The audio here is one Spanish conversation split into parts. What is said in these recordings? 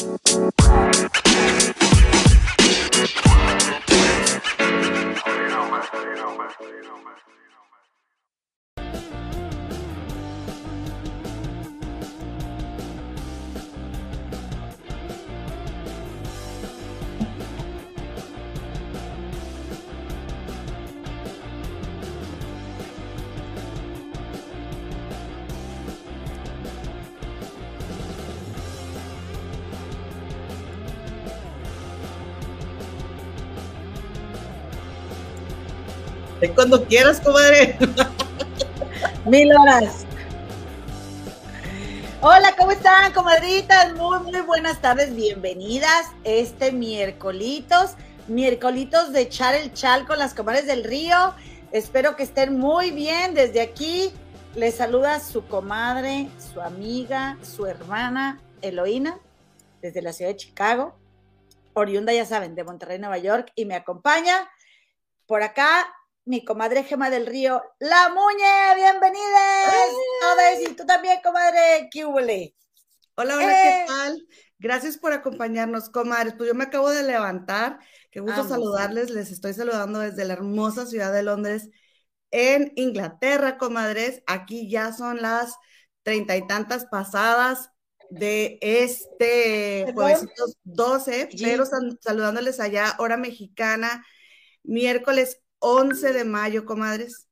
Bye. Cuando quieras, comadre. Mil horas. Hola, ¿cómo están, comadritas? Muy, muy buenas tardes, bienvenidas este miércolitos, miércolitos de echar el chal con las comadres del río. Espero que estén muy bien. Desde aquí les saluda su comadre, su amiga, su hermana, Eloína, desde la ciudad de Chicago, oriunda, ya saben, de Monterrey, Nueva York, y me acompaña por acá mi comadre Gema del Río, La Muñe, bienvenidas. Y tú también, comadre, ¿qué Hola, hola, ¿qué eh. tal? Gracias por acompañarnos, comadres. Pues yo me acabo de levantar. Qué gusto saludarles. Les estoy saludando desde la hermosa ciudad de Londres, en Inglaterra, comadres. Aquí ya son las treinta y tantas pasadas de este jueves 12, pero saludándoles allá, hora mexicana, miércoles 11 de mayo, comadres.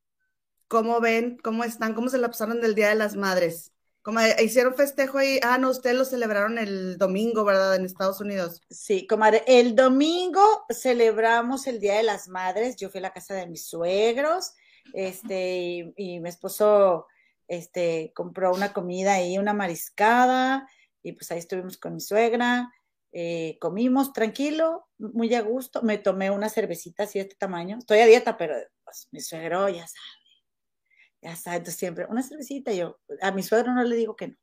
¿Cómo ven? ¿Cómo están? ¿Cómo se la pasaron del Día de las Madres? Como hicieron festejo ahí, ah, no, ustedes lo celebraron el domingo, ¿verdad? En Estados Unidos. Sí, comadre, el domingo celebramos el Día de las Madres, yo fui a la casa de mis suegros, este, y, mi esposo, este, compró una comida ahí, una mariscada, y pues ahí estuvimos con mi suegra, eh, comimos tranquilo, muy a gusto, me tomé una cervecita así de este tamaño, estoy a dieta, pero pues, mi suegro ya sabe, ya sabe, entonces siempre, una cervecita, yo, a mi suegro no le digo que no,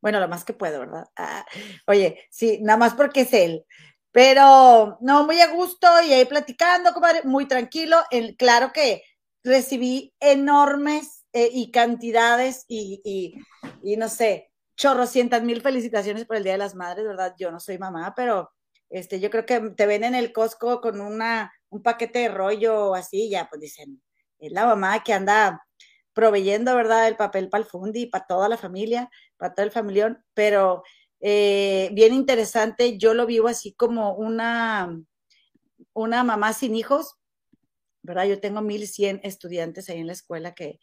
bueno, lo más que puedo, ¿verdad? Ah, oye, sí, nada más porque es él, pero no, muy a gusto y ahí platicando, muy tranquilo, claro que recibí enormes eh, y cantidades y, y, y no sé, chorrocientas mil felicitaciones por el Día de las Madres, ¿verdad? Yo no soy mamá, pero este, yo creo que te ven en el Costco con una, un paquete de rollo así, ya pues dicen, es la mamá que anda proveyendo, ¿verdad? El papel para el fundi, para toda la familia, para todo el familión, pero eh, bien interesante, yo lo vivo así como una, una mamá sin hijos, ¿verdad? Yo tengo 1100 estudiantes ahí en la escuela que,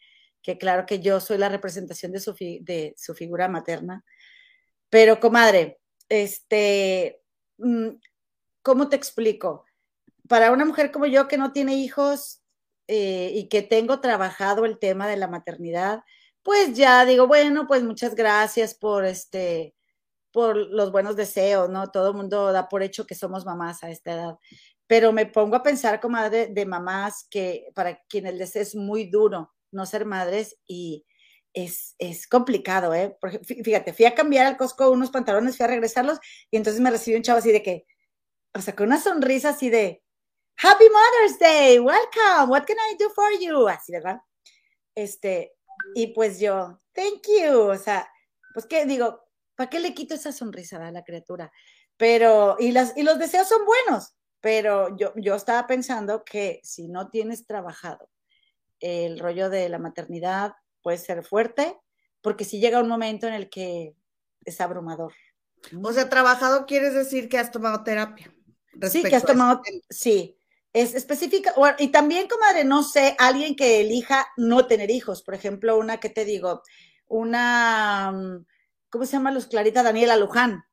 que claro que yo soy la representación de su, de su figura materna. Pero, comadre, este, mm, ¿cómo te explico? Para una mujer como yo que no tiene hijos eh, y que tengo trabajado el tema de la maternidad, pues ya digo, bueno, pues muchas gracias por este, por los buenos deseos, ¿no? Todo el mundo da por hecho que somos mamás a esta edad. Pero me pongo a pensar, comadre, de mamás que para quienes les es muy duro no ser madres y es, es complicado, ¿eh? Porque, fíjate, fui a cambiar al Costco unos pantalones, fui a regresarlos y entonces me recibió un chavo así de que, o sea, con una sonrisa así de, Happy Mother's Day, welcome, what can I do for you? Así, ¿verdad? Este, y pues yo, thank you, o sea, pues qué digo, ¿para qué le quito esa sonrisa a la criatura? Pero, y, las, y los deseos son buenos, pero yo, yo estaba pensando que si no tienes trabajado el rollo de la maternidad puede ser fuerte, porque si llega un momento en el que es abrumador. O sea, trabajado quieres decir que has tomado terapia. Sí, que has tomado, sí, es específica. Y también, comadre, no sé, alguien que elija no tener hijos, por ejemplo, una que te digo, una, mm, ¿cómo se llama los Clarita Daniela Luján?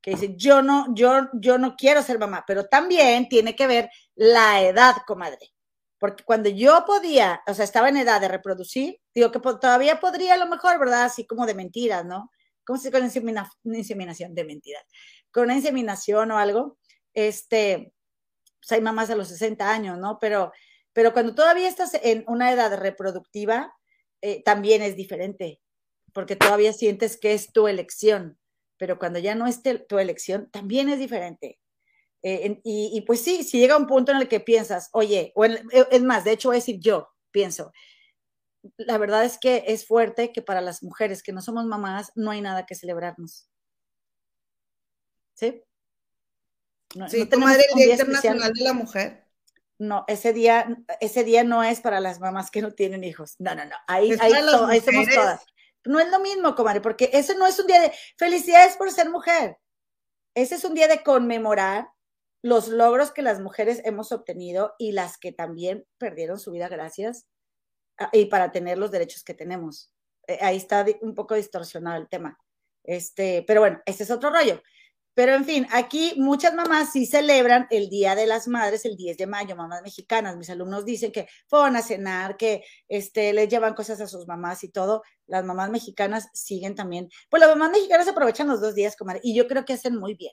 Que dice, yo no, yo, yo no quiero ser mamá, pero también tiene que ver la edad, comadre. Porque cuando yo podía, o sea, estaba en edad de reproducir, digo que todavía podría a lo mejor, ¿verdad? Así como de mentiras, ¿no? ¿Cómo se dice con una inseminación de mentiras? Con una inseminación o algo, este, pues hay mamás a los 60 años, ¿no? Pero, pero cuando todavía estás en una edad reproductiva, eh, también es diferente, porque todavía sientes que es tu elección, pero cuando ya no es tu elección, también es diferente. Eh, y, pues sí, si llega un punto en el que piensas, oye, o e, es más, de hecho voy a decir yo, pienso, la verdad es que es fuerte que para las mujeres que no somos mamás no hay nada que celebrarnos. ¿Sí? No, sí, no el Día Internacional de la Mujer. No, ese día, ese día no es para las mamás que no tienen hijos. No, no, no. Ahí, ahí, ahí somos todas. No es lo mismo, comadre, porque ese no es un día de felicidades por ser mujer. Ese es un día de conmemorar los logros que las mujeres hemos obtenido y las que también perdieron su vida gracias y para tener los derechos que tenemos. Eh, ahí está un poco distorsionado el tema. Este, pero bueno, ese es otro rollo. Pero en fin, aquí muchas mamás sí celebran el Día de las Madres el 10 de mayo, mamás mexicanas. Mis alumnos dicen que fueron a cenar, que este, les llevan cosas a sus mamás y todo. Las mamás mexicanas siguen también. Pues las mamás mexicanas aprovechan los dos días, comadre, y yo creo que hacen muy bien.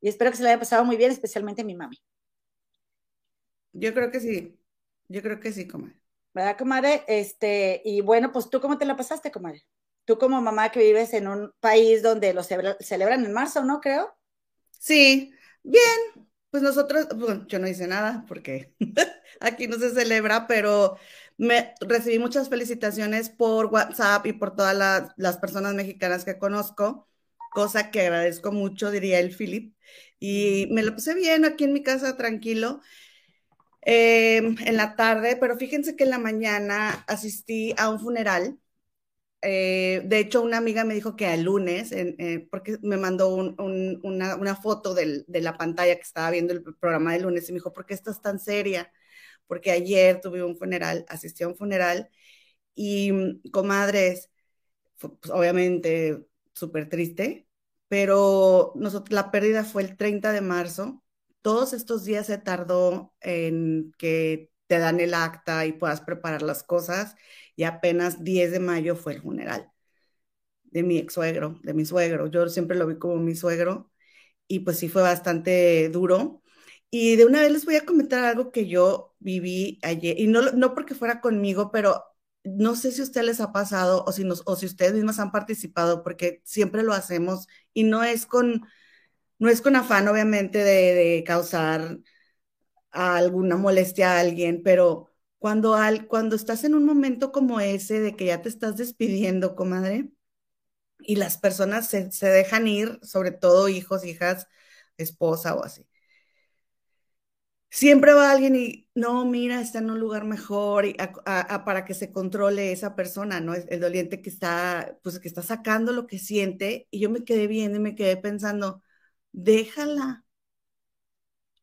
Y espero que se le haya pasado muy bien, especialmente a mi mami. Yo creo que sí. Yo creo que sí, comadre. ¿Verdad, comadre? Este, y bueno, pues tú, ¿cómo te la pasaste, comadre? Tú como mamá que vives en un país donde lo celebran en marzo, ¿no? Creo. Sí, bien. Pues nosotros, bueno, yo no hice nada porque aquí no se celebra, pero me recibí muchas felicitaciones por WhatsApp y por todas las, personas mexicanas que conozco, cosa que agradezco mucho, diría el Philip. Y me lo pasé bien aquí en mi casa, tranquilo. Em, en la tarde, pero fíjense que en la mañana asistí a un funeral eh, de hecho, una amiga me dijo que el lunes, eh, porque me mandó una, foto de la pantalla que estaba viendo el programa de lunes y me dijo, ¿por qué estás tan seria? Porque ayer tuve un funeral, asistí a un funeral y, comadres, pues, obviamente súper triste, pero nosotros, la pérdida fue el 30 de marzo. Todos estos días se tardó en que te dan el acta y puedas preparar las cosas y apenas 10 de mayo fue el funeral de mi ex suegro, de mi suegro. Yo siempre lo vi como mi suegro y pues sí fue bastante duro. Y de una vez les voy a comentar algo que yo viví ayer, y no, no porque fuera conmigo, pero no sé si a ustedes les ha pasado o si, nos, o si ustedes mismas han participado, porque siempre lo hacemos y no es con, no es con afán, obviamente, de, de causar alguna molestia a alguien, pero cuando, al, cuando estás en un momento como ese de que ya te estás despidiendo, comadre, y las personas se, dejan ir, sobre todo hijos, hijas, esposa o así. Siempre va alguien y, no, mira, está en un lugar mejor y para que se controle esa persona, ¿no? El doliente que está, pues que está sacando lo que siente. Y yo me quedé viendo y me quedé pensando, déjala.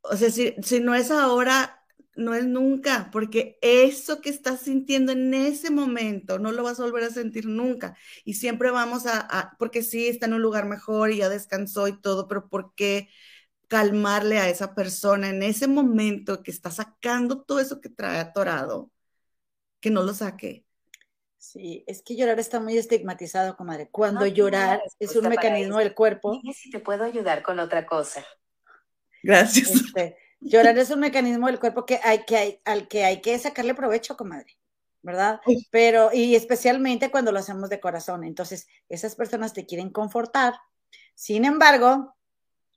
O sea, si, si no es ahora, no es nunca, porque eso que estás sintiendo en ese momento no lo vas a volver a sentir nunca. Y siempre vamos a, porque sí, está en un lugar mejor y ya descansó y todo, pero ¿por qué calmarle a esa persona en ese momento que está sacando todo eso que trae atorado, que no lo saque? Sí, es que llorar está muy estigmatizado, comadre. Cuando llorar es un mecanismo del cuerpo. Dime si te puedo ayudar con otra cosa. Gracias. Este, Llorar es un mecanismo del cuerpo que hay, que al que hay que sacarle provecho, comadre, ¿verdad? Pero, y especialmente cuando lo hacemos de corazón. Entonces, esas personas te quieren confortar. Sin embargo,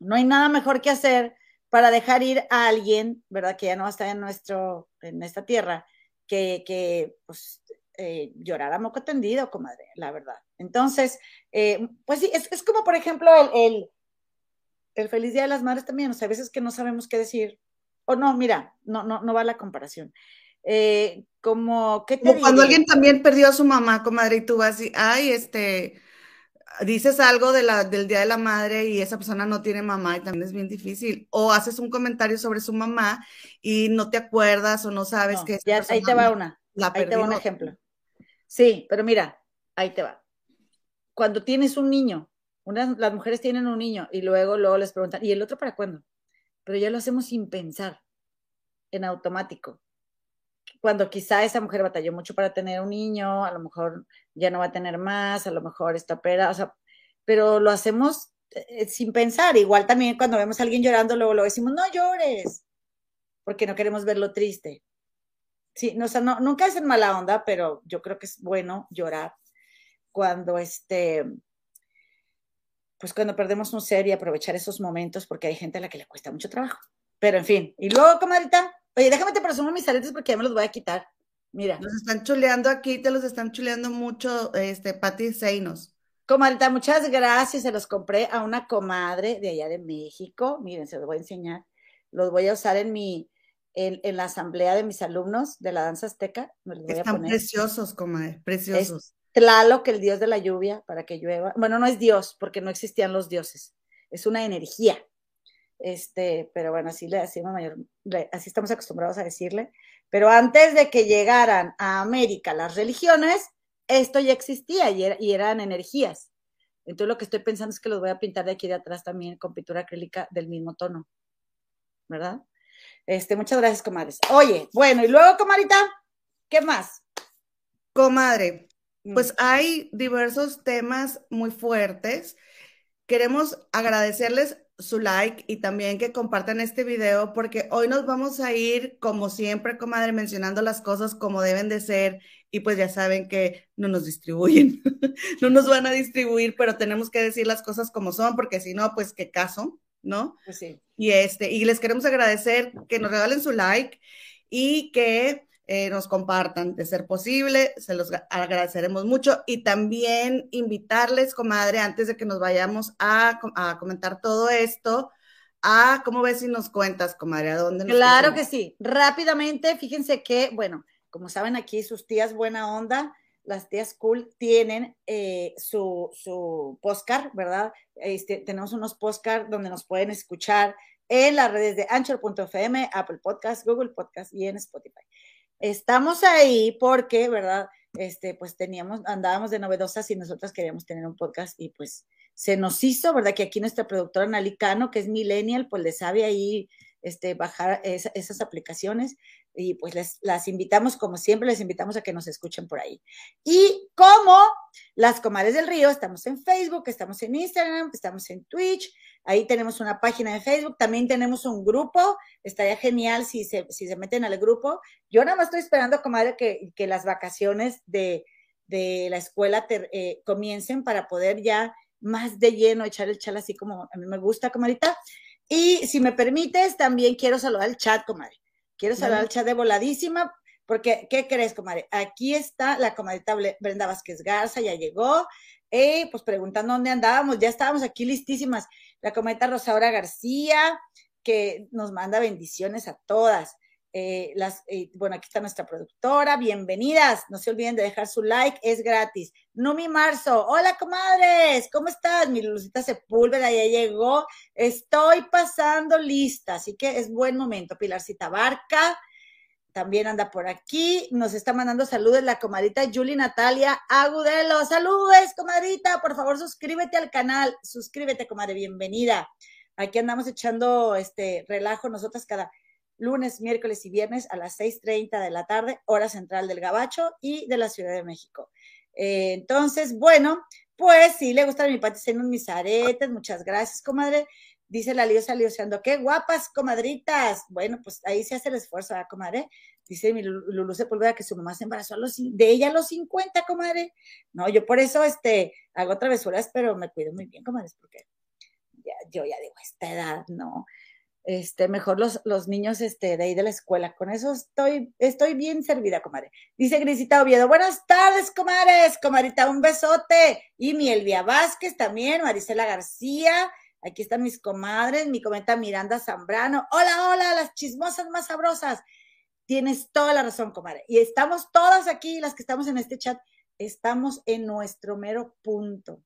no hay nada mejor que hacer para dejar ir a alguien, ¿verdad? Que ya no está en nuestro, en esta tierra, que, que pues, eh, llorar a moco tendido, comadre, la verdad. Entonces, eh, pues sí, es, como, por ejemplo, el el feliz día de las madres también, o sea, a veces que no sabemos qué decir. O no, mira, no, no, no va la comparación. Eh, como, ¿qué te cuando alguien también perdió a su mamá, comadre, y tú vas y, ay, este, dices algo de la, del Día de la Madre y esa persona no tiene mamá y también es bien difícil. O haces un comentario sobre su mamá y no te acuerdas o no sabes que... Ya, ahí te va una. ahí te va un ejemplo. Sí, pero mira, ahí te va. Cuando tienes un niño las mujeres tienen un niño y luego, luego les preguntan, ¿y el otro para cuándo? Pero ya lo hacemos sin pensar, en automático. Cuando quizá esa mujer batalló mucho para tener un niño, a lo mejor ya no va a tener más, a lo mejor está pera, o sea, pero lo hacemos eh, sin pensar. Igual también cuando vemos a alguien llorando, luego lo decimos, no llores, porque no queremos verlo triste. Sí, no, o sea, no, nunca es en mala onda, pero yo creo que es bueno llorar cuando este, pues cuando perdemos un ser y aprovechar esos momentos porque hay gente a la que le cuesta mucho trabajo. Pero en fin, y luego, comadrita, oye, déjame te presumo mis aretes porque ya me los voy a quitar. Mira. Nos están chuleando aquí, te los están chuleando mucho, este, Pati Seinos. Comadrita, muchas gracias. Se los compré a una comadre de allá de México. Miren, se los voy a enseñar. Los voy a usar en mi, en, la asamblea de mis alumnos de la danza azteca. Están preciosos, comadre, preciosos. Es que el dios de la lluvia, para que llueva. Bueno, no es dios, porque no existían los dioses. Es una energía. Este, pero bueno, así le decimos mayor, así estamos acostumbrados a decirle. Pero antes de que llegaran a América las religiones, esto ya existía y, eran energías. Entonces lo que estoy pensando es que los voy a pintar de aquí de atrás también con pintura acrílica del mismo tono. ¿Verdad? Este, muchas gracias, comadres. Oye, bueno, y luego, comadita, ¿qué más? Comadre, mm. pues hay diversos temas muy fuertes. Queremos agradecerles su like y también que compartan este video porque hoy nos vamos a ir, como siempre, comadre, mencionando las cosas como deben de ser y pues ya saben que no nos distribuyen, no nos van a distribuir, pero tenemos que decir las cosas como son porque si no, pues qué caso, ¿no? Pues sí. Y, este, y les queremos agradecer que nos regalen su like y que eh, nos compartan, de ser posible, se los agradeceremos mucho y también invitarles, comadre, antes de que nos vayamos a, comentar todo esto, a, ¿cómo ves si nos cuentas, comadre? ¿A dónde nos Claro que sí. Rápidamente, fíjense que, bueno, como saben aquí, sus tías buena onda, las tías cool tienen eh, su, su postcard, ¿verdad? Este, tenemos unos postcards donde nos pueden escuchar en las redes de Anchor.fm, Apple Podcast, Google Podcast y en Spotify. Estamos ahí porque, ¿verdad? Este, pues teníamos, andábamos de novedosas y nosotras queríamos tener un podcast y pues se nos hizo, ¿verdad? Que aquí nuestra productora Nalicano, que es millennial, pues le sabe ahí este, bajar esas aplicaciones y pues les, las invitamos, como siempre, les invitamos a que nos escuchen por ahí. Y como las comadres del río, estamos en Facebook, estamos en Instagram, estamos en Twitch, ahí tenemos una página de Facebook, también tenemos un grupo, estaría genial si se, si se meten al grupo. Yo nada más estoy esperando, comadre, que, que las vacaciones de, de la escuela eh, comiencen para poder ya más de lleno echar el chal así como a mí me gusta, comadita. Y si me permites, también quiero saludar al chat, comadre. Quiero saludar al chat de voladísima, porque, ¿qué crees, comadre? Aquí está la comadita Brenda Vázquez Garza, ya llegó, eh, pues preguntando dónde andábamos, ya estábamos aquí listísimas. La comadita Rosaura García, que nos manda bendiciones a todas. Eh, eh, bueno, aquí está nuestra productora, bienvenidas, no se olviden de dejar su like, es gratis. Numi Marzo, hola comadres, ¿cómo estás? Mi Lucita Sepúlveda ya llegó, estoy pasando lista, así que es buen momento. Pilarcita Barca también anda por aquí, nos está mandando saludos la comadita Julie Natalia Agudelo, saludos comadrita, por favor suscríbete al canal, suscríbete comadre, bienvenida. Aquí andamos echando este relajo nosotras cada lunes, miércoles y viernes a las 6.30 de la tarde, hora central del Gabacho y de la Ciudad de México. Eh, entonces, bueno, pues sí, le gusta mi pati mis aretes, muchas gracias, comadre. Dice la Liosa Lioseando, qué guapas, comadritas. Bueno, pues ahí se hace el esfuerzo, ¿verdad, comadre? Dice mi Lulu Sepúlveda que su mamá se embarazó a los, de ella a los 50, comadre. No, yo por eso este, hago travesuras, pero me cuido muy bien, comadres, porque ya, yo ya digo, esta edad, no este, mejor los, los niños este, de ahí de la escuela. Con eso estoy, estoy bien servida, comadre. Dice Grisita Oviedo, buenas tardes, comadres, comadrita, un besote. Y mi Elvia Vázquez también, Marisela García, aquí están mis comadres, mi comenta Miranda Zambrano. Hola, hola, las chismosas más sabrosas. Tienes toda la razón, comadre. Y estamos todas aquí, las que estamos en este chat, estamos en nuestro mero punto,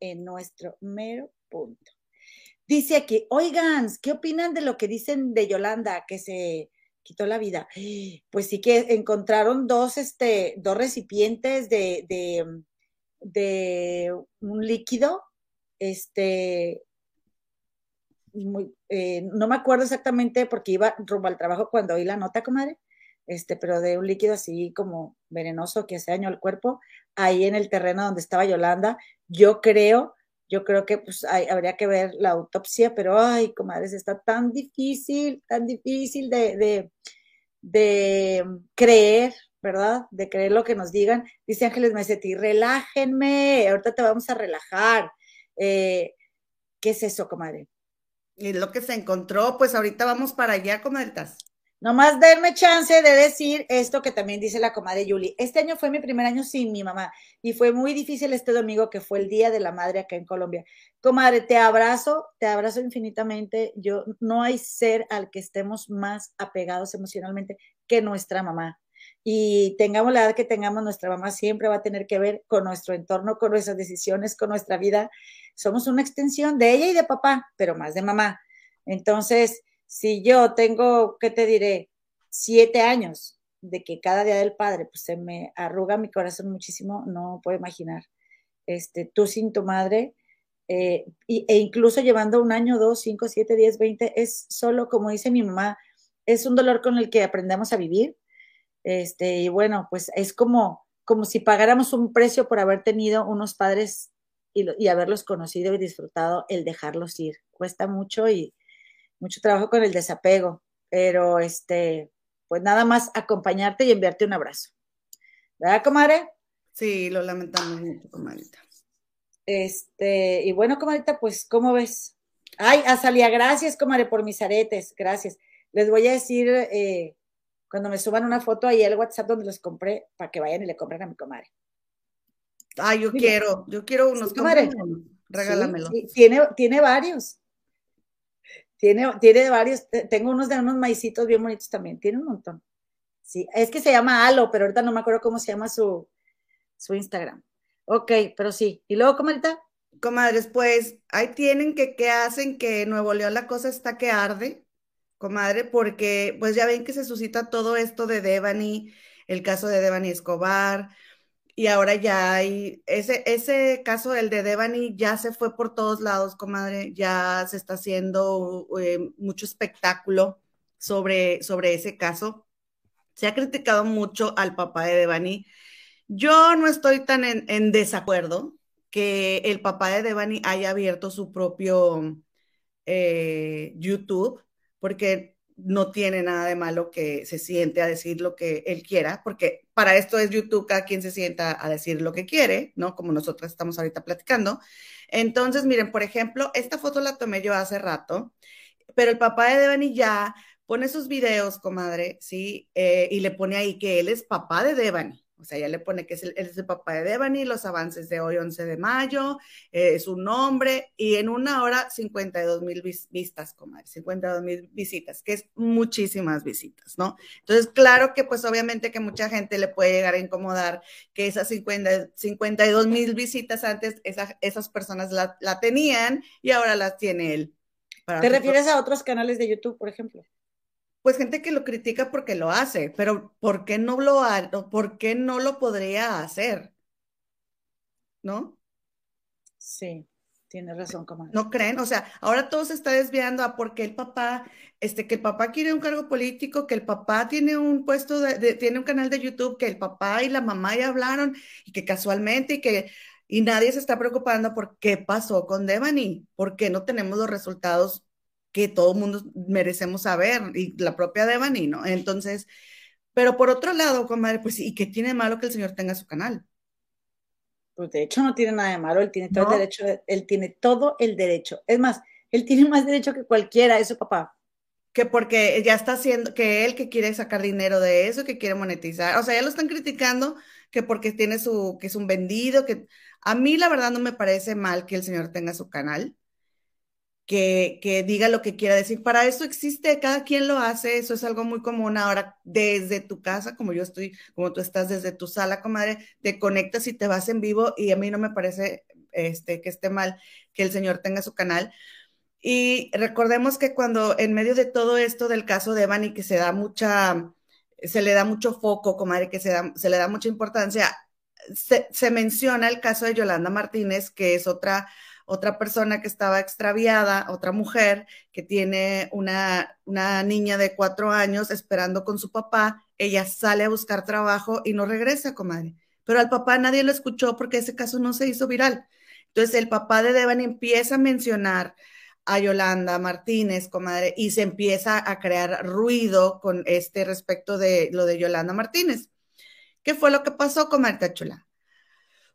en nuestro mero punto. Dice aquí, oigan, ¿qué opinan de lo que dicen de Yolanda, que se quitó la vida? Pues sí que encontraron dos, este, dos recipientes de, de, un líquido, este, eh, no me acuerdo exactamente porque iba rumbo al trabajo cuando oí la nota, comadre, este, pero de un líquido así como venenoso que hace daño al cuerpo, ahí en el terreno donde estaba Yolanda, yo creo yo creo que pues habría que ver la autopsia, pero ay, comadres, está tan difícil, tan difícil de, de, creer, ¿verdad? De creer lo que nos digan. Dice Ángeles Mesetti, relájenme, ahorita te vamos a relajar. Eh, ¿Qué es eso, comadre? Y lo que se encontró, pues ahorita vamos para allá, comadritas. Nomás denme chance de decir esto que también dice la comadre Yuli. Este año fue mi primer año sin mi mamá y fue muy difícil este domingo que fue el Día de la Madre acá en Colombia. Comadre, te abrazo, te abrazo infinitamente. Yo no hay ser al que estemos más apegados emocionalmente que nuestra mamá. Y tengamos la edad que tengamos, nuestra mamá siempre va a tener que ver con nuestro entorno, con nuestras decisiones, con nuestra vida. Somos una extensión de ella y de papá, pero más de mamá. Entonces, si yo tengo, ¿qué te diré? Siete años de que cada día del padre, pues se me arruga mi corazón muchísimo, no puedo imaginar. Este, tú sin tu madre, eh, e incluso llevando un año, dos, cinco, siete, diez, veinte, es solo, como dice mi mamá, es un dolor con el que aprendemos a vivir. Este, y bueno, pues es como, como si pagáramos un precio por haber tenido unos padres y, y haberlos conocido y disfrutado el dejarlos ir. Cuesta mucho y, mucho trabajo con el desapego, pero este, pues nada más acompañarte y enviarte un abrazo. ¿Verdad, comadre? Sí, lo lamentamos mucho, comadrita. Este, y bueno, comadrita, pues, ¿cómo ves? Ay, Azalia, gracias, comadre, por mis aretes, gracias. Les voy a decir, eh, cuando me suban una foto ahí al WhatsApp donde los compré, para que vayan y le compren a mi comadre. Ay, yo quiero, yo quiero unos, comadre. Regálamelo. tiene, tiene varios. Tiene, tiene varios, tengo unos de unos maicitos bien bonitos también, tiene un montón. Sí, es que se llama Alo, pero ahorita no me acuerdo cómo se llama su, su Instagram. Ok, pero sí. ¿Y luego, comadita? Comadres, pues ahí tienen que qué hacen que Nuevo León la cosa está que arde, comadre, porque pues ya ven que se suscita todo esto de Devani, el caso de Devani Escobar, y ahora ya hay, ese, ese caso, el de Devani, ya se fue por todos lados, comadre, ya se está haciendo eh, mucho espectáculo sobre, sobre ese caso. Se ha criticado mucho al papá de Devani. Yo no estoy tan en, desacuerdo que el papá de Devani haya abierto su propio eh, YouTube, porque no tiene nada de malo que se siente a decir lo que él quiera, porque para esto es YouTube, cada quien se sienta a decir lo que quiere, ¿no? Como nosotros estamos ahorita platicando. Entonces, miren, por ejemplo, esta foto la tomé yo hace rato, pero el papá de Devani ya pone sus videos, comadre, ¿sí? Eh, y le pone ahí que él es papá de Devani. O sea, ya le pone que es el, es el papá de Devani, los avances de hoy, 11 de mayo, eh, su nombre, y en una hora 52 mil vistas, comadre, 52 mil visitas, que es muchísimas visitas, ¿no? Entonces, claro que pues obviamente que mucha gente le puede llegar a incomodar que esas 50, 52 mil visitas antes esas personas la, la, tenían y ahora las tiene él. ¿Te refieres a otros canales de YouTube, por ejemplo? Pues gente que lo critica porque lo hace, pero ¿por qué no lo, por qué no lo podría hacer? ¿No? Sí, tiene razón, comadre. ¿No creen? O sea, ahora todo se está desviando a porque el papá, este, que el papá quiere un cargo político, que el papá tiene un puesto, de, tiene un canal de YouTube, que el papá y la mamá ya hablaron y que casualmente y que y nadie se está preocupando por qué pasó con Devani, por qué no tenemos los resultados que todo mundo merecemos saber, y la propia Devani, ¿no? Entonces, pero por otro lado, comadre, pues, ¿y qué tiene malo que el señor tenga su canal? Pues de hecho no tiene nada de malo, él tiene todo el derecho, él tiene todo el derecho. Es más, él tiene más derecho que cualquiera, eso papá. Que porque ya está haciendo, que él que quiere sacar dinero de eso, que quiere monetizar, o sea, ya lo están criticando que porque tiene su, que es un vendido, que a mí la verdad no me parece mal que el señor tenga su canal que, diga lo que quiera decir. Para eso existe, cada quien lo hace, eso es algo muy común. Ahora, desde tu casa, como yo estoy, como tú estás desde tu sala, comadre, te conectas y te vas en vivo y a mí no me parece este, que esté mal que el señor tenga su canal. Y recordemos que cuando en medio de todo esto del caso de Evan y que se da mucha, se le da mucho foco, comadre, que se, da, se le da mucha importancia, se, se menciona el caso de Yolanda Martínez, que es otra otra persona que estaba extraviada, otra mujer que tiene una, una niña de cuatro años esperando con su papá, ella sale a buscar trabajo y no regresa, comadre. Pero al papá nadie lo escuchó porque ese caso no se hizo viral. Entonces el papá de Devani empieza a mencionar a Yolanda Martínez, comadre, y se empieza a crear ruido con este respecto de lo de Yolanda Martínez. ¿Qué fue lo que pasó, comadre Chula?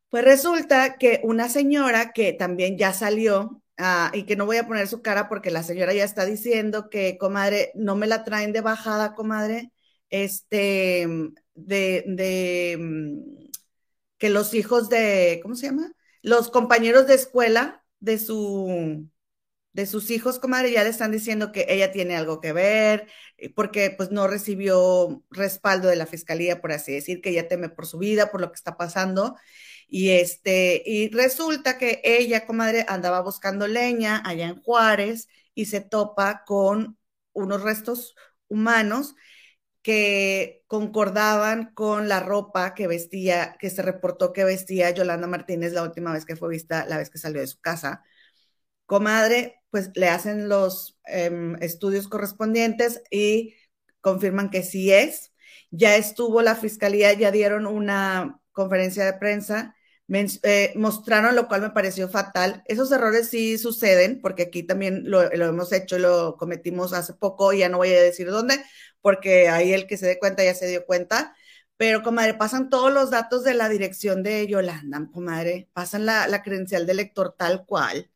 Pues resulta que una señora que también ya salió ah, y que no voy a poner su cara porque la señora ya está diciendo que, comadre, no me la traen de bajada, comadre, este, de, de mm, que los hijos de, ¿cómo se llama? Los compañeros de escuela de su de sus hijos, comadre, ya le están diciendo que ella tiene algo que ver, eh, porque pues no recibió respaldo de la fiscalía, por así decir, que ella teme por su vida, por lo que está pasando. Y este, y resulta que ella, comadre, andaba buscando leña allá en Juárez y se topa con unos restos humanos que concordaban con la ropa que vestía, que se reportó que vestía Yolanda Martínez la última vez que fue vista, la vez que salió de su casa. Comadre, pues le hacen los em, estudios correspondientes y confirman que sí es. Ya estuvo la fiscalía, ya dieron una conferencia de prensa, eh, mostraron lo cual me pareció fatal. Esos errores sí suceden, porque aquí también lo, hemos hecho, lo cometimos hace poco, y ya no voy a decir dónde, porque ahí el que se dé cuenta ya se dio cuenta. Pero, comadre, pasan todos los datos de la dirección de Yolanda, comadre, pasan la, la credencial del lector tal cual.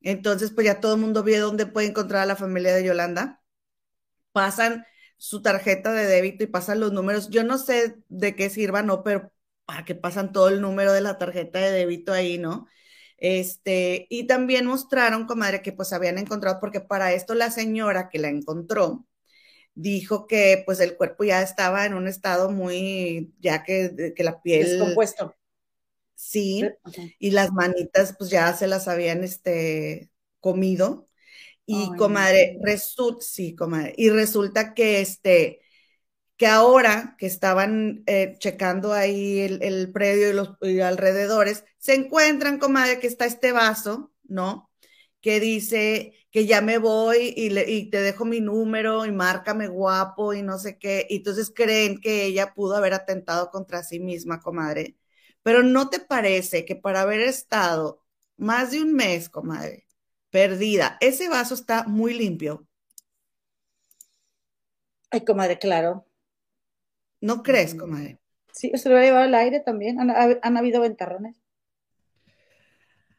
Entonces, pues ya todo el mundo vio dónde puede encontrar a la familia de Yolanda. Pasan su tarjeta de débito y pasan los números. Yo no sé de qué sirva, no, pero para que pasan todo el número de la tarjeta de débito ahí, ¿no? Este, y también mostraron, comadre, que pues habían encontrado, porque para esto la señora que la encontró, dijo que pues el cuerpo ya estaba en un estado muy, ya que, que la piel... Descompuesto. Sí, y las manitas pues ya se las habían este, comido. Y comadre, resulta, sí, comadre, y resulta que este, que ahora que estaban eh, checando ahí el, predio y los alrededores, se encuentran, comadre, que está este vaso, ¿no? Que dice que ya me voy y, y, te dejo mi número y márcame guapo y no sé qué. Y entonces creen que ella pudo haber atentado contra sí misma, comadre. Pero ¿no te parece que para haber estado más de un mes, comadre, perdida, ese vaso está muy limpio? Ay, comadre, claro. ¿No crees, mm. comadre? Sí, se lo ha llevado al aire también. Han, habido ventarrones.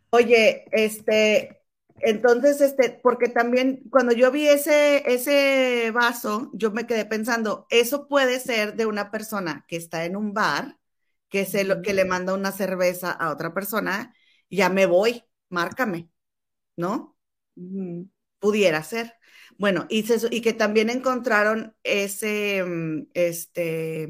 Oye, este, entonces, este, porque también cuando yo vi ese, ese vaso, yo me quedé pensando, eso puede ser de una persona que está en un bar que, se lo, que le manda una cerveza a otra persona, ya me voy, márcame, ¿no? Pudiera ser. Bueno, y, y, que también encontraron ese, mm, este,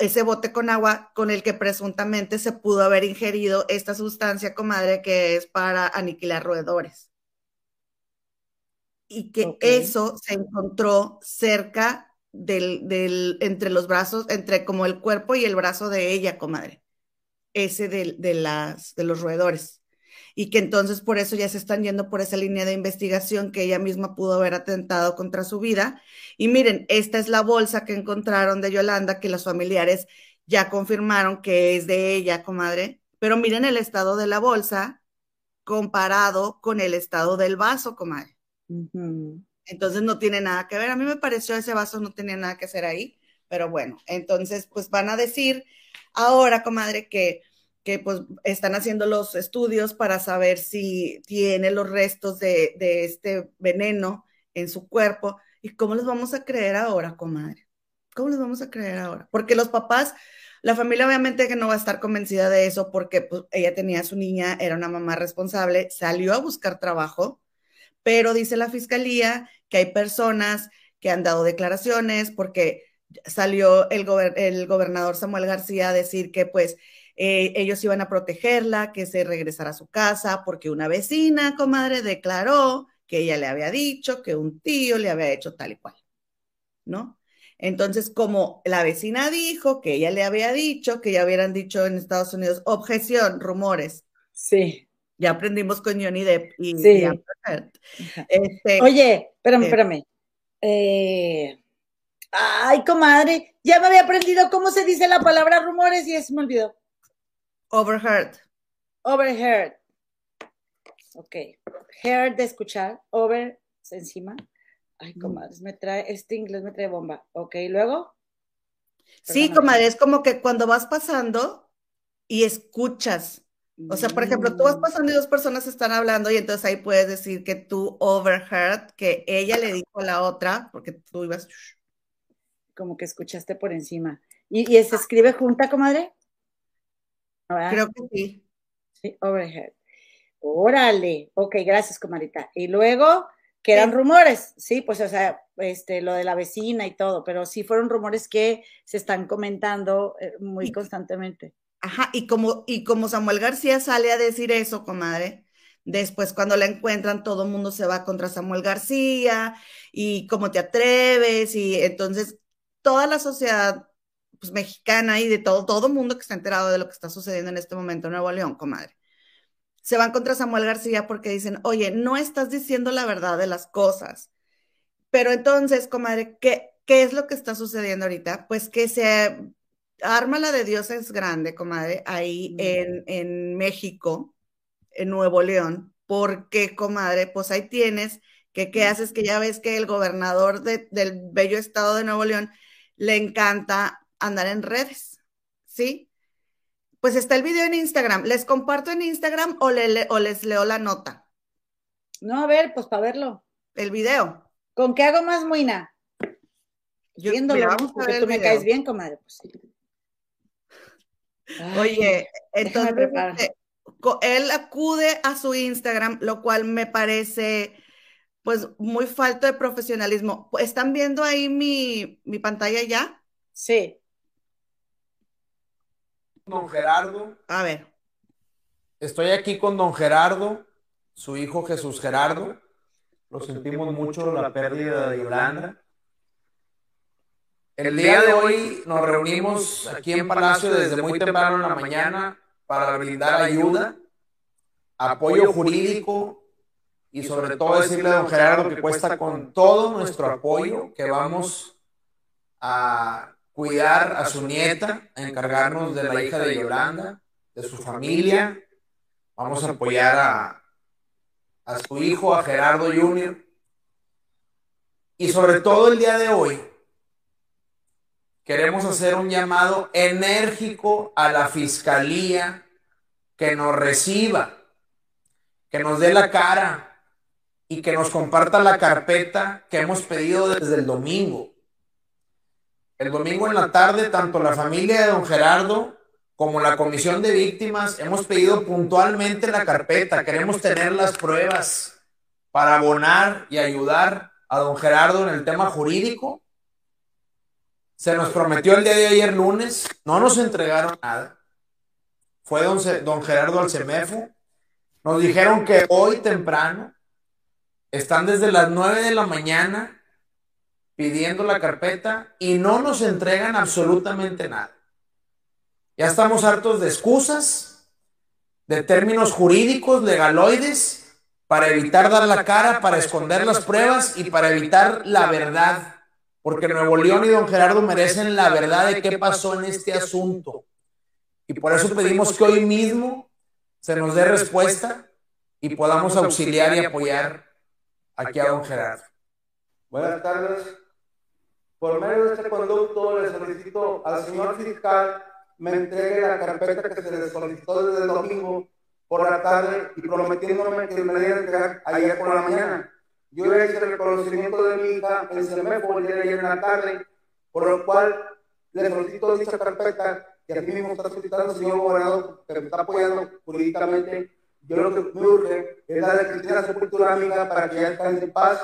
ese bote con agua con el que presuntamente se pudo haber ingerido esta sustancia, comadre, que es para aniquilar roedores. Y que eso se encontró cerca del, entre los brazos, entre como el cuerpo y el brazo de ella, comadre. Ese de, de, las, de los roedores. Y que entonces por eso ya se están yendo por esa línea de investigación que ella misma pudo haber atentado contra su vida. Y miren, esta es la bolsa que encontraron de Yolanda, que los familiares ya confirmaron que es de ella, comadre. Pero miren el estado de la bolsa comparado con el estado del vaso, comadre. Entonces no tiene nada que ver. A mí me pareció ese vaso no tenía nada que hacer ahí, pero bueno, entonces pues van a decir ahora, comadre, que, que pues están haciendo los estudios para saber si tiene los restos de, de este veneno en su cuerpo. ¿Y cómo les vamos a creer ahora, comadre? ¿Cómo les vamos a creer ahora? Porque los papás, la familia obviamente que no va a estar convencida de eso porque pues, ella tenía a su niña, era una mamá responsable, salió a buscar trabajo, pero dice la fiscalía que hay personas que han dado declaraciones porque salió el, gobernador Samuel García a decir que pues eh, ellos iban a protegerla, que se regresara a su casa, porque una vecina, comadre, declaró que ella le había dicho que un tío le había hecho tal y cual, ¿no? Entonces, como la vecina dijo que ella le había dicho, que ya hubieran dicho en Estados Unidos, objeción, rumores. Sí. Ya aprendimos con Johnny Depp y, sí. este, Oye, espérame, eh, espérame. Eh, ay, comadre, ya me había aprendido cómo se dice la palabra rumores y eso me olvidó. Overheard. Overheard. Ok. Heard de escuchar. Over encima. Ay, comadres, me trae, este inglés me trae bomba. Ok, luego. Sí, comadre, es como que cuando vas pasando y escuchas O sea, por ejemplo, tú vas pasando y dos personas están hablando y entonces ahí puedes decir que tú overheard, que ella le dijo a la otra, porque tú ibas... Como que escuchaste por encima. ¿Y, se escribe junta, comadre? Creo que sí. Sí, overheard. Órale. Ok, gracias, comadita. Y luego, que eran rumores, sí, pues, o sea, este, lo de la vecina y todo, pero sí fueron rumores que se están comentando eh, muy constantemente. Ajá, y como, y como Samuel García sale a decir eso, comadre, después cuando la encuentran todo el mundo se va contra Samuel García y cómo te atreves y entonces toda la sociedad pues, mexicana y de todo, todo el mundo que está enterado de lo que está sucediendo en este momento en Nuevo León, comadre, se van contra Samuel García porque dicen, oye, no estás diciendo la verdad de las cosas. Pero entonces, comadre, ¿qué, qué es lo que está sucediendo ahorita? Pues que se arma la de Dios es grande, comadre, ahí en, en México, en Nuevo León, porque, comadre, pues ahí tienes que qué haces que ya ves que el gobernador del bello estado de Nuevo León le encanta andar en redes, ¿sí? Pues está el video en Instagram. ¿Les comparto en Instagram o, o les leo la nota? No, a ver, pues para verlo. El video. ¿Con qué hago más muina? Yo, Viéndolo, porque tú me caes bien, comadre. Pues sí. Oye, entonces este, él acude a su Instagram, lo cual me parece pues muy falto de profesionalismo. ¿Están viendo ahí mi, mi pantalla ya? Sí. Don Gerardo. A ver. Estoy aquí con don Gerardo, su hijo Jesús Gerardo. Lo sentimos mucho la pérdida de Yolanda. El día de hoy nos reunimos aquí en Palacio desde muy temprano en la mañana para brindar ayuda, apoyo jurídico y sobre todo decirle a don Gerardo que cuesta con todo nuestro apoyo, que vamos a cuidar a su nieta, a encargarnos de la hija de Yolanda, de su familia, vamos a apoyar a, a su hijo, a Gerardo Jr. Y sobre todo el día de hoy, queremos hacer un llamado enérgico a la fiscalía que nos reciba, que nos dé la cara y que nos comparta la carpeta que hemos pedido desde el domingo. El domingo en la tarde, tanto la familia de don Gerardo como la comisión de víctimas hemos pedido puntualmente la carpeta. Queremos tener las pruebas para abonar y ayudar a don Gerardo en el tema jurídico se nos prometió el día de ayer lunes, no nos entregaron nada. Fue don, don Gerardo Alcemefo. Nos dijeron que hoy temprano están desde las 9 de la mañana pidiendo la carpeta y no nos entregan absolutamente nada. Ya estamos hartos de excusas, de términos jurídicos, legaloides, para evitar dar la cara, para esconder las pruebas y para evitar la verdad porque Nuevo León y don Gerardo merecen la verdad de qué pasó en este asunto. Y por eso pedimos que hoy mismo se nos dé respuesta y podamos auxiliar y apoyar aquí a don Gerardo. Buenas tardes. Por medio de este conducto le solicito al señor fiscal me entregue la carpeta que se le solicitó desde el domingo por la tarde y prometiéndome que me la iba a entregar ayer por la mañana. Yo hice el reconocimiento de mi hija en CEMEFO el día de ayer en la tarde, por lo cual le solicito dicha carpeta que aquí mismo está solicitando el señor gobernador, que me está apoyando jurídicamente. Yo lo que me urge es la de Cristina Sepultura Amiga para que ella esté en paz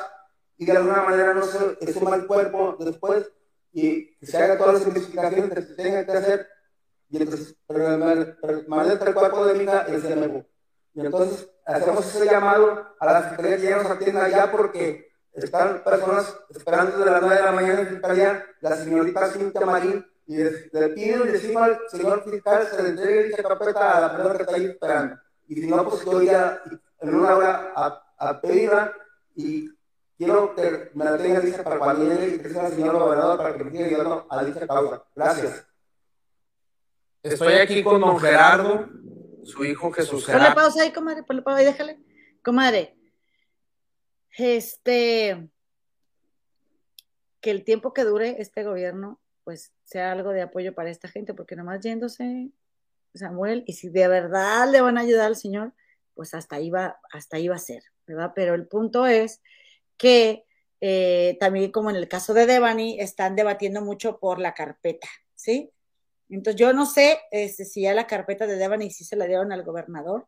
y de alguna manera no se suma el cuerpo después y se haga todas las investigaciones que se tengan que hacer y entonces el cuerpo de mi hija en CEMEFO. Y entonces hacemos ese llamado a la Fiscalía que ya nos atienda ya porque están personas esperando desde las 9 de la mañana en Fiscalía, la señorita Cintia Marín, y le pido y decimos al señor fiscal se le entregue dicha carpeta a la persona que está ahí esperando. Y si no, pues yo iría en una hora a, a pedirla y quiero que me la tenga lista para cuando y que sea el señor gobernador para que me siga ayudando a dicha causa. Gracias. Estoy aquí con don Gerardo su hijo Jesús Gerardo. Ponle pausa ahí, comadre, ponle pausa ahí, déjale. Comadre, este, que el tiempo que dure este gobierno, pues sea algo de apoyo para esta gente, porque nomás yéndose, Samuel, y si de verdad le van a ayudar al Señor, pues hasta ahí va, hasta ahí va a ser, ¿verdad? Pero el punto es que eh, también como en el caso de Devani, están debatiendo mucho por la carpeta, ¿sí? Entonces yo no sé este, si ya la carpeta de Devani sí se la dieron al gobernador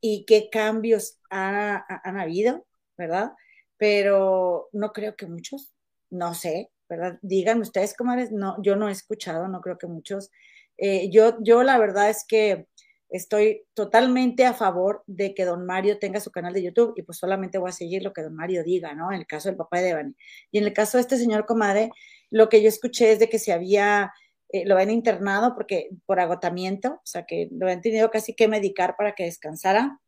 y qué cambios han habido, ¿verdad? Pero no creo que muchos, no sé, ¿verdad? Digan ustedes, comadres, no, yo no he escuchado, no creo que muchos. Eh, yo, yo la verdad es que estoy totalmente a favor de que don Mario tenga su canal de YouTube y pues solamente voy a seguir lo que don Mario diga, ¿no? En el caso del papá de Devani. Y en el caso de este señor comadre, lo que yo escuché es de que se había, eh, lo habían internado porque por agotamiento, o sea que lo habían tenido casi que medicar para que descansara.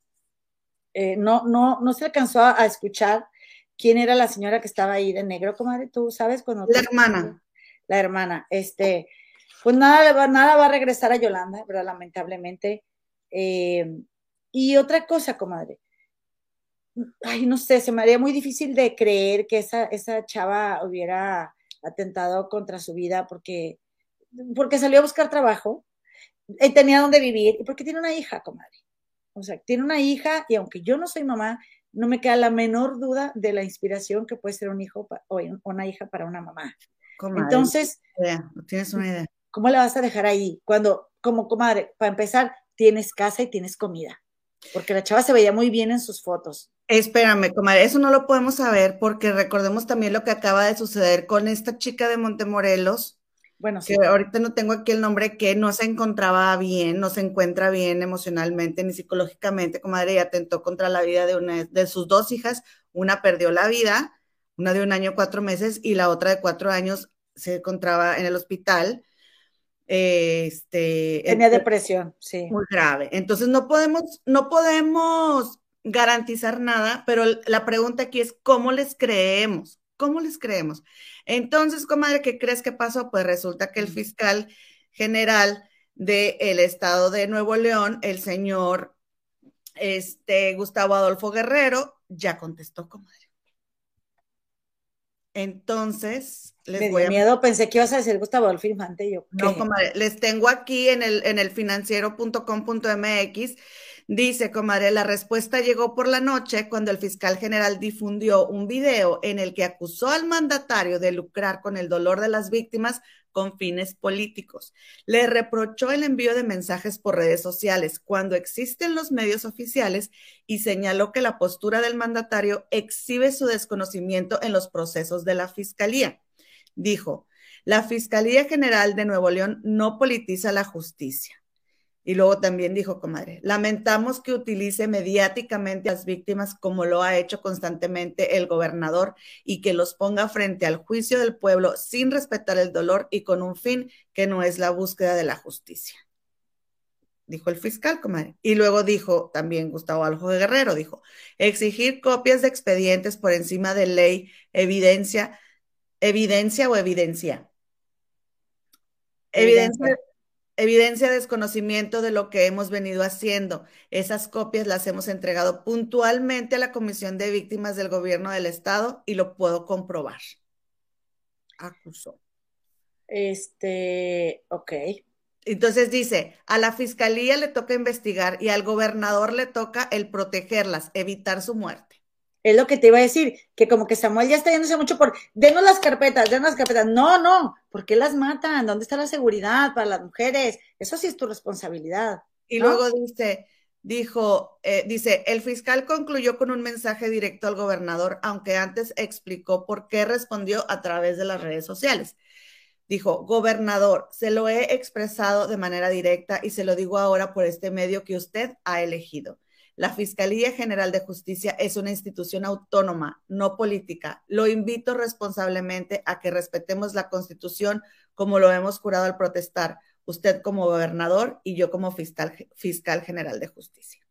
Eh, no, no, no se alcanzó a, escuchar quién era la señora que estaba ahí de negro, comadre, tú sabes cuando... La hermana. La hermana, este, pues nada, nada va a regresar a Yolanda, pero lamentablemente eh, y otra cosa, comadre, ay, no sé, se me haría muy difícil de creer que esa, esa chava hubiera atentado contra su vida porque, porque salió a buscar trabajo, y tenía donde vivir y porque tiene una hija, comadre. O sea, tiene una hija y aunque yo no soy mamá, no me queda la menor duda de la inspiración que puede ser un hijo o una hija para una mamá. Entonces, tienes una idea. ¿Cómo la vas a dejar ahí? Cuando, como comadre, para empezar, tienes casa y tienes comida. Porque la chava se veía muy bien en sus fotos. Espérame, comadre, eso no lo podemos saber porque recordemos también lo que acaba de suceder con esta chica de Montemorelos. Bueno, que ahorita no tengo aquí el nombre, que no se encontraba bien, no se encuentra bien emocionalmente ni psicológicamente, comadre, y atentó contra la vida de una de sus dos hijas. Una perdió la vida, una de un año, cuatro meses, y la otra de cuatro años se encontraba en el hospital este, Tenía depresión, sí. Muy grave. Entonces no podemos, no podemos garantizar nada, pero la pregunta aquí es, ¿cómo les creemos? ¿Cómo les creemos? Entonces, comadre, ¿qué crees que pasó? Pues resulta que el fiscal general del estado de Nuevo León, el señor este, Gustavo Adolfo Guerrero, ya contestó, comadre. Entonces, les voy a... miedo, pensé que ibas a decir Gustavo Adolfo Infante. Yo, no, comadre, les tengo aquí en el, en el financiero.com.mx. Dice, comadre, la respuesta llegó por la noche cuando el fiscal general difundió un video en el que acusó al mandatario de lucrar con el dolor de las víctimas con fines políticos. Le reprochó el envío de mensajes por redes sociales cuando existen los medios oficiales y señaló que la postura del mandatario exhibe su desconocimiento en los procesos de la Fiscalía. Dijo, la Fiscalía General de Nuevo León no politiza la justicia. Y luego también dijo, comadre, lamentamos que utilice mediáticamente a las víctimas como lo ha hecho constantemente el gobernador y que los ponga frente al juicio del pueblo sin respetar el dolor y con un fin que no es la búsqueda de la justicia. Dijo el fiscal, comadre. Y luego dijo también Gustavo Aljo Guerrero, dijo, exigir copias de expedientes por encima de ley, evidencia, evidencia o evidencia. Evidencia Evidencia de desconocimiento de lo que hemos venido haciendo. Esas copias las hemos entregado puntualmente a la Comisión de Víctimas del Gobierno del Estado y lo puedo comprobar. Acusó. Este, ok. Entonces dice, a la fiscalía le toca investigar y al gobernador le toca el protegerlas, evitar su muerte. Es lo que te iba a decir, que como que Samuel ya está yéndose mucho por, denos las carpetas, denos las carpetas. No, no, ¿por qué las matan? ¿Dónde está la seguridad para las mujeres? Eso sí es tu responsabilidad. Y luego dice, dijo, eh, dice, el fiscal concluyó con un mensaje directo al gobernador, aunque antes explicó por qué respondió a través de las redes sociales. Dijo, gobernador, se lo he expresado de manera directa y se lo digo ahora por este medio que usted ha elegido. La Fiscalía General de Justicia es una institución autónoma, no política. Lo invito responsablemente a que respetemos la Constitución como lo hemos jurado al protestar, usted como gobernador y yo como fiscal, fiscal general de justicia.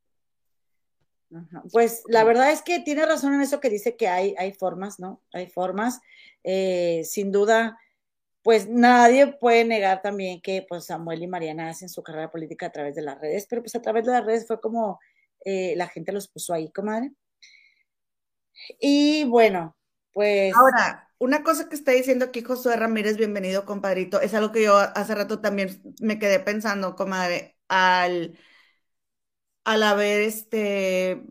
Pues la verdad es que tiene razón en eso que dice que hay, hay formas, ¿no? Hay formas. Eh, sin duda, pues nadie puede negar también que pues Samuel y Mariana hacen su carrera política a través de las redes, pero pues a través de las redes fue como eh, la gente los puso ahí, comadre. Y bueno, pues. Ahora, una cosa que está diciendo aquí Josué Ramírez, bienvenido, compadrito, es algo que yo hace rato también me quedé pensando, comadre. al, al haber este,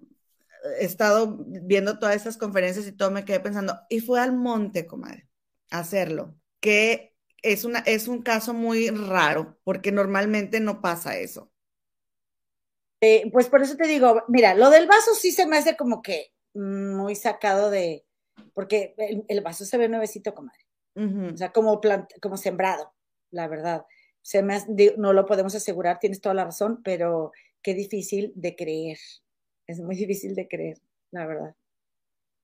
estado viendo todas esas conferencias y todo, me quedé pensando, y fue al monte, comadre, a hacerlo, que es, una, es un caso muy raro, porque normalmente no pasa eso. Eh, pues por eso te digo, mira, lo del vaso sí se me hace como que muy sacado de, porque el, vaso se ve nuevecito, comadre. O sea, como, como sembrado, la verdad. Se me no lo podemos asegurar, tienes toda la razón, pero qué difícil de creer. Es muy difícil de creer, la verdad.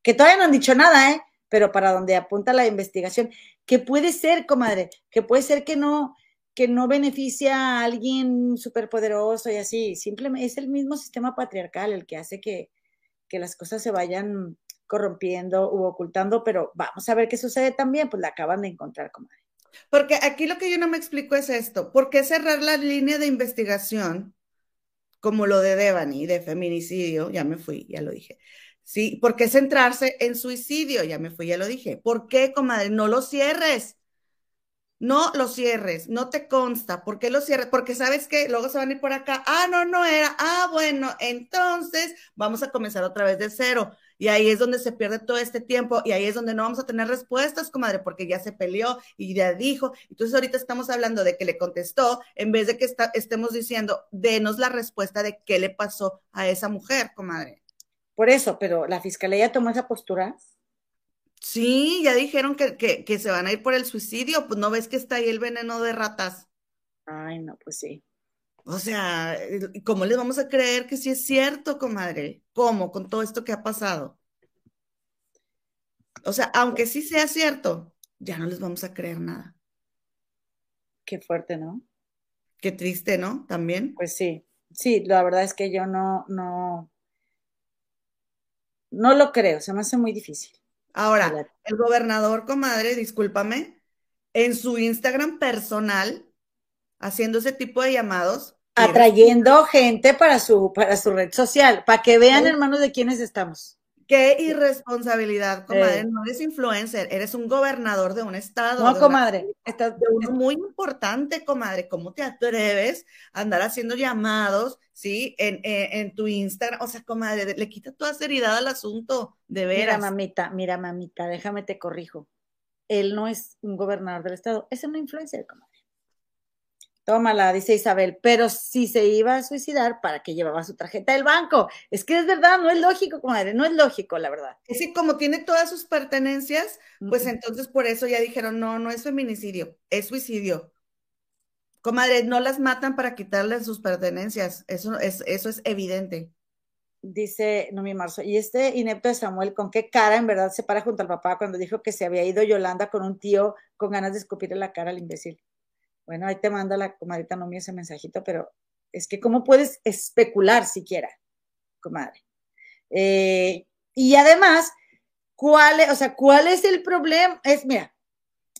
Que todavía no han dicho nada, ¿eh? Pero para donde apunta la investigación, que puede ser, comadre, que puede ser que no, que no beneficia a alguien superpoderoso y así. Simplemente es el mismo sistema patriarcal el que hace que, que las cosas se vayan corrompiendo u ocultando, pero vamos a ver qué sucede también, pues la acaban de encontrar, comadre. Porque aquí lo que yo no me explico es esto, ¿por qué cerrar la línea de investigación como lo de Devani, de feminicidio? Ya me fui, ya lo dije. Sí, ¿por qué centrarse en suicidio? Ya me fui, ya lo dije. ¿Por qué, comadre? No lo cierres. No lo cierres, no te consta. ¿Por qué lo cierres? Porque sabes que luego se van a ir por acá. Ah, no, no era. Ah, bueno, entonces vamos a comenzar otra vez de cero. Y ahí es donde se pierde todo este tiempo y ahí es donde no vamos a tener respuestas, comadre, porque ya se peleó y ya dijo. Entonces ahorita estamos hablando de que le contestó en vez de que estemos diciendo, denos la respuesta de qué le pasó a esa mujer, comadre. Por eso, pero la fiscalía tomó esa postura. Sí, ya dijeron que, que, se van a ir por el suicidio, pues no ves que está ahí el veneno de ratas. Ay, no, pues sí. O sea, ¿cómo les vamos a creer que sí es cierto, comadre? ¿Cómo? Con todo esto que ha pasado. O sea, aunque sí sea cierto, ya no les vamos a creer nada. Qué fuerte, ¿no? Qué triste, ¿no? También. Pues sí, sí, la verdad es que yo no, no, no lo creo, se me hace muy difícil. Ahora, el gobernador, comadre, discúlpame, en su Instagram personal, haciendo ese tipo de llamados. Atrayendo gente para su, para su red social, para que vean, hermanos, de quiénes estamos. Qué irresponsabilidad, comadre. No eres influencer, eres un gobernador de un estado. No, comadre. Estás de uno muy importante, comadre. ¿Cómo te atreves a andar haciendo llamados, sí, en, en, tu Instagram? O sea, comadre, le quita toda seriedad al asunto, de veras. Mira, mamita, mira, mamita, déjame te corrijo. Él no es un gobernador del estado, es un influencer, comadre. Tómala, dice Isabel, pero si se iba a suicidar, ¿para qué llevaba su tarjeta del banco? Es que es verdad, no es lógico, comadre, no es lógico, la verdad. Es que como tiene todas sus pertenencias, pues entonces por eso ya dijeron, no, no es feminicidio, es suicidio. Comadre, no las matan para quitarle sus pertenencias, eso es, eso es evidente. Dice Nomi Marzo, y este inepto de Samuel, ¿con qué cara en verdad se para junto al papá cuando dijo que se había ido Yolanda con un tío con ganas de escupirle la cara al imbécil? Bueno, ahí te manda la comadrita no ese mensajito, pero es que cómo puedes especular siquiera, comadre. Eh, y además, ¿cuál es, o sea, cuál es el problema? Es, mira,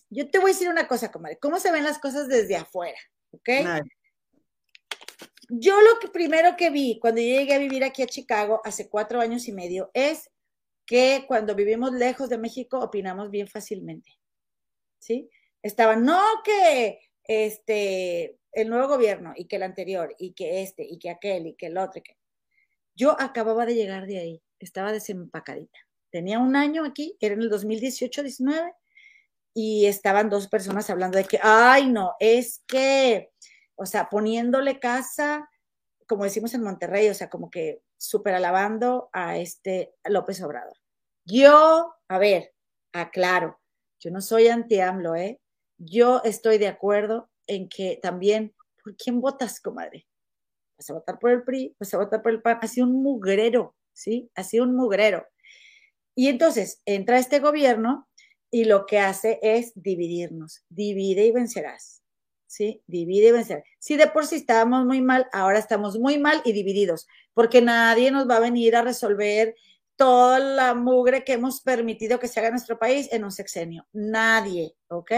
yo te voy a decir una cosa, comadre, ¿cómo se ven las cosas desde afuera? ¿Ok? Yo lo que primero que vi cuando yo llegué a vivir aquí a Chicago hace cuatro años y medio es que cuando vivimos lejos de México opinamos bien fácilmente. ¿Sí? Estaban, no que este, el nuevo gobierno y que el anterior y que este y que aquel y que el otro. que... Yo acababa de llegar de ahí, estaba desempacadita. Tenía un año aquí, era en el 2018-19, y estaban dos personas hablando de que, ay, no, es que, o sea, poniéndole casa, como decimos en Monterrey, o sea, como que súper alabando a este López Obrador. Yo, a ver, aclaro, yo no soy anti-AMLO, ¿eh? Yo estoy de acuerdo en que también, ¿por quién votas, comadre? Vas a votar por el PRI, vas a votar por el PAN, ha sido un mugrero, ¿sí? Ha sido un mugrero. Y entonces entra este gobierno y lo que hace es dividirnos, divide y vencerás, ¿sí? Divide y vencerás. Si de por sí estábamos muy mal, ahora estamos muy mal y divididos, porque nadie nos va a venir a resolver toda la mugre que hemos permitido que se haga en nuestro país en un sexenio. Nadie, ¿ok?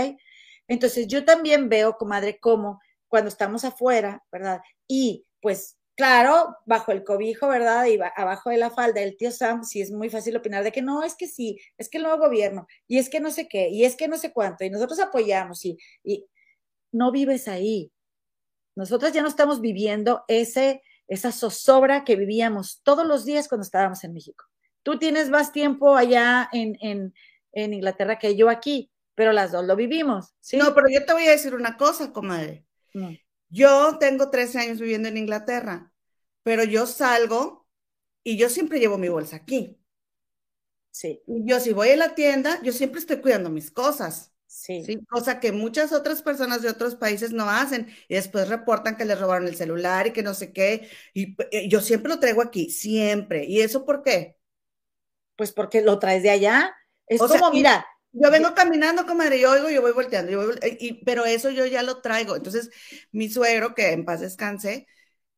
Entonces yo también veo, comadre, como cuando estamos afuera, ¿verdad? Y pues claro, bajo el cobijo, ¿verdad? Y abajo de la falda del tío Sam, sí es muy fácil opinar de que no, es que sí, es que el nuevo gobierno, y es que no sé qué, y es que no sé cuánto, y nosotros apoyamos, y, y no vives ahí. Nosotras ya no estamos viviendo ese, esa zozobra que vivíamos todos los días cuando estábamos en México. Tú tienes más tiempo allá en, en, en Inglaterra que yo aquí, pero las dos lo vivimos. ¿sí? No, pero yo te voy a decir una cosa, comadre. No. Yo tengo 13 años viviendo en Inglaterra, pero yo salgo y yo siempre llevo mi bolsa aquí. Sí, Yo si voy a la tienda, yo siempre estoy cuidando mis cosas, sí. ¿sí? Cosa que muchas otras personas de otros países no hacen y después reportan que les robaron el celular y que no sé qué. Y yo siempre lo traigo aquí, siempre. ¿Y eso por qué? Pues porque lo traes de allá. Es O sea, como, y- mira, Yo vengo caminando, comadre, yo oigo, yo voy volteando, yo voy vol- eh, y- pero eso yo ya lo traigo. Entonces, mi suegro, que en paz descanse,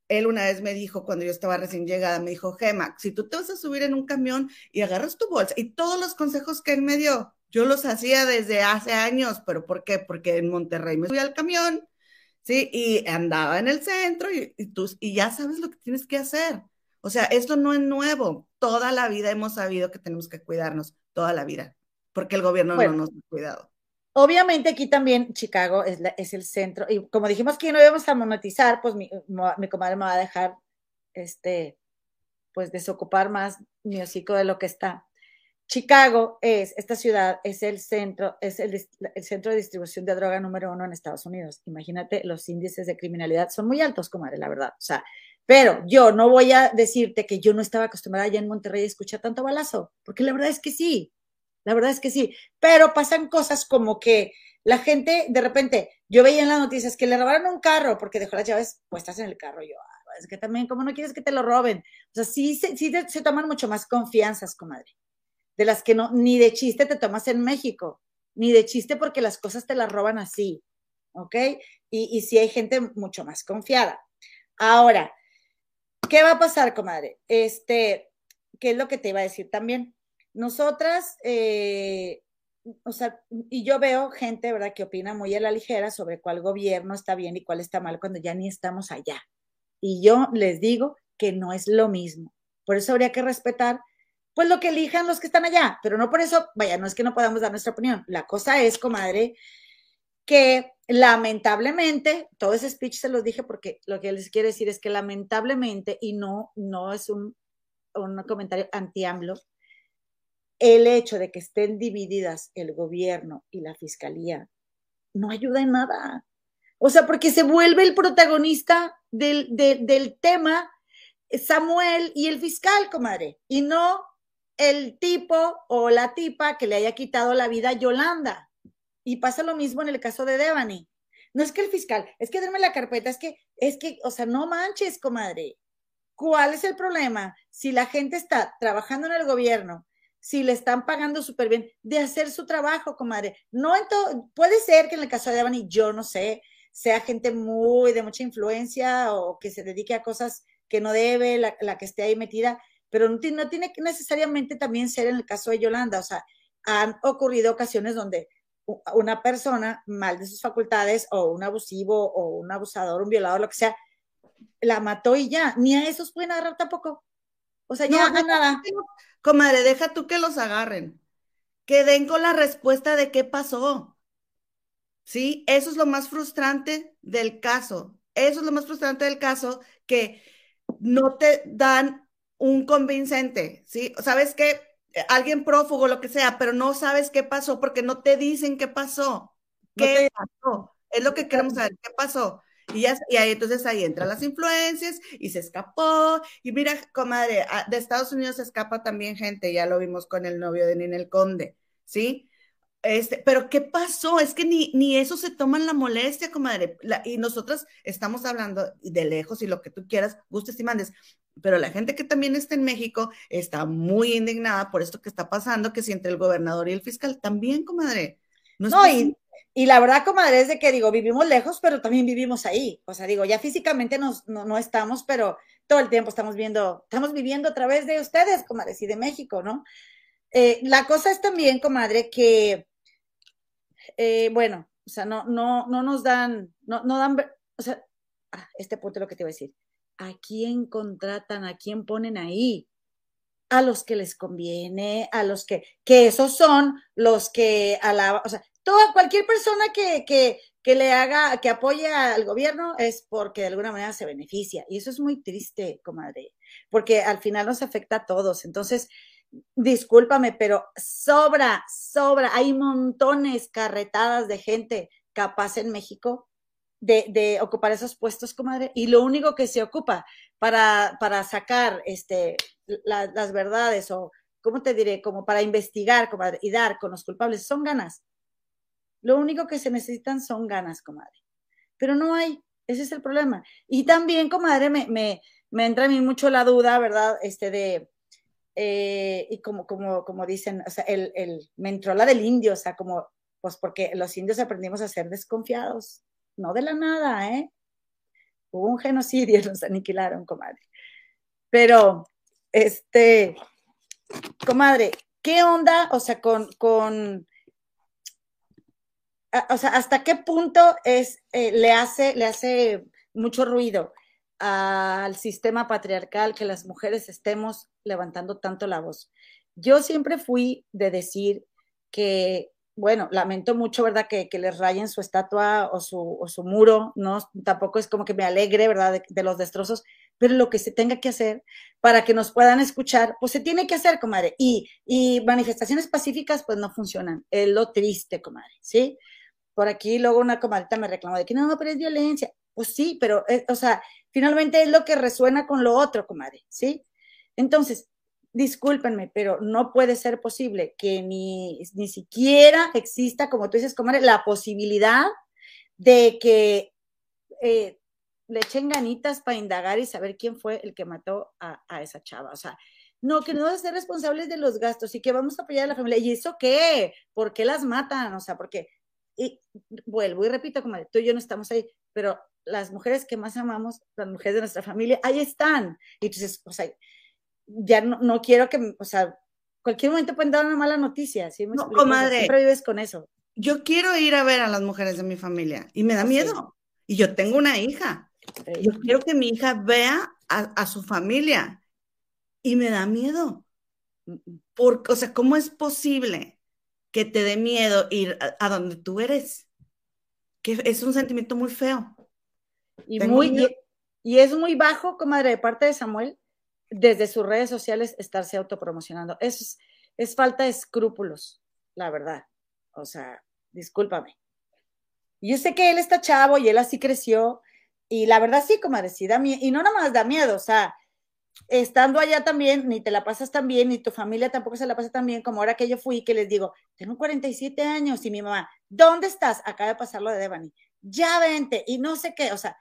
él una vez me dijo, cuando yo estaba recién llegada, me dijo, Gema, si tú te vas a subir en un camión y agarras tu bolsa, y todos los consejos que él me dio, yo los hacía desde hace años, pero ¿por qué? Porque en Monterrey me subí al camión, ¿sí? Y andaba en el centro y, y tú, y ya sabes lo que tienes que hacer. O sea, esto no es nuevo. Toda la vida hemos sabido que tenemos que cuidarnos, toda la vida, porque el gobierno Bueno. no nos ha cuidado. obviamente aquí también Chicago es, la- es el centro. Y como dijimos que no íbamos a monetizar, pues mi, mi comadre me va a dejar, este, pues desocupar más mi hocico de lo que está. Chicago es, esta ciudad es el centro, es el, el centro de distribución de droga número uno en Estados Unidos. Imagínate, los índices de criminalidad son muy altos, comadre, la verdad. O sea, pero yo no voy a decirte que yo no estaba acostumbrada allá en Monterrey a escuchar tanto balazo, porque la verdad es que sí, la verdad es que sí. Pero pasan cosas como que la gente, de repente, yo veía en las noticias que le robaron un carro porque dejó las llaves puestas en el carro. Yo, ah, es que también, ¿cómo no quieres que te lo roben? O sea, sí, sí te- se toman mucho más confianzas, comadre de las que no, ni de chiste te tomas en México, ni de chiste porque las cosas te las roban así, ¿ok? Y, y sí hay gente mucho más confiada. Ahora, ¿qué va a pasar, comadre? Este, ¿qué es lo que te iba a decir también? Nosotras, eh, o sea, y yo veo gente, ¿verdad?, que opina muy a la ligera sobre cuál gobierno está bien y cuál está mal cuando ya ni estamos allá. Y yo les digo que no es lo mismo. Por eso habría que respetar pues lo que elijan los que están allá, pero no por eso, vaya, no es que no podamos dar nuestra opinión. La cosa es, comadre, que lamentablemente, todo ese speech se los dije porque lo que les quiero decir es que lamentablemente, y no, no es un, un comentario anti-AMLO, el hecho de que estén divididas el gobierno y la fiscalía no ayuda en nada. O sea, porque se vuelve el protagonista del, de, del tema Samuel y el fiscal, comadre, y no el tipo o la tipa que le haya quitado la vida a Yolanda. Y pasa lo mismo en el caso de Devani. No es que el fiscal, es que denme la carpeta, es que, es que, o sea, no manches, comadre. ¿Cuál es el problema? Si la gente está trabajando en el gobierno, si le están pagando súper bien, de hacer su trabajo, comadre. No en todo, puede ser que en el caso de Devani, yo no sé, sea gente muy de mucha influencia o que se dedique a cosas que no debe, la, la que esté ahí metida, pero no, tiene- no tiene que necesariamente también ser en el caso de Yolanda, o sea, han ocurrido ocasiones donde una persona mal de sus facultades o un abusivo o un abusador, un violador, lo que sea, la mató y ya, ni a esos pueden agarrar tampoco. O sea, ya No, no, nada. Comadre, deja tú que los agarren. Que den con la respuesta de qué pasó. ¿Sí? Eso es lo más frustrante del caso. Eso es lo más frustrante del caso, que no te dan un convincente, ¿sí? ¿Sabes qué? Alguien prófugo, lo que sea, pero no sabes qué pasó porque no te dicen qué pasó. No ¿Qué te- pasó? Es lo que queremos saber, ¿qué pasó? Y, ya, y ahí entonces ahí entran las influencias y se escapó. Y mira, comadre, a- de Estados Unidos se escapa también gente, ya lo vimos con el novio de Ninel Conde, ¿sí? Este, pero ¿qué pasó? Es que ni, ni eso se toman la molestia, comadre. La- y nosotros estamos hablando de lejos y lo que tú quieras, gustes y mandes. Pero la gente que también está en México está muy indignada por esto que está pasando, que si entre el gobernador y el fiscal también, comadre. No, No, y, y la verdad, comadre, es de que digo, vivimos lejos, pero también vivimos ahí. O sea, digo, ya físicamente nos, no, no estamos, pero todo el tiempo estamos viendo, estamos viviendo a través de ustedes, comadres, y de México, ¿no? Eh, la cosa es también, comadre, que, eh, bueno, o sea, no, no, no nos dan, no, no dan, o sea, ah, este punto es lo que te iba a decir. ¿A quién contratan? ¿A quién ponen ahí? A los que les conviene, a los que, que esos son los que alaban, o sea, toda, cualquier persona que, que, le haga, que apoye al gobierno es porque de alguna manera se beneficia. Y eso es muy triste, comadre, porque al final nos afecta a todos. Entonces, discúlpame, pero sobra, sobra. Hay montones, carretadas de gente capaz en México de, de, ocupar esos puestos, comadre, y lo único que se ocupa para, para sacar este, la, las verdades o, ¿cómo te diré? Como para investigar, comadre, y dar con los culpables, son ganas. Lo único que se necesitan son ganas, comadre. Pero no hay, ese es el problema. Y también, comadre, me, me, me entra a mí mucho la duda, ¿verdad? Este de, eh, y como, como, como dicen, o sea, el, el, me entró la del indio, o sea, como, pues porque los indios aprendimos a ser desconfiados no de la nada, ¿eh? Hubo un genocidio, nos aniquilaron, comadre. Pero, este, comadre, ¿qué onda? O sea, con, con, o sea, ¿hasta qué punto es, eh, le, hace, le hace mucho ruido al sistema patriarcal que las mujeres estemos levantando tanto la voz? Yo siempre fui de decir que bueno, lamento mucho, ¿verdad? Que, que les rayen su estatua o su, su, muro, ¿no? Tampoco es como que me alegre, ¿verdad? De, de, los destrozos, pero lo que se tenga que hacer para que nos puedan escuchar, pues se tiene que hacer, comadre. Y, y manifestaciones pacíficas, pues no funcionan. Es lo triste, comadre, ¿sí? Por aquí luego una comadrita me reclamó de que no, pero es violencia. Pues sí, pero, es, o sea, finalmente es lo que resuena con lo otro, comadre, ¿sí? Entonces, discúlpenme, pero no puede ser posible que ni, ni siquiera exista, como tú dices, comadre, la posibilidad de que eh, le echen ganitas para indagar y saber quién fue el que mató a, a, esa chava. O sea, no, que no vamos a ser responsables de los gastos y que vamos a apoyar a la familia. ¿Y eso qué? ¿Por qué las matan? O sea, porque, y vuelvo y repito, como tú y yo no estamos ahí, pero las mujeres que más amamos, las mujeres de nuestra familia, ahí están. Y entonces, o sea, ya no, no, quiero que, o sea, cualquier momento pueden dar una mala noticia, ¿sí? no, comadre, siempre vives con eso. Yo quiero ir a ver a las mujeres de mi familia y me da miedo. Y yo tengo una hija. Sí. Yo quiero que mi hija vea a, a, su familia y me da miedo. Porque, o sea, ¿cómo es posible que te dé miedo ir a, a donde tú eres? Que es un sentimiento muy feo. Y, muy, y, y, es muy bajo, comadre, de parte de Samuel, desde sus redes sociales estarse autopromocionando. Es, es falta de escrúpulos, la verdad. O sea, discúlpame. Yo sé que él está chavo y él así creció, y la verdad sí, como decía, y no nada más da miedo, o sea, estando allá también, ni te la pasas tan bien, ni tu familia tampoco se la pasa tan bien como ahora que yo fui, que les digo, tengo 47 años, y mi mamá, ¿dónde estás? Acaba de pasar lo de Devani, ya vente, y no sé qué, o sea,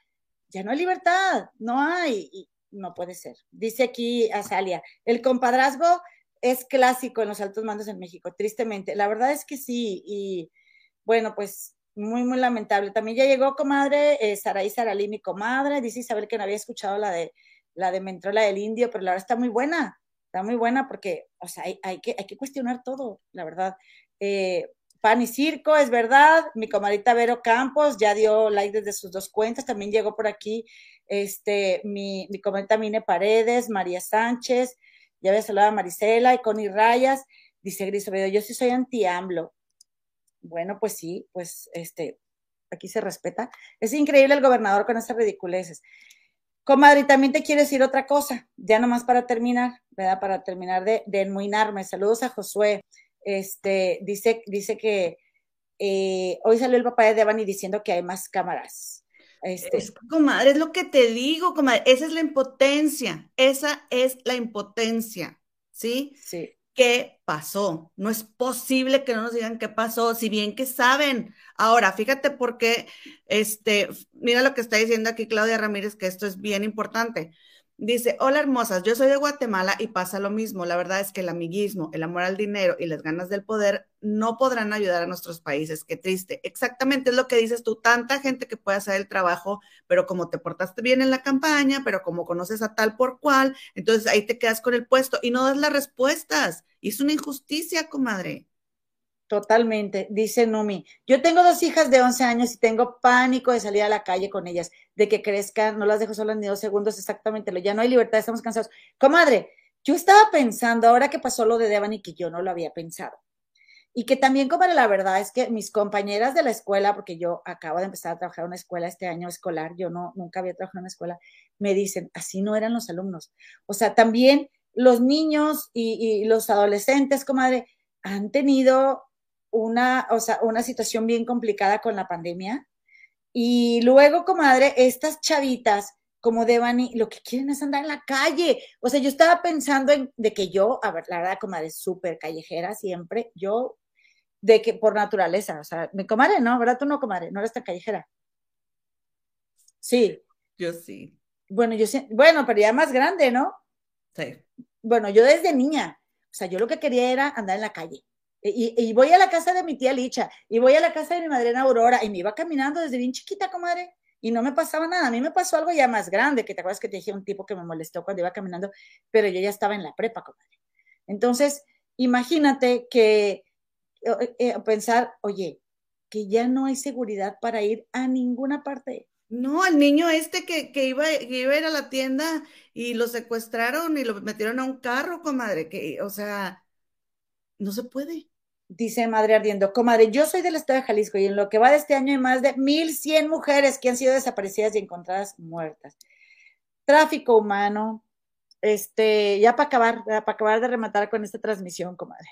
ya no hay libertad, no hay, no puede ser. Dice aquí Azalia, el compadrazgo es clásico en los altos mandos en México, tristemente. La verdad es que sí, y bueno, pues muy, muy lamentable. También ya llegó, comadre, eh, Saraí Saralí, mi comadre, dice Isabel que no había escuchado la de la de Mentrola del Indio, pero la verdad está muy buena, está muy buena porque, o sea, hay, hay que, hay que cuestionar todo, la verdad. Eh, Pan y Circo, es verdad. Mi comadita Vero Campos ya dio like desde sus dos cuentas. También llegó por aquí este, mi, mi comadita Mine Paredes, María Sánchez, ya había saludado a Marisela y Connie Rayas. Dice Gris Oviedo, yo sí soy anti-AMLO. Bueno, pues sí, pues este, aquí se respeta. Es increíble el gobernador con esas ridiculeces. Comadre, también te quiero decir otra cosa, ya nomás para terminar, ¿verdad? Para terminar de, de enmuinarme. Saludos a Josué este, dice, dice que eh, hoy salió el papá de Devani diciendo que hay más cámaras. Este. Es, comadre, es lo que te digo, comadre, esa es la impotencia, esa es la impotencia, ¿sí? Sí. ¿Qué pasó? No es posible que no nos digan qué pasó, si bien que saben. Ahora, fíjate porque, este, mira lo que está diciendo aquí Claudia Ramírez, que esto es bien importante. Dice, hola hermosas, yo soy de Guatemala y pasa lo mismo. La verdad es que el amiguismo, el amor al dinero y las ganas del poder no podrán ayudar a nuestros países. Qué triste. Exactamente es lo que dices tú, tanta gente que puede hacer el trabajo, pero como te portaste bien en la campaña, pero como conoces a tal por cual, entonces ahí te quedas con el puesto y no das las respuestas. Y es una injusticia, comadre. Totalmente, dice Numi. Yo tengo dos hijas de 11 años y tengo pánico de salir a la calle con ellas, de que crezcan, no las dejo solas ni dos segundos, exactamente, ya no hay libertad, estamos cansados. Comadre, yo estaba pensando, ahora que pasó lo de Devani, que yo no lo había pensado, Y que también, como la verdad es que mis compañeras de la escuela, porque yo acabo de empezar a trabajar en una escuela este año escolar, yo no, nunca había trabajado en una escuela, me dicen, así no eran los alumnos. O sea, también los niños y, los adolescentes, comadre, han tenido una, o sea, una situación bien complicada con la pandemia. Y luego, comadre, estas chavitas como Devani, lo que quieren es andar en la calle. O sea, yo estaba pensando en de que yo, a ver, la verdad, comadre, súper callejera siempre, yo, de que por naturaleza, o sea, mi comadre, ¿no? ¿Verdad? Tú no, comadre, no eres tan callejera. Sí. Yo sí. Bueno, yo sí, bueno, pero ya más grande, ¿no? Sí. Bueno, yo desde niña, o sea, yo lo que quería era andar en la calle. Y, voy a la casa de mi tía Licha, y voy a la casa de mi madrina Aurora, y me iba caminando desde bien chiquita, comadre, y no me pasaba nada. A mí me pasó algo ya más grande, que te acuerdas que te dije un tipo que me molestó cuando iba caminando, pero yo ya estaba en la prepa, comadre. Entonces, imagínate que eh, eh, pensar, oye, que ya no hay seguridad para ir a ninguna parte. No, el niño este que, iba, iba a ir a la tienda y lo secuestraron y lo metieron a un carro, comadre, que, o sea, no se puede. Dice Madre Ardiendo, comadre, yo soy del estado de Jalisco y en lo que va de este año hay más de 1.100 mujeres que han sido desaparecidas y encontradas muertas. Tráfico humano, este, ya para acabar, para acabar de rematar con esta transmisión, comadre.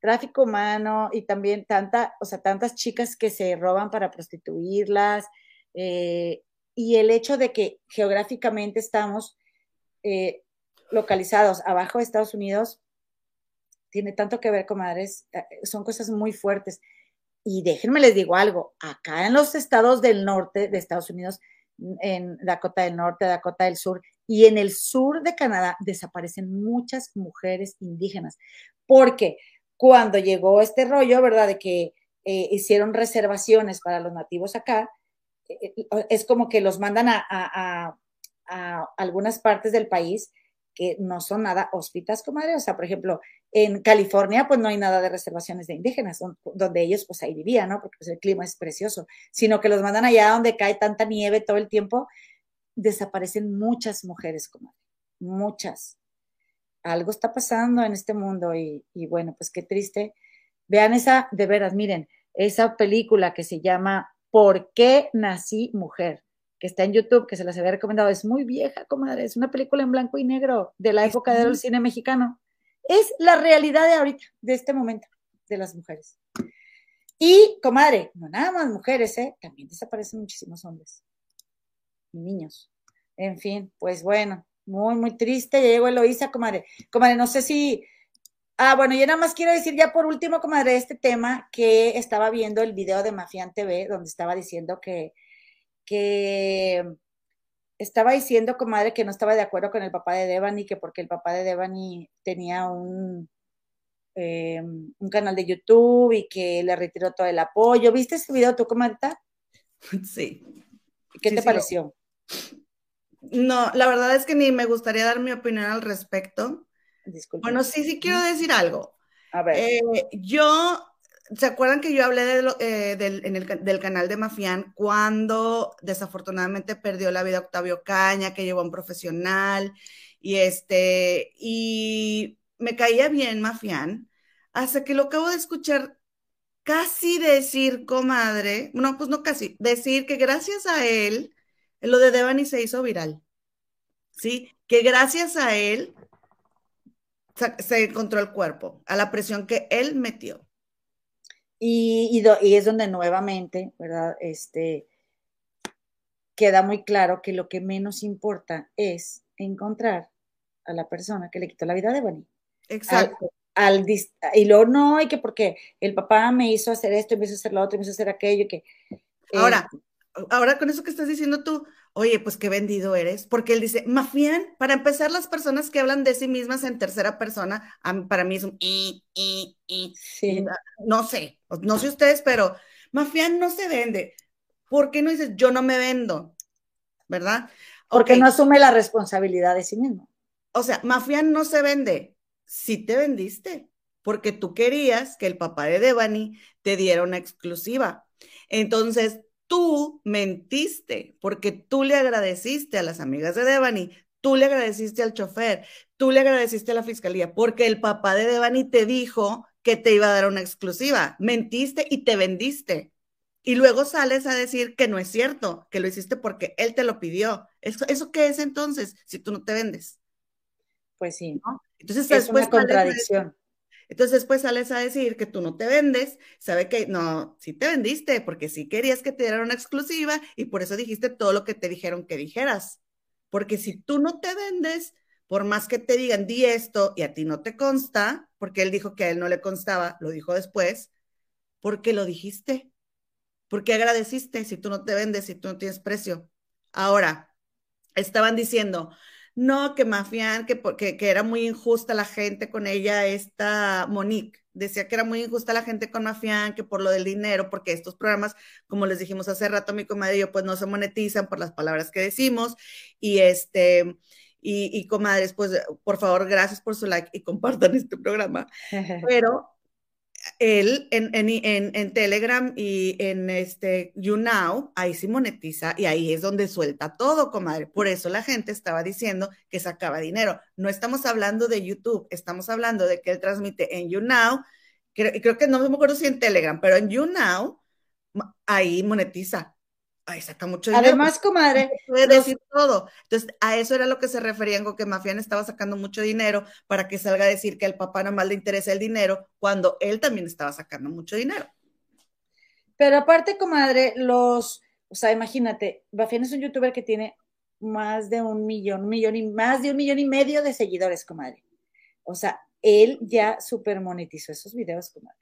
Tráfico humano y también tanta, o sea, tantas chicas que se roban para prostituirlas, eh, y el hecho de que geográficamente estamos eh, localizados abajo de Estados Unidos tiene tanto que ver, comadres, eh, son cosas muy fuertes. Y déjenme les digo algo, acá en los estados del norte de Estados Unidos, en Dakota del Norte, Dakota del Sur y en el sur de Canadá desaparecen muchas mujeres indígenas, porque cuando llegó este rollo, ¿verdad? De que hicieron reservaciones para los nativos acá, eh, eh, es como que los mandan a, algunas partes del país que no son nada hóspitas, comadre. O sea, por ejemplo, en California, pues no hay nada de reservaciones de indígenas, donde ellos pues ahí vivían, ¿no? Porque pues, el clima es precioso, sino que los mandan allá donde cae tanta nieve todo el tiempo. Desaparecen muchas mujeres, comadre, muchas. Algo está pasando en este mundo y, y bueno, pues qué triste. Vean esa, de veras, miren, esa película que se llama ¿Por qué nací mujer? que está en YouTube, que se las había recomendado. Es muy vieja, comadre. Es una película en blanco y negro de la época del cine mexicano. Es la realidad de ahorita, de este momento, de las mujeres. Y, comadre, no nada más mujeres, ¿eh? También desaparecen muchísimos hombres y niños. En fin, pues bueno, muy, muy triste. Ya llegó Eloísa, comadre. Comadre, no sé si Ah, bueno, yo nada más quiero decir ya por último, comadre, este tema que estaba viendo el video de Mafián TV, donde estaba diciendo que, que estaba diciendo, comadre, que no estaba de acuerdo con el papá de Devani, que porque el papá de Devani tenía un, eh, un canal de YouTube y que le retiró todo el apoyo. ¿Viste ese video tú, comadre? Sí. ¿Qué te pareció? No, la verdad es que ni me gustaría dar mi opinión al respecto. Bueno, sí, sí quiero decir algo. A ver. Eh, yo, ¿se acuerdan que yo hablé eh, del, canal de Mafián cuando desafortunadamente perdió la vida Octavio Caña, que llevó a un profesional, y este, y me caía bien Mafián, hasta que lo acabo de escuchar casi decir, comadre, no, pues no casi, decir que gracias a él, lo de Devani se hizo viral. ¿Sí? Que gracias a él se encontró el cuerpo, a la presión que él metió. Y, y, es donde nuevamente, ¿verdad? Este, queda muy claro que lo que menos importa es encontrar a la persona que le quitó la vida de Bonnie. Exacto. Al, y luego no, y que porque el papá me hizo hacer esto, me hizo hacer lo otro, me hizo hacer aquello, que... Ahora, eh, ahora con eso que estás diciendo tú, oye, pues qué vendido eres, porque él dice, mafián, para empezar, las personas que hablan de sí mismas en tercera persona, para mí es un y, y, y, sí. no sé, no sé ustedes, pero mafián no se vende. ¿Por qué no dices, yo no me vendo? ¿Verdad? Porque no asume la responsabilidad de sí mismo. O sea, mafián no se vende. Sí te vendiste, porque tú querías que el papá de Devani te diera una exclusiva. Entonces, tú mentiste porque tú le agradeciste a las amigas de Devani, tú le agradeciste al chofer, tú le agradeciste a la fiscalía, porque el papá de Devani te dijo que te iba a dar una exclusiva. Mentiste y te vendiste. Y luego sales a decir que no es cierto, que lo hiciste porque él te lo pidió. ¿Eso, eso qué es entonces si tú no te vendes? Pues sí. ¿no? Entonces, es después una contradicción. Entonces después sales a decir que tú no te vendes, sabe que no, sí te vendiste, porque sí querías que te dieran una exclusiva y por eso dijiste todo lo que te dijeron que dijeras. Porque si tú no te vendes, por más que te digan, di esto y a ti no te consta, porque él dijo que a él no le constaba, lo dijo después, porque lo dijiste. porque agradeciste si tú no te vendes, si tú no tienes precio? Ahora, estaban diciendo, no, que Mafián, que, que, que era muy injusta la gente con ella, esta Monique, decía que era muy injusta la gente con Mafián, que por lo del dinero, porque estos programas, como les dijimos hace rato, mi comadre y yo, pues no se monetizan por las palabras que decimos, y este, y, y comadres, pues por favor, gracias por su like y compartan este programa, pero él en, en, en, en, Telegram y en este YouNow, ahí sí monetiza y ahí es donde suelta todo, comadre. Por eso la gente estaba diciendo que sacaba dinero. No estamos hablando de YouTube, estamos hablando de que él transmite en YouNow, creo, creo que no me acuerdo si en Telegram, pero en YouNow, ahí monetiza ahí saca mucho dinero. Además, comadre, puede los... decir todo. Entonces, a eso era lo que se referían con que Mafián estaba sacando mucho dinero para que salga a decir que al papá nomás le interesa el dinero, cuando él también estaba sacando mucho dinero. Pero aparte, comadre, los, o sea, imagínate, Mafián es un youtuber que tiene más de un millón, un millón y más de un millón y medio de seguidores, comadre. O sea, él ya super monetizó esos videos, comadre.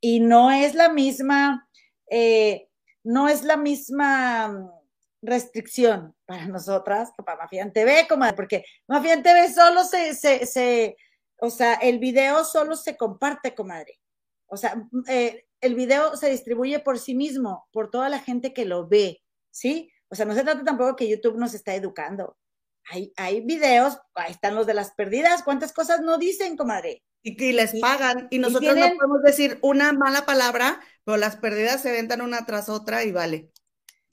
Y no es la misma, eh, no es la misma mm, restricción para nosotras que para Mafian TV, comadre, porque Mafian TV solo se, se, se, o sea, el video solo se comparte, comadre. O sea, mm, eh, el video se distribuye por sí mismo, por toda la gente que lo ve, ¿sí? O sea, no se trata tampoco que YouTube nos está educando. Hay, hay videos, ahí están los de las perdidas, ¿cuántas cosas no dicen, comadre? Y que les pagan, y nosotros y tienen... no podemos decir una mala palabra, pero las pérdidas se ventan una tras otra y vale.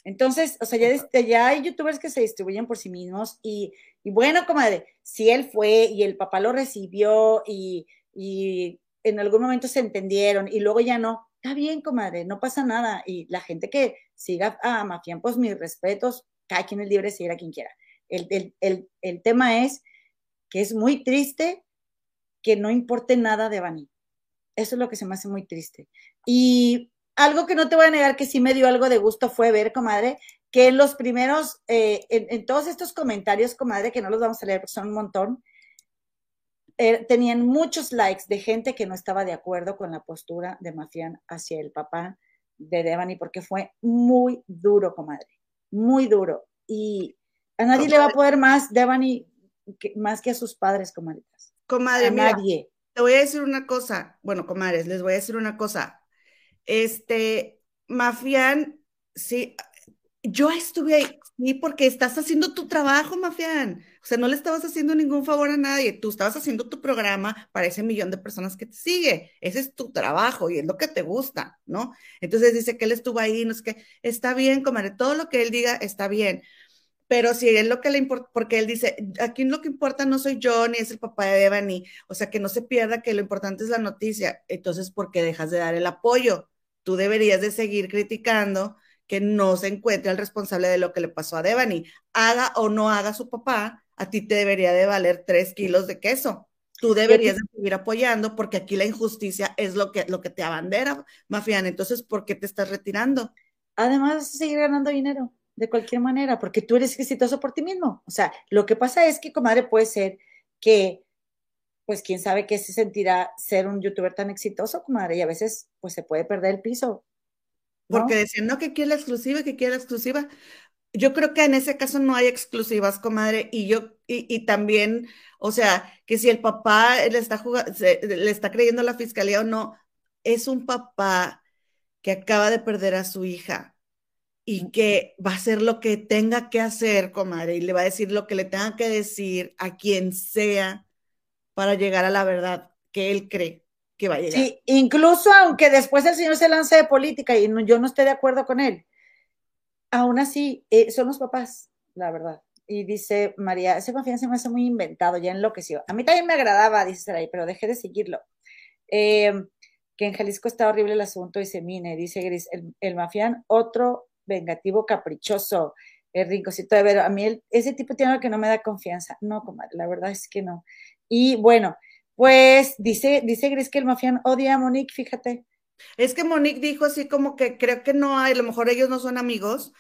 Entonces, o sea, ya, ya hay youtubers que se distribuyen por sí mismos y, y, bueno, comadre, si él fue y el papá lo recibió y, y en algún momento se entendieron y luego ya no, está bien, comadre, no pasa nada. Y la gente que siga a Mafián, pues mis respetos, cada quien es libre de seguir a quien quiera. El, el, el, el tema es que es muy triste que no importe nada de Bani. Eso es lo que se me hace muy triste. Y algo que no te voy a negar que sí me dio algo de gusto fue ver, comadre, que en los primeros, eh, en, en, todos estos comentarios, comadre, que no los vamos a leer porque son un montón, eh, tenían muchos likes de gente que no estaba de acuerdo con la postura de Mafián hacia el papá de Devani, porque fue muy duro, comadre, muy duro. Y a nadie comadre. le va a poder más Devani que, más que a sus padres, comadre. Comadre, a mira, nadie. Te voy a decir una cosa, bueno, comadres, les voy a decir una cosa. Este, Mafián, sí, yo estuve ahí, sí, porque estás haciendo tu trabajo, Mafián. O sea, no le estabas haciendo ningún favor a nadie. Tú estabas haciendo tu programa para ese millón de personas que te sigue. Ese es tu trabajo y es lo que te gusta, ¿no? Entonces dice que él estuvo ahí, no es que está bien, comadre, todo lo que él diga está bien pero si es lo que le importa, porque él dice, aquí lo que importa no soy yo, ni es el papá de Devani, o sea, que no se pierda que lo importante es la noticia, entonces, ¿por qué dejas de dar el apoyo? Tú deberías de seguir criticando que no se encuentre el responsable de lo que le pasó a Devani. Haga o no haga su papá, a ti te debería de valer tres kilos de queso. Tú deberías de seguir apoyando porque aquí la injusticia es lo que, lo que te abandera, Mafián. Entonces, ¿por qué te estás retirando? Además, seguir ganando dinero de cualquier manera, porque tú eres exitoso por ti mismo. O sea, lo que pasa es que, comadre, puede ser que, pues, quién sabe qué se sentirá ser un youtuber tan exitoso, comadre, y a veces, pues, se puede perder el piso. Porque decían, no, que quiere la exclusiva, que quiere la exclusiva. Yo creo que en ese caso no hay exclusivas, comadre, y yo, y, y también, o sea, que si el papá le está jugando, le está creyendo la fiscalía o no, es un papá que acaba de perder a su hija y que va a hacer lo que tenga que hacer, comadre, y le va a decir lo que le tenga que decir a quien sea para llegar a la verdad que él cree que va a llegar. Sí, incluso aunque después el señor se lance de política y no, yo no esté de acuerdo con él, aún así eh, son los papás, la verdad. Y dice María, ese confianza me hace muy inventado, ya enloqueció. A mí también me agradaba, dice Saray, pero dejé de seguirlo. Eh, que en Jalisco está horrible el asunto, dice Mine, dice Gris, el, el mafián, otro vengativo caprichoso, el rinconcito de ver, a mí ese tipo tiene algo que no me da confianza. No, comadre, la verdad es que no. Y bueno, pues dice, dice Gris que el mafián odia a Monique, fíjate. Es que Monique dijo así como que creo que no hay, a lo mejor ellos no son amigos,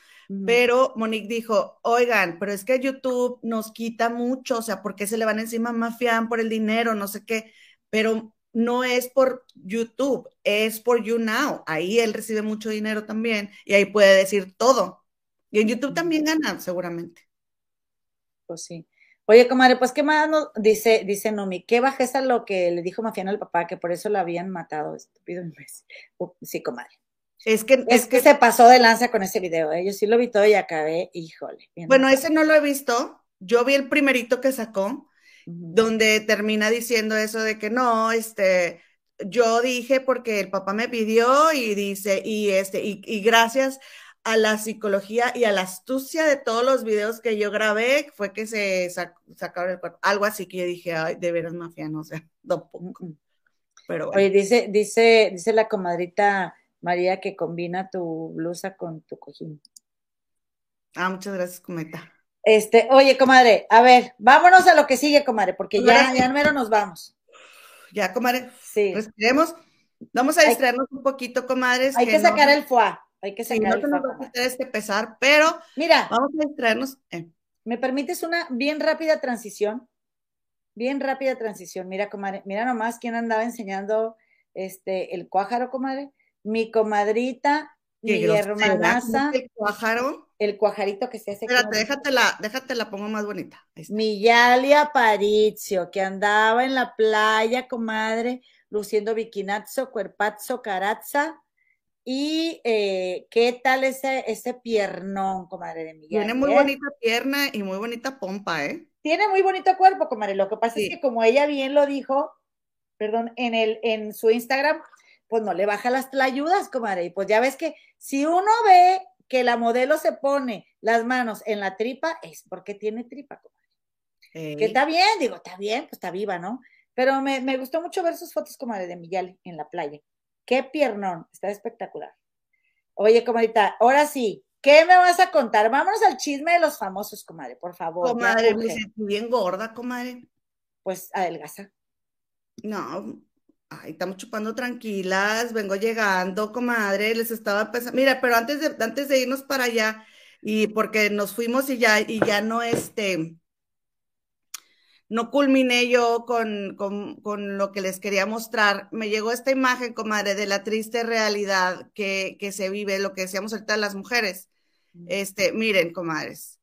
pero Monique dijo, oigan, pero es que YouTube nos quita mucho, o sea, ¿por qué se le van encima a Mafián por el dinero? No sé qué, pero no es por YouTube, es por YouNow. Ahí él recibe mucho dinero también y ahí puede decir todo. Y en YouTube también gana, seguramente. Pues sí. Oye, comadre, pues qué más nos dice, dice Nomi, qué bajeza lo que le dijo Mafián al papá, que por eso lo habían matado, estúpido Sí, comadre. Es que, es, que, se pasó de lanza con ese video, ¿eh? yo sí lo vi todo y acabé, híjole. Bueno, ese no lo he visto, yo vi el primerito que sacó, donde termina diciendo eso de que no, este, yo dije porque el papá me pidió y dice, y este, y, gracias a la psicología y a la astucia de todos los videos que yo grabé, fue que se sacaron el cuerpo. Algo así que yo dije, ay, de veras mafiano, o sea, tampoco. Pero Oye, dice, dice, dice la comadrita María que combina tu blusa con tu cojín. Ah, muchas gracias, cometa. Este, oye, comadre, a ver, vámonos a lo que sigue, comadre, porque ya, ya mero nos vamos. Ya, comadre. Sí. Respiremos. Vamos a distraernos un poquito, comadres. Hay que, sacar el foie. Hay que sacar el foie. No este pesar, pero mira, vamos a distraernos. Eh. ¿Me permites una bien rápida transición? Bien rápida transición. Mira, comadre, mira nomás quién andaba enseñando este el cuájaro, comadre mi comadrita, mi hermanaza. ¿El? El cuajarito que se hace. Espérate, déjatela, déjate la pongo más bonita. Mi Yali Aparicio, que andaba en la playa, comadre, luciendo biquinazo, cuerpazo, caraza. Y eh, qué tal ese, ese piernón, comadre de Miguel. Tiene muy bonita pierna y muy bonita pompa, ¿eh? Tiene muy bonito cuerpo, comadre. Lo que pasa es que como ella bien lo dijo, perdón, en el, en su Instagram, pues no le baja las ayudas, comadre. Y pues ya ves que si uno ve que la modelo se pone las manos en la tripa, es porque tiene tripa, comadre. Que está bien, digo, está bien, pues está viva, ¿no? Pero me, gustó mucho ver sus fotos, comadre, de Miguel en la playa. Qué piernón, está espectacular. Oye, comadita, ahora sí, ¿qué me vas a contar? Vámonos al chisme de los famosos, comadre, por favor. Comadre, me siento bien gorda, comadre. Pues adelgaza. No, Ay, estamos chupando tranquilas, vengo llegando, comadre, les estaba pensando, mira, pero antes de, antes de irnos para allá, y porque nos fuimos y ya, y ya no, este, no culminé yo con, con, lo que les quería mostrar, me llegó esta imagen, comadre, de la triste realidad que, que se vive, lo que decíamos ahorita las mujeres. Este, miren, comadres.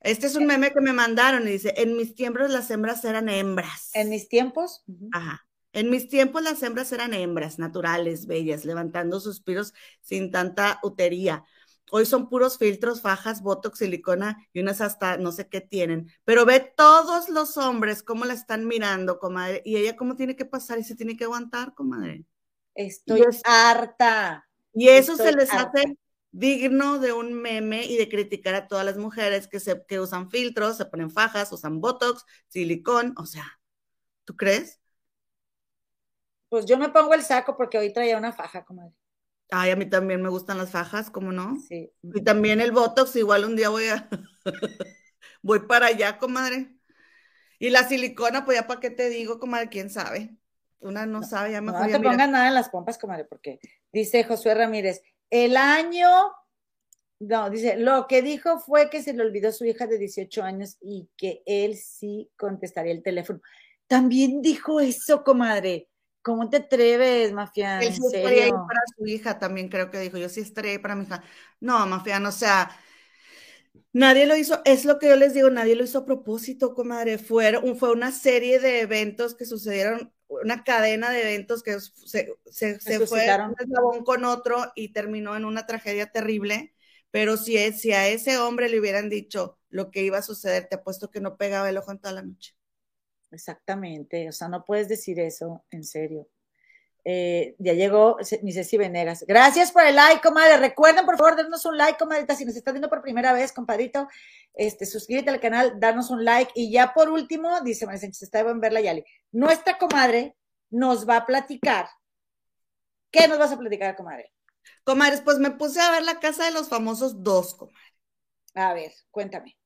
Este es un meme que me mandaron y dice, en mis tiempos las hembras eran hembras. ¿En mis tiempos? Ajá. En mis tiempos las hembras eran hembras, naturales, bellas, levantando suspiros sin tanta utería. Hoy son puros filtros, fajas, botox, silicona y unas hasta no sé qué tienen. Pero ve todos los hombres cómo la están mirando, comadre. Y ella cómo tiene que pasar y se tiene que aguantar, comadre. Estoy harta. Y eso se les hace digno de un meme y de criticar a todas las mujeres que, se, que usan filtros, se ponen fajas, usan botox, silicón. O sea, ¿tú crees? Pues yo me pongo el saco porque hoy traía una faja, comadre. Ay, a mí también me gustan las fajas, ¿cómo no? Sí. Y también el Botox, igual un día voy a... voy para allá, comadre. Y la silicona, pues ya para qué te digo, comadre, quién sabe. Una no, sabe, ya mejor. No, te pongas nada en las pompas, comadre, porque dice Josué Ramírez, el año, no, dice, lo que dijo fue que se le olvidó su hija de 18 años y que él sí contestaría el teléfono. También dijo eso, comadre. ¿Cómo te atreves, Mafián? Él sí estaría ahí para su hija, también creo que dijo, yo sí estaría ahí para mi hija. No, Mafián, o sea, nadie lo hizo, es lo que yo les digo, nadie lo hizo a propósito, comadre. Fue, fue una serie de eventos que sucedieron, una cadena de eventos que se, se, se fue un eslabón con otro y terminó en una tragedia terrible. Pero si, si a ese hombre le hubieran dicho lo que iba a suceder, te apuesto que no pegaba el ojo en toda la noche. Exactamente, o sea, no puedes decir eso, en serio. Eh, ya llegó mi Ceci Venegas. Gracias por el like, comadre. Recuerden, por favor, darnos un like, comadrita. Si nos estás viendo por primera vez, compadrito, este, suscríbete al canal, danos un like. Y ya por último, dice María Sánchez, está en verla Yali. Nuestra comadre nos va a platicar ¿Qué nos vas a platicar, comadre? Comadres, pues me puse a ver la casa de los famosos dos, comadre. A ver, cuéntame.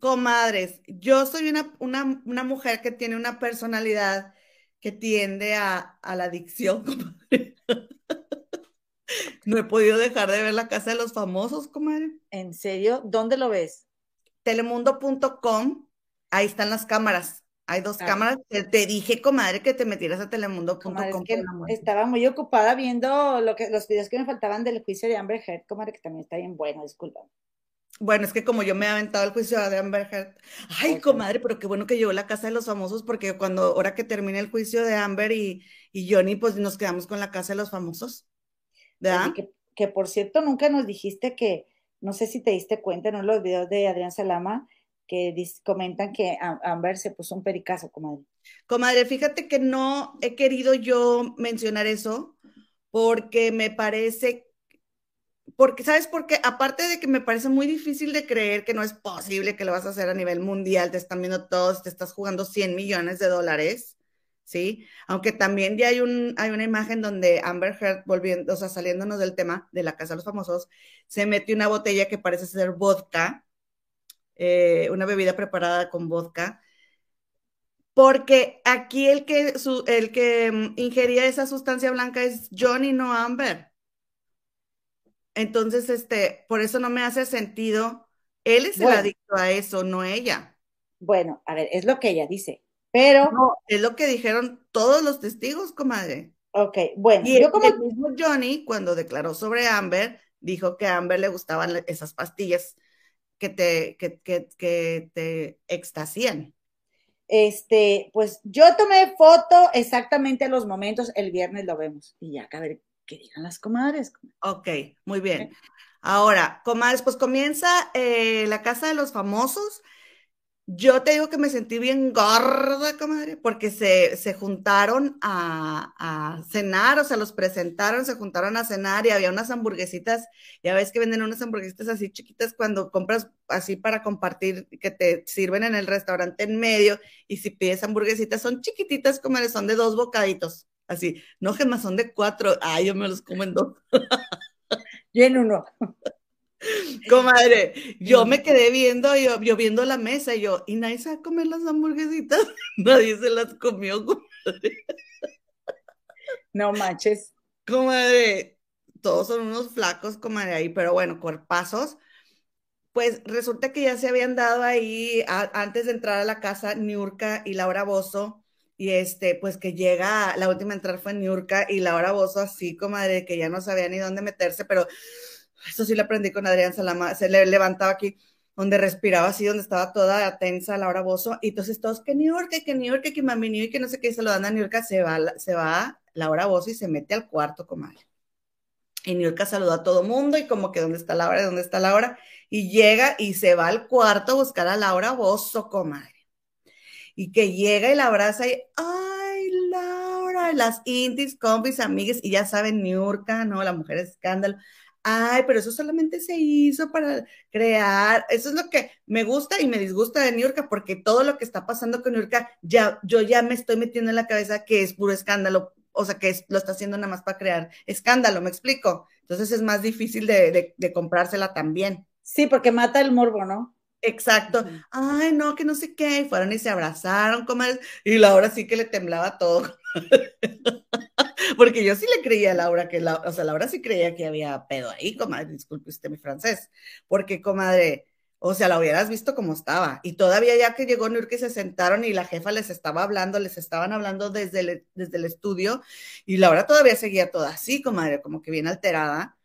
Comadres, yo soy una, una, mujer que tiene una personalidad que tiende a, a la adicción, comadre. No he podido dejar de ver la casa de los famosos, comadre. ¿En serio? ¿Dónde lo ves? Telemundo.com, ahí están las cámaras. Hay dos ah. cámaras. Te, dije, comadre, que te metieras a telemundo.com. estaba muy ocupada viendo lo que, los videos que me faltaban del juicio de Amber Heard, comadre, que también está bien bueno, disculpa. Bueno, es que como yo me he aventado el juicio de Amber Heard, ay, comadre, pero qué bueno que llegó la casa de los famosos, porque cuando, ahora que termine el juicio de Amber y, y Johnny, pues nos quedamos con la casa de los famosos. ¿Verdad? Que, que, por cierto, nunca nos dijiste que, no sé si te diste cuenta en los videos de Adrián Salama, que comentan que Amber se puso un pericazo, comadre. Comadre, fíjate que no he querido yo mencionar eso porque me parece, porque, ¿sabes por qué? Aparte de que me parece muy difícil de creer que no es posible que lo vas a hacer a nivel mundial, te están viendo todos, te estás jugando 100 millones de dólares, ¿sí? Aunque también ya hay, un, hay una imagen donde Amber Heard, volviendo, o sea, saliéndonos del tema de la Casa de los Famosos, se mete una botella que parece ser vodka, eh, una bebida preparada con vodka, porque aquí el que, el que mm, ingería esa sustancia blanca es Johnny, no Amber. Entonces, este, por eso no me hace sentido. Él es el adicto a eso, no ella. Bueno, a ver, es lo que ella dice. Pero. No, es lo que dijeron todos los testigos, comadre. Ok, bueno. Y yo como... el mismo Johnny, cuando declaró sobre Amber, dijo que a Amber le gustaban esas pastillas que te, que, que, te extasían. Este, pues yo tomé foto exactamente a los momentos, el viernes lo vemos. Y ya, a ver qué digan las comadres. Ok, muy bien. Ahora, comadres, pues comienza eh, la casa de los famosos yo te digo que me sentí bien gorda, comadre, porque se, se juntaron a, a, cenar, o sea, los presentaron, se juntaron a cenar y había unas hamburguesitas, ya ves que venden unas hamburguesitas así chiquitas cuando compras así para compartir, que te sirven en el restaurante en medio, y si pides hamburguesitas son chiquititas, comadre, son de dos bocaditos, así, no gemas, son de cuatro, ay, yo me los como en dos. y en uno. Comadre, yo me quedé viendo, yo, yo, viendo la mesa y yo, ¿y nadie se va a comer las hamburguesitas? Nadie se las comió, comadre. No manches. Comadre, todos son unos flacos, comadre, ahí, pero bueno, cuerpazos. Pues resulta que ya se habían dado ahí, antes de entrar a la casa, Niurka y Laura Bozo, y este, pues que llega, la última a entrar fue Niurka y Laura Bozo, así, comadre, que ya no sabía ni dónde meterse, pero eso sí lo aprendí con Adrián Salama, se le levantaba aquí donde respiraba así, donde estaba toda tensa Laura Bozo, y entonces todos, que York, que York, que Mami New que no sé qué, se a York, se va, se va Laura Bozo y se mete al cuarto, comadre. Y New York saluda a todo mundo y como que dónde está Laura, dónde está Laura, y llega y se va al cuarto a buscar a Laura Bozo, comadre. Y que llega y la abraza y, ay, Laura, las intis, compis, amigas, y ya saben, York, ¿no? La mujer escándalo ay, pero eso solamente se hizo para crear, eso es lo que me gusta y me disgusta de Niurka, porque todo lo que está pasando con Niurka, ya, yo ya me estoy metiendo en la cabeza que es puro escándalo, o sea, que lo está haciendo nada más para crear escándalo, ¿me explico? Entonces es más difícil de, de, comprársela también. Sí, porque mata el morbo, ¿no? Exacto. Ay, no, que no sé qué. Y fueron y se abrazaron, comadre. Y Laura sí que le temblaba todo. Porque yo sí le creía a Laura que, la, o sea, Laura sí creía que había pedo ahí, comadre, disculpe usted mi francés, porque, comadre, o sea, la hubieras visto como estaba. Y todavía ya que llegó y se sentaron y la jefa les estaba hablando, les estaban hablando desde el, desde el estudio, y Laura todavía seguía toda así, comadre, como que bien alterada.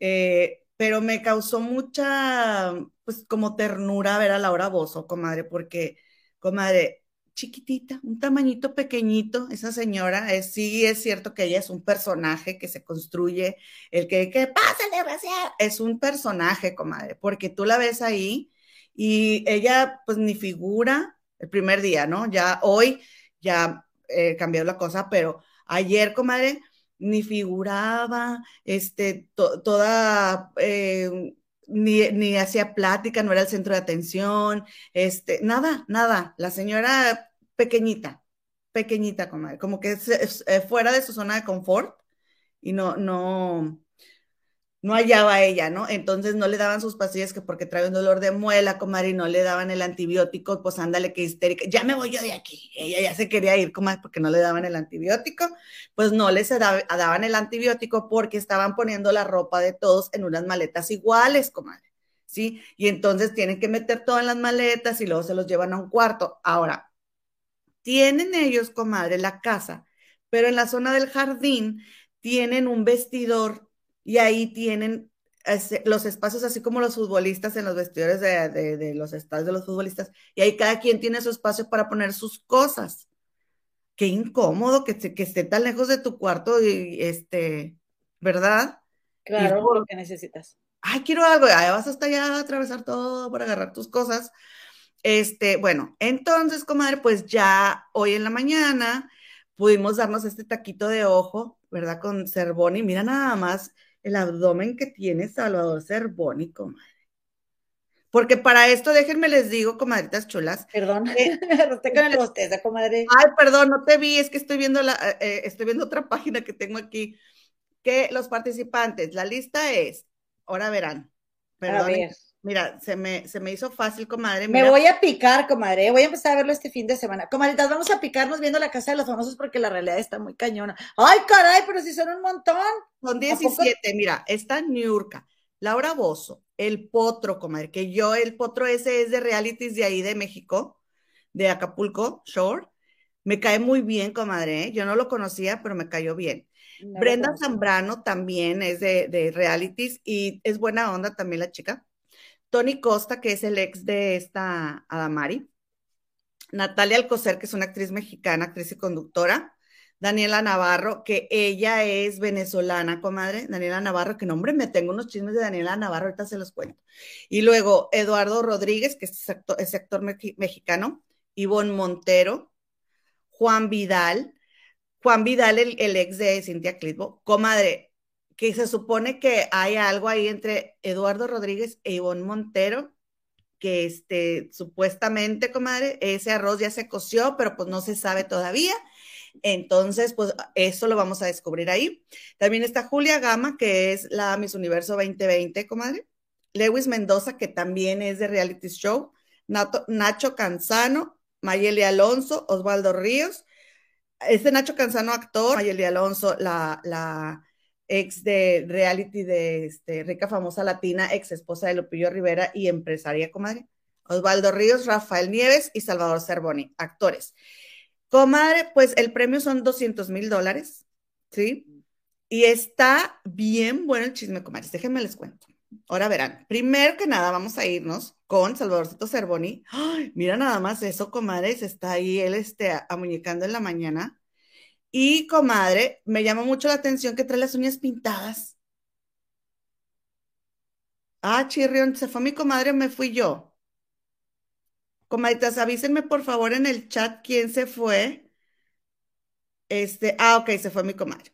Eh, pero me causó mucha, pues, como ternura ver a Laura Bozo, comadre, porque, comadre, chiquitita, un tamañito pequeñito, esa señora, es, sí es cierto que ella es un personaje que se construye, el que, ¿qué pasa, desgraciada? Es un personaje, comadre, porque tú la ves ahí y ella pues ni figura el primer día, ¿no? Ya hoy ya eh, cambió la cosa, pero ayer, comadre, ni figuraba, este, toda... Eh, ni, hacía plática, no era el centro de atención, este, nada, nada. La señora pequeñita, pequeñita, como, como que es, fuera de su zona de confort y no, no, no hallaba ella, ¿no? Entonces no le daban sus pastillas que porque trae un dolor de muela, comadre, y no le daban el antibiótico, pues ándale, que histérica, ya me voy yo de aquí. Ella ya se quería ir, comadre, porque no le daban el antibiótico, pues no les daban el antibiótico porque estaban poniendo la ropa de todos en unas maletas iguales, comadre, ¿sí? Y entonces tienen que meter todas las maletas y luego se los llevan a un cuarto. Ahora, tienen ellos, comadre, la casa, pero en la zona del jardín tienen un vestidor y ahí tienen los espacios así como los futbolistas en los vestidores de, los estados de los futbolistas, y ahí cada quien tiene su espacio para poner sus cosas. Qué incómodo que, que esté tan lejos de tu cuarto y este, ¿verdad? Claro, lo que necesitas. Ay, quiero algo, ahí vas hasta allá a atravesar todo para agarrar tus cosas. Este, bueno, entonces, comadre, pues ya hoy en la mañana pudimos darnos este taquito de ojo, ¿verdad? Con Cervoni. Mira nada más el abdomen que tiene Salvador Cervoni, comadre. Porque para esto, déjenme les digo, comadritas chulas. Perdón, eh, con el bosteza, comadre. Ay, perdón, no te vi, es que estoy viendo la, eh, eh, estoy viendo otra página que tengo aquí. Que los participantes, la lista es, ahora verán. Perdón. Mira, se me, se me hizo fácil, comadre. Me voy a picar, comadre. Voy a empezar a verlo este fin de semana. Comadritas, vamos a picarnos viendo la casa de los famosos porque la realidad está muy cañona. Ay, caray, pero si son un montón. Son 17, mira, está Niurka, Laura Bozo, El Potro, comadre, que yo, el Potro ese es de realities de ahí de México, de Acapulco, Shore. Me cae muy bien, comadre. ¿eh? Yo no lo conocía, pero me cayó bien. Brenda Zambrano también es de, de realities y es buena onda también la chica. Tony Costa, que es el ex de esta Adamari, Natalia Alcocer, que es una actriz mexicana, actriz y conductora, Daniela Navarro, que ella es venezolana, comadre, Daniela Navarro, que nombre, me tengo unos chismes de Daniela Navarro, ahorita se los cuento. Y luego Eduardo Rodríguez, que es actor, actor mexicano, Ivonne Montero, Juan Vidal, Juan Vidal, el, el ex de Cintia Clitbo, comadre, que se supone que hay algo ahí entre Eduardo Rodríguez e Ivonne Montero, que este, supuestamente, comadre, ese arroz ya se coció, pero pues no se sabe todavía. Entonces, pues eso lo vamos a descubrir ahí. También está Julia Gama, que es la Miss Universo 2020, comadre. Lewis Mendoza, que también es de reality show. Nacho Canzano, Mayeli Alonso, Osvaldo Ríos. Este Nacho Canzano, actor, Mayeli Alonso, la, la ex de reality de este, rica famosa latina, ex esposa de Lupillo Rivera y empresaria, comadre. Osvaldo Ríos, Rafael Nieves y Salvador Cervoni, actores. Comadre, pues el premio son 200 mil dólares, ¿sí? Y está bien bueno el chisme, comadres. Déjenme les cuento. Ahora verán, primero que nada vamos a irnos con Salvadorcito Cervoni. mira nada más eso, comadres, está ahí él este, amuñecando en la mañana. Y comadre, me llama mucho la atención que trae las uñas pintadas. Ah, chirrión, se fue mi comadre me fui yo. Comadritas, avísenme por favor en el chat quién se fue. Este, ah, ok, se fue mi comadre.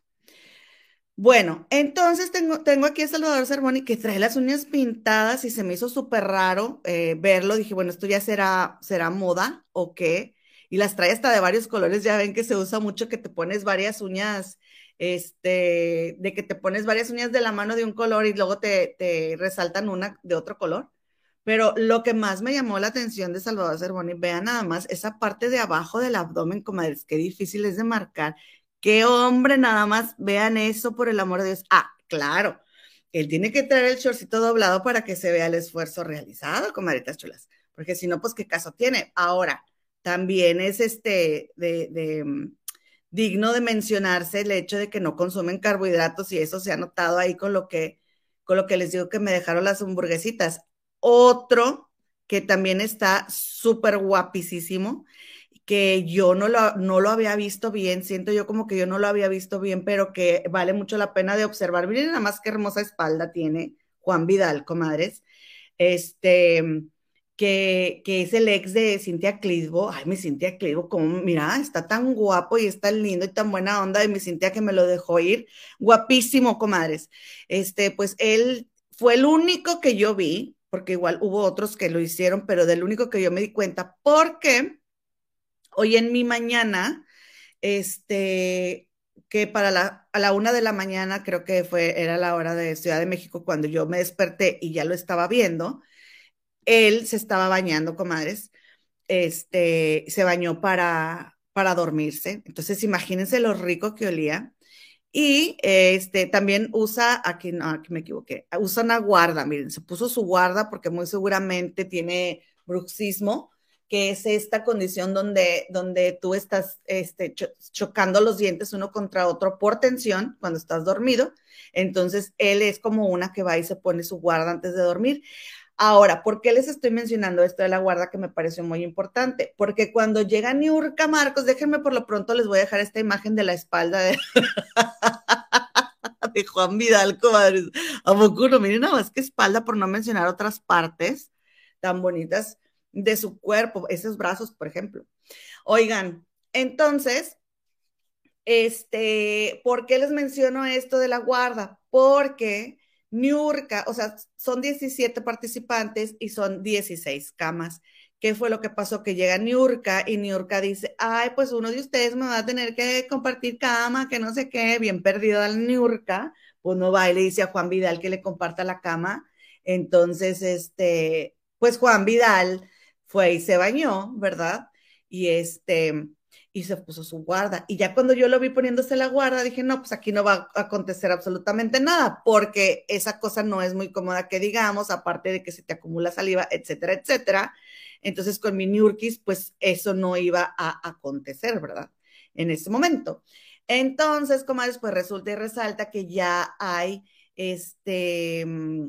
Bueno, entonces tengo, tengo aquí a Salvador Cervoni que trae las uñas pintadas y se me hizo súper raro eh, verlo. Dije, bueno, esto ya será, será moda o qué y las trae hasta de varios colores. Ya ven que se usa mucho que te pones varias uñas, este, de que te pones varias uñas de la mano de un color y luego te, te resaltan una de otro color. Pero lo que más me llamó la atención de Salvador Cervoni, vean nada más esa parte de abajo del abdomen, comadres, qué difícil es de marcar. Qué hombre, nada más, vean eso por el amor de Dios. Ah, claro, él tiene que traer el shortcito doblado para que se vea el esfuerzo realizado, comadritas chulas, porque si no, pues qué caso tiene. Ahora, también es este de, mm, digno de mencionarse el hecho de que no consumen carbohidratos y eso se ha notado ahí con lo que, con lo que les digo que me dejaron las hamburguesitas. Otro que también está súper guapísimo, que yo no lo, no lo había visto bien, siento yo como que yo no lo había visto bien, pero que vale mucho la pena de observar. Miren nada más qué hermosa espalda tiene Juan Vidal, comadres. Este, que, es el ex de Cintia Clisbo. Ay, mi Cintia Clisbo, como, mira, está tan guapo y está lindo y tan buena onda de mi Cintia que me lo dejó ir. Guapísimo, comadres. Este, pues él fue el único que yo vi, porque igual hubo otros que lo hicieron, pero del único que yo me di cuenta, porque hoy en mi mañana, este, que para la, a la una de la mañana, creo que fue, era la hora de Ciudad de México, cuando yo me desperté y ya lo estaba viendo, él se estaba bañando, comadres, este, se bañó para, para dormirse. Entonces, imagínense lo rico que olía. Y este, también usa, aquí no, aquí me equivoqué, usa una guarda, miren, se puso su guarda porque muy seguramente tiene bruxismo, que es esta condición donde, donde tú estás este, chocando los dientes uno contra otro por tensión cuando estás dormido. Entonces, él es como una que va y se pone su guarda antes de dormir. Ahora, ¿por qué les estoy mencionando esto de la guarda que me pareció muy importante? Porque cuando llega Niurka Marcos, déjenme por lo pronto, les voy a dejar esta imagen de la espalda de, Juan Vidal, comadres. A poco miren nada más que espalda, por no mencionar otras partes tan bonitas de su cuerpo, esos brazos, por ejemplo. Oigan, entonces, este, ¿por qué les menciono esto de la guarda? Porque Niurka, o sea, son 17 participantes y son 16 camas. ¿Qué fue lo que pasó? Que llega Niurka y Niurka dice, ay, pues uno de ustedes me va a tener que compartir cama, que no sé qué, bien perdido al Niurka, pues no va y le dice a Juan Vidal que le comparta la cama. Entonces, este, pues Juan Vidal fue y se bañó, ¿verdad? Y este, y se puso su guarda. Y ya cuando yo lo vi poniéndose la guarda, dije, no, pues aquí no va a acontecer absolutamente nada, porque esa cosa no es muy cómoda que digamos, aparte de que se te acumula saliva, etcétera, etcétera. Entonces con mi Nurkis, pues eso no iba a acontecer, ¿verdad? En ese momento. Entonces, comadres, pues resulta y resalta que ya hay este mm,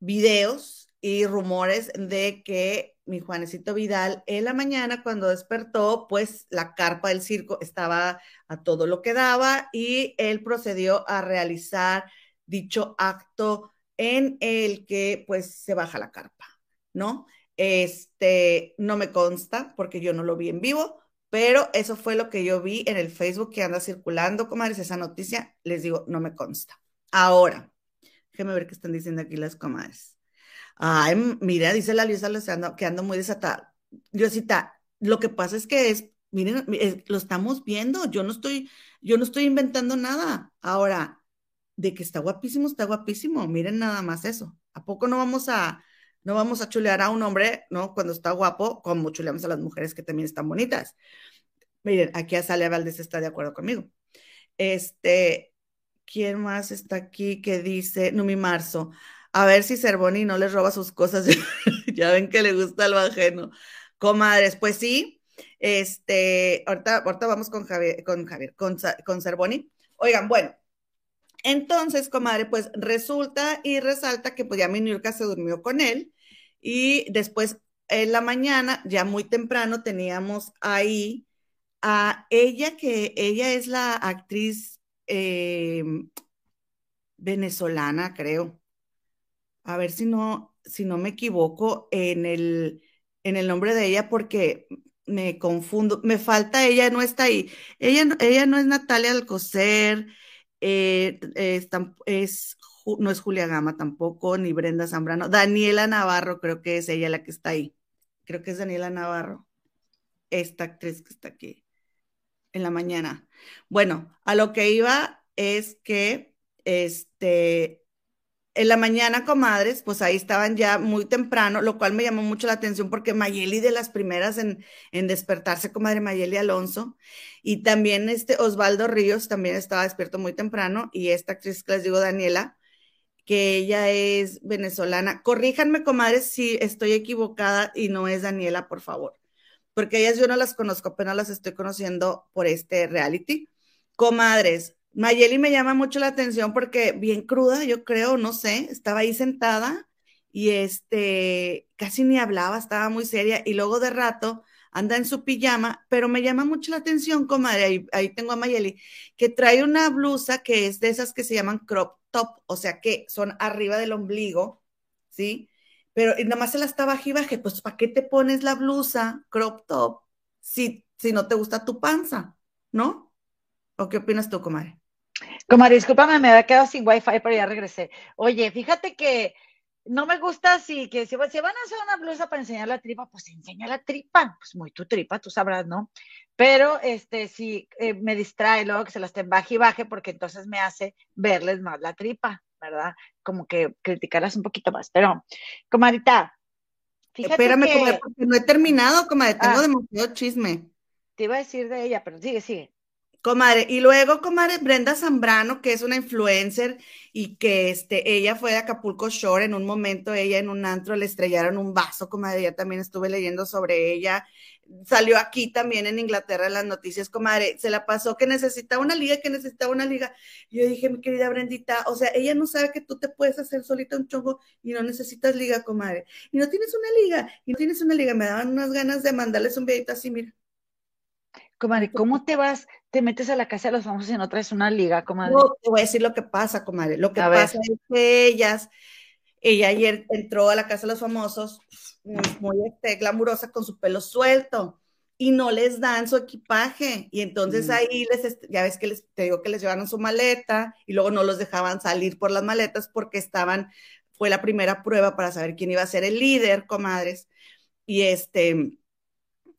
videos y rumores de que mi Juanecito Vidal, en la mañana cuando despertó, pues la carpa del circo estaba a todo lo que daba y él procedió a realizar dicho acto en el que pues se baja la carpa, ¿no? Este, no me consta porque yo no lo vi en vivo, pero eso fue lo que yo vi en el Facebook que anda circulando, comadres, esa noticia, les digo, no me consta. Ahora, déjenme ver qué están diciendo aquí las comadres. Ay, mira, dice la Luisa que ando muy desatada. Diosita, lo que pasa es que es, miren, lo estamos viendo, yo no estoy, yo no estoy inventando nada. Ahora, de que está guapísimo, está guapísimo, miren nada más eso. ¿A poco no vamos a, no vamos a chulear a un hombre, ¿no? Cuando está guapo, como chuleamos a las mujeres que también están bonitas. Miren, aquí a Sale Valdés está de acuerdo conmigo. Este, ¿quién más está aquí que dice, no, mi marzo? A ver si Cervoni no les roba sus cosas. ya ven que le gusta lo ajeno. Comadres, pues sí. Este, ahorita, ahorita vamos con Javier, con Javier, con, Cervoni. Oigan, bueno, entonces, comadre, pues resulta y resalta que pues ya mi Niurka se durmió con él y después en la mañana, ya muy temprano, teníamos ahí a ella, que ella es la actriz eh, venezolana, creo a ver si no, si no me equivoco en el, en el nombre de ella porque me confundo, me falta, ella no está ahí. Ella, ella no es Natalia Alcocer, eh, es, no es Julia Gama tampoco, ni Brenda Zambrano. Daniela Navarro creo que es ella la que está ahí. Creo que es Daniela Navarro, esta actriz que está aquí en la mañana. Bueno, a lo que iba es que este, en la mañana, comadres, pues ahí estaban ya muy temprano, lo cual me llamó mucho la atención porque Mayeli de las primeras en, en despertarse, comadre Mayeli Alonso, y también este Osvaldo Ríos también estaba despierto muy temprano, y esta actriz que les digo, Daniela, que ella es venezolana. Corríjanme, comadres, si estoy equivocada y no es Daniela, por favor, porque ellas yo no las conozco, apenas las estoy conociendo por este reality. Comadres, Mayeli me llama mucho la atención porque bien cruda, yo creo, no sé, estaba ahí sentada y este casi ni hablaba, estaba muy seria y luego de rato anda en su pijama, pero me llama mucho la atención, comadre, ahí, ahí tengo a Mayeli, que trae una blusa que es de esas que se llaman crop top, o sea que son arriba del ombligo, ¿sí? Pero nada más se la está baja y baje, pues ¿para qué te pones la blusa crop top si, si no te gusta tu panza, ¿no? ¿O qué opinas tú, comadre? Como discúlpame, me había quedado sin wifi, pero ya regresé. Oye, fíjate que no me gusta así, que si, van a hacer una blusa para enseñar la tripa, pues enseña la tripa, pues muy tu tripa, tú sabrás, ¿no? Pero este sí eh, me distrae luego que se las estén baje y baje, porque entonces me hace verles más la tripa, ¿verdad? Como que criticarlas un poquito más. Pero, comadita, fíjate Espérame, que... porque no he terminado, comadre, tengo ah. demasiado chisme. Te iba a decir de ella, pero sigue, sigue. Comadre, y luego, comadre, Brenda Zambrano, que es una influencer y que este, ella fue de Acapulco Shore en un momento, ella en un antro le estrellaron un vaso, comadre, ya también estuve leyendo sobre ella. Salió aquí también en Inglaterra en las noticias, comadre, se la pasó que necesitaba una liga, que necesitaba una liga. yo dije, mi querida Brendita, o sea, ella no sabe que tú te puedes hacer solita un chongo y no necesitas liga, comadre. Y no tienes una liga, y no tienes una liga. Me daban unas ganas de mandarles un videito así, mira. Comadre, ¿cómo te vas? Te metes a la casa de los famosos y no traes una liga, comadre. No, te voy a decir lo que pasa, comadre. Lo que pasa es que ellas, ella ayer entró a la casa de los famosos muy, este, glamurosa con su pelo suelto y no les dan su equipaje. Y entonces mm. ahí les, ya ves que les, te digo que les llevaron su maleta y luego no los dejaban salir por las maletas porque estaban, fue la primera prueba para saber quién iba a ser el líder, comadres. Y este,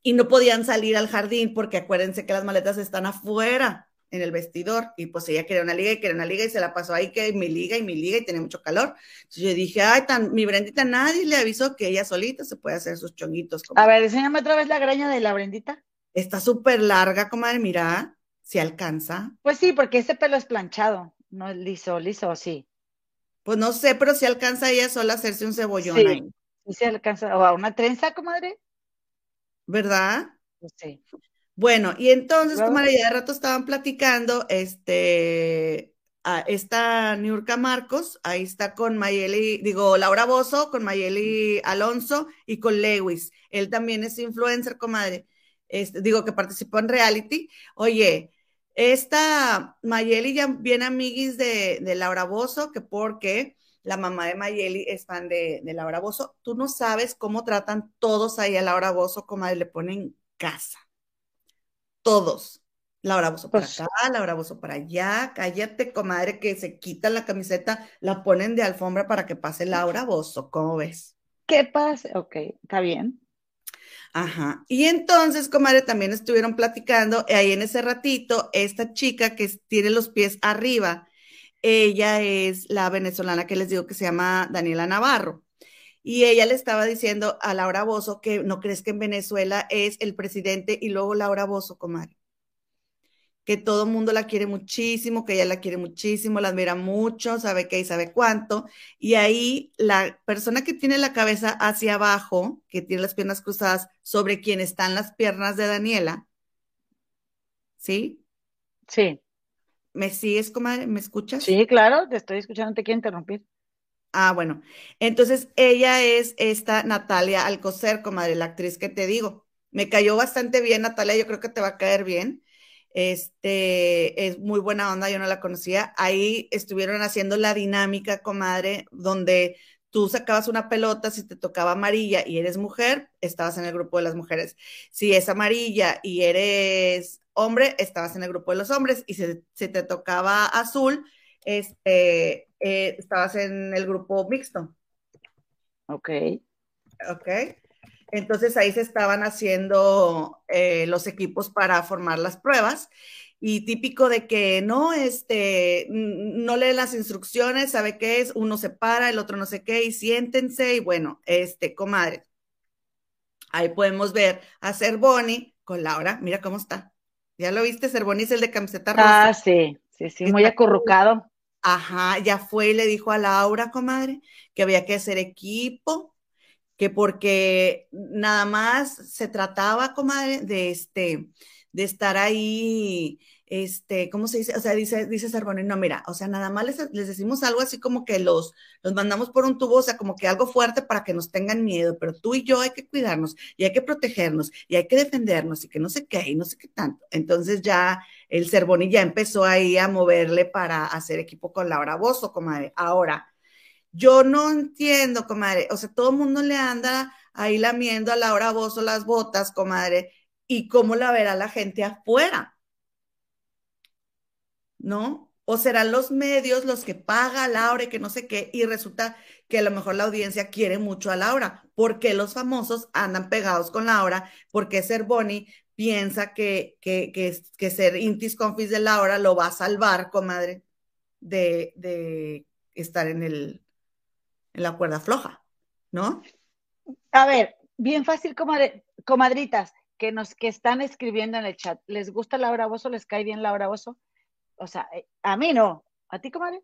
y no podían salir al jardín porque acuérdense que las maletas están afuera en el vestidor y pues ella quería una liga y quería una liga y se la pasó ahí que mi liga y mi liga y tenía mucho calor. Entonces yo dije, ay, tan, mi Brendita, nadie le avisó que ella solita se puede hacer sus chonguitos. A ver, enséñame otra vez la graña de la Brendita. Está súper larga, comadre, mira, si alcanza. Pues sí, porque ese pelo es planchado, no es liso, liso, sí. Pues no sé, pero si alcanza ella sola a hacerse un cebollón sí, ahí. Sí, si alcanza, o a una trenza, comadre. ¿Verdad? Pues sí. Bueno, y entonces, como ya de rato estaban platicando, este, a esta Niurka Marcos, ahí está con Mayeli, digo, Laura Bozo, con Mayeli Alonso y con Lewis. Él también es influencer, comadre. Este, digo que participó en reality. Oye, esta Mayeli ya viene amiguis de, de Laura Bozo, que porque la mamá de Mayeli es fan de, Laura Bozo. Tú no sabes cómo tratan todos ahí a Laura Bozo, como le ponen casa. Todos. Laura Bozo para pues acá, Laura Bozo para allá. Cállate, comadre, que se quitan la camiseta, la ponen de alfombra para que pase Laura Bozo. ¿Cómo ves? ¿Qué pasa? Ok, está bien. Ajá. Y entonces, comadre, también estuvieron platicando ahí en ese ratito, esta chica que tiene los pies arriba ella es la venezolana que les digo que se llama Daniela Navarro. Y ella le estaba diciendo a Laura Bozo que no crees que en Venezuela es el presidente y luego Laura Bozo, comadre. Que todo el mundo la quiere muchísimo, que ella la quiere muchísimo, la admira mucho, sabe qué y sabe cuánto. Y ahí la persona que tiene la cabeza hacia abajo, que tiene las piernas cruzadas sobre quien están las piernas de Daniela, ¿sí? Sí. ¿Me sigues, comadre? ¿Me escuchas? Sí, claro, te estoy escuchando, te quiero interrumpir. Ah, bueno. Entonces, ella es esta Natalia Alcocer, comadre, la actriz que te digo. Me cayó bastante bien, Natalia, yo creo que te va a caer bien. Este, es muy buena onda, yo no la conocía. Ahí estuvieron haciendo la dinámica, comadre, donde tú sacabas una pelota, si te tocaba amarilla y eres mujer, estabas en el grupo de las mujeres. Si es amarilla y eres hombre, estabas en el grupo de los hombres y si, te tocaba azul, este, eh, estabas en el grupo mixto. Ok. Ok. Entonces ahí se estaban haciendo eh, los equipos para formar las pruebas y típico de que no, este, no lee las instrucciones, sabe qué es, uno se para, el otro no sé qué, y siéntense, y bueno, este, comadre. Ahí podemos ver a Bonnie con Laura, mira cómo está. ¿Ya lo viste? Cerbonis, el de camiseta rosa. Ah, sí, sí, sí, muy acurrucado. Ajá, ya fue y le dijo a Laura, comadre, que había que hacer equipo, que porque nada más se trataba, comadre, de este, de estar ahí este, ¿cómo se dice? O sea, dice, dice no, mira, o sea, nada más les, decimos algo así como que los, los mandamos por un tubo, o sea, como que algo fuerte para que nos tengan miedo, pero tú y yo hay que cuidarnos y hay que protegernos y hay que defendernos y que no sé qué y no sé qué tanto. Entonces ya el Cervoni ya empezó ahí a moverle para hacer equipo con Laura Bozo, comadre. Ahora, yo no entiendo, comadre, o sea, todo el mundo le anda ahí lamiendo a Laura Bozo las botas, comadre, y cómo la verá la gente afuera ¿no? o serán los medios los que paga a Laura y que no sé qué, y resulta que a lo mejor la audiencia quiere mucho a Laura, porque los famosos andan pegados con Laura, porque ser Bonnie piensa que, que, que, ser intis confis de Laura lo va a salvar, comadre, de, de estar en, el, en la cuerda floja, ¿no? A ver, bien fácil, comadritas, que nos que están escribiendo en el chat. ¿Les gusta Laura Bozo? ¿Les cae bien Laura Bozo? O sea, eh, a mí no. ¿A ti, comadre?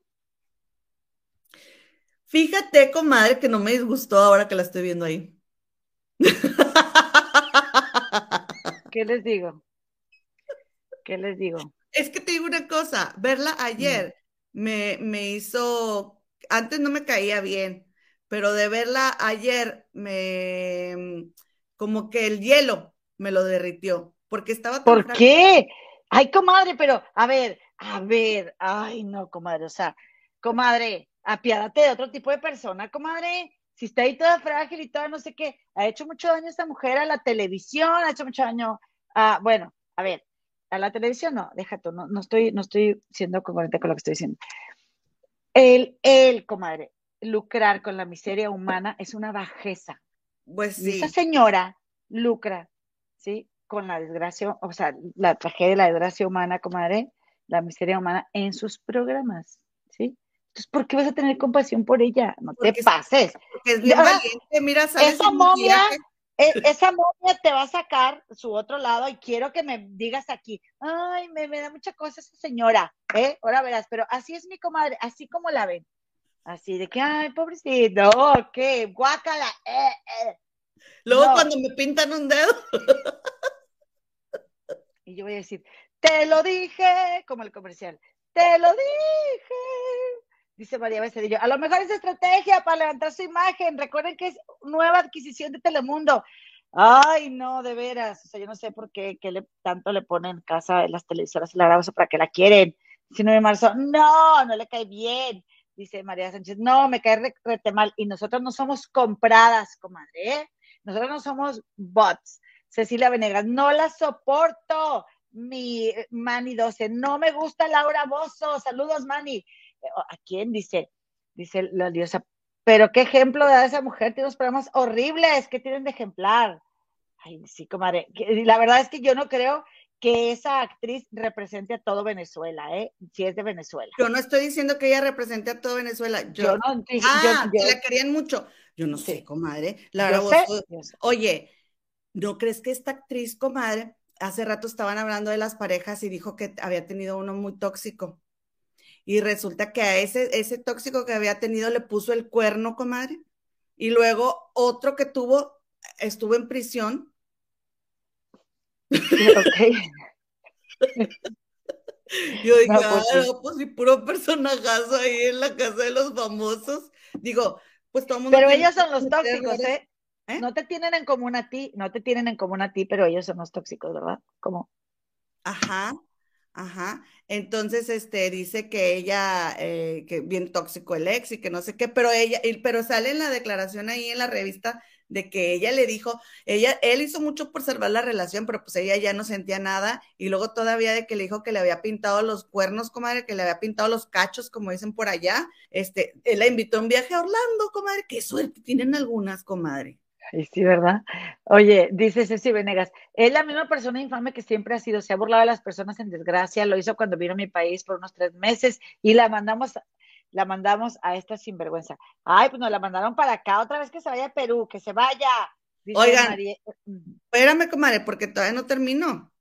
Fíjate, comadre, que no me disgustó ahora que la estoy viendo ahí. ¿Qué les digo? ¿Qué les digo? Es que te digo una cosa, verla ayer me, me hizo, antes no me caía bien, pero de verla ayer me, como que el hielo me lo derritió, porque estaba... ¿Por qué? Ay, comadre, pero a ver, a ver, ay, no, comadre, o sea, comadre, apiádate de otro tipo de persona, comadre. Si está ahí toda frágil y toda no sé qué, ha hecho mucho daño esta mujer a la televisión, ha hecho mucho daño a, bueno, a ver, a la televisión no, déjate, no, no estoy, no estoy siendo congruente con lo que estoy diciendo. El, el, comadre, lucrar con la miseria humana es una bajeza. Pues sí. esa señora lucra, ¿sí? Con la desgracia, o sea, la tragedia, la desgracia humana, comadre, la miseria humana en sus programas, ¿sí? Entonces, ¿por qué vas a tener compasión por ella? No te pases. Porque es bien valiente, mira, ¿sabes? Esa momia, e, esa momia te va a sacar su otro lado y quiero que me digas aquí, ay, me, da mucha cosa esa señora, ¿eh? Ahora verás, pero así es mi comadre, así como la ven. Así de que, ay, pobrecito, qué, guácala, eh, eh. Luego cuando me pintan un dedo. y yo voy a decir, te lo dije, como el comercial. Te lo dije. Dice María Becerrillo. A lo mejor es estrategia para levantar su imagen. Recuerden que es nueva adquisición de Telemundo. Ay, no, de veras. O sea, yo no sé por qué, tanto le ponen casa en las televisoras la grabamos para que la quieren. 19 de marzo. No, no le cae bien. Dice María Sánchez. No, me cae rete mal. Y nosotros no somos compradas, comadre. ¿eh? Nosotros no somos bots. Cecilia Venegas. No la soporto mi eh, Mani 12, no me gusta Laura Bozo, saludos Mani. Eh, ¿A quién? Dice, dice la diosa, pero qué ejemplo da esa mujer, tiene unos problemas horribles, ¿qué tienen de ejemplar? Ay, sí, comadre, la verdad es que yo no creo que esa actriz represente a todo Venezuela, ¿eh? Si es de Venezuela. Yo no estoy diciendo que ella represente a todo Venezuela. Yo, no ah, que la querían mucho. Yo no sé, comadre. Laura Bozo. Oye, ¿no crees que esta actriz, comadre, hace rato estaban hablando de las parejas y dijo que había tenido uno muy tóxico. Y resulta que a ese, ese tóxico que había tenido le puso el cuerno, comadre. Y luego otro que tuvo estuvo en prisión. Yo dije, pues, ah, pues sí, puro personajazo ahí en la casa de los famosos. Digo, pues todo el mundo. Pero ellos son los tóxicos, ¿eh? ¿Eh? No te tienen en común a ti, no te tienen en común a ti, pero ellos son los tóxicos, ¿verdad? ¿Cómo? Ajá, ajá. Entonces, este, dice que ella, eh, que bien tóxico el ex y que no sé qué, pero ella, pero sale en la declaración ahí en la revista de que ella le dijo, ella, él hizo mucho por salvar la relación, pero pues ella ya no sentía nada, y luego todavía de que le dijo que le había pintado los cuernos, comadre, que le había pintado los cachos, como dicen por allá, este, él la invitó a un viaje a Orlando, comadre, qué suerte tienen algunas, comadre. Sí, ¿verdad? Oye, dice Ceci Venegas, es la misma persona infame que siempre ha sido, se ha burlado de las personas en desgracia, lo hizo cuando vino a mi país por unos tres meses y la mandamos, la mandamos a esta sinvergüenza. Ay, pues nos la mandaron para acá, otra vez que se vaya a Perú, que se vaya. Oigan, espérame, comadre, porque todavía no terminó.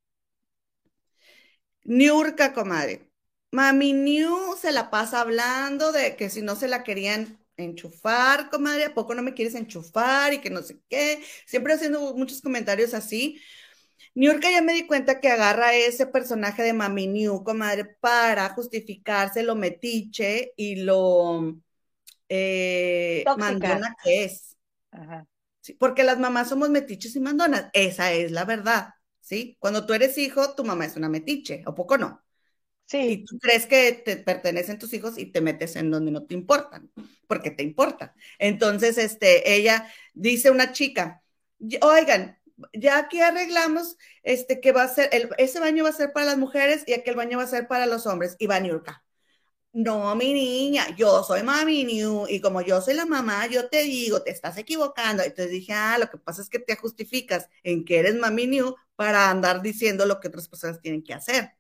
Niurka, comadre. Mami New se la pasa hablando de que si no se la querían enchufar, comadre, ¿a poco no me quieres enchufar? Y que no sé qué, siempre haciendo muchos comentarios así. Niurka ya me di cuenta que agarra ese personaje de Mami New, comadre, para justificarse lo metiche y lo eh, mandona que es. porque las mamás somos metiches y mandonas, esa es la verdad, ¿sí? Cuando tú eres hijo, tu mamá es una metiche, ¿o poco no? Y tú crees que te pertenecen tus hijos y te metes en donde no te importan, porque te importa. Entonces, este, ella dice una chica, oigan, ya aquí arreglamos este que va a ser, ese baño va a ser para las mujeres y aquel baño va a ser para los hombres. Y va Niurka. no, mi niña, yo soy mami new y como yo soy la mamá, yo te digo, te estás equivocando. Entonces dije, ah, lo que pasa es que te justificas en que eres mami new para andar diciendo lo que otras personas tienen que hacer.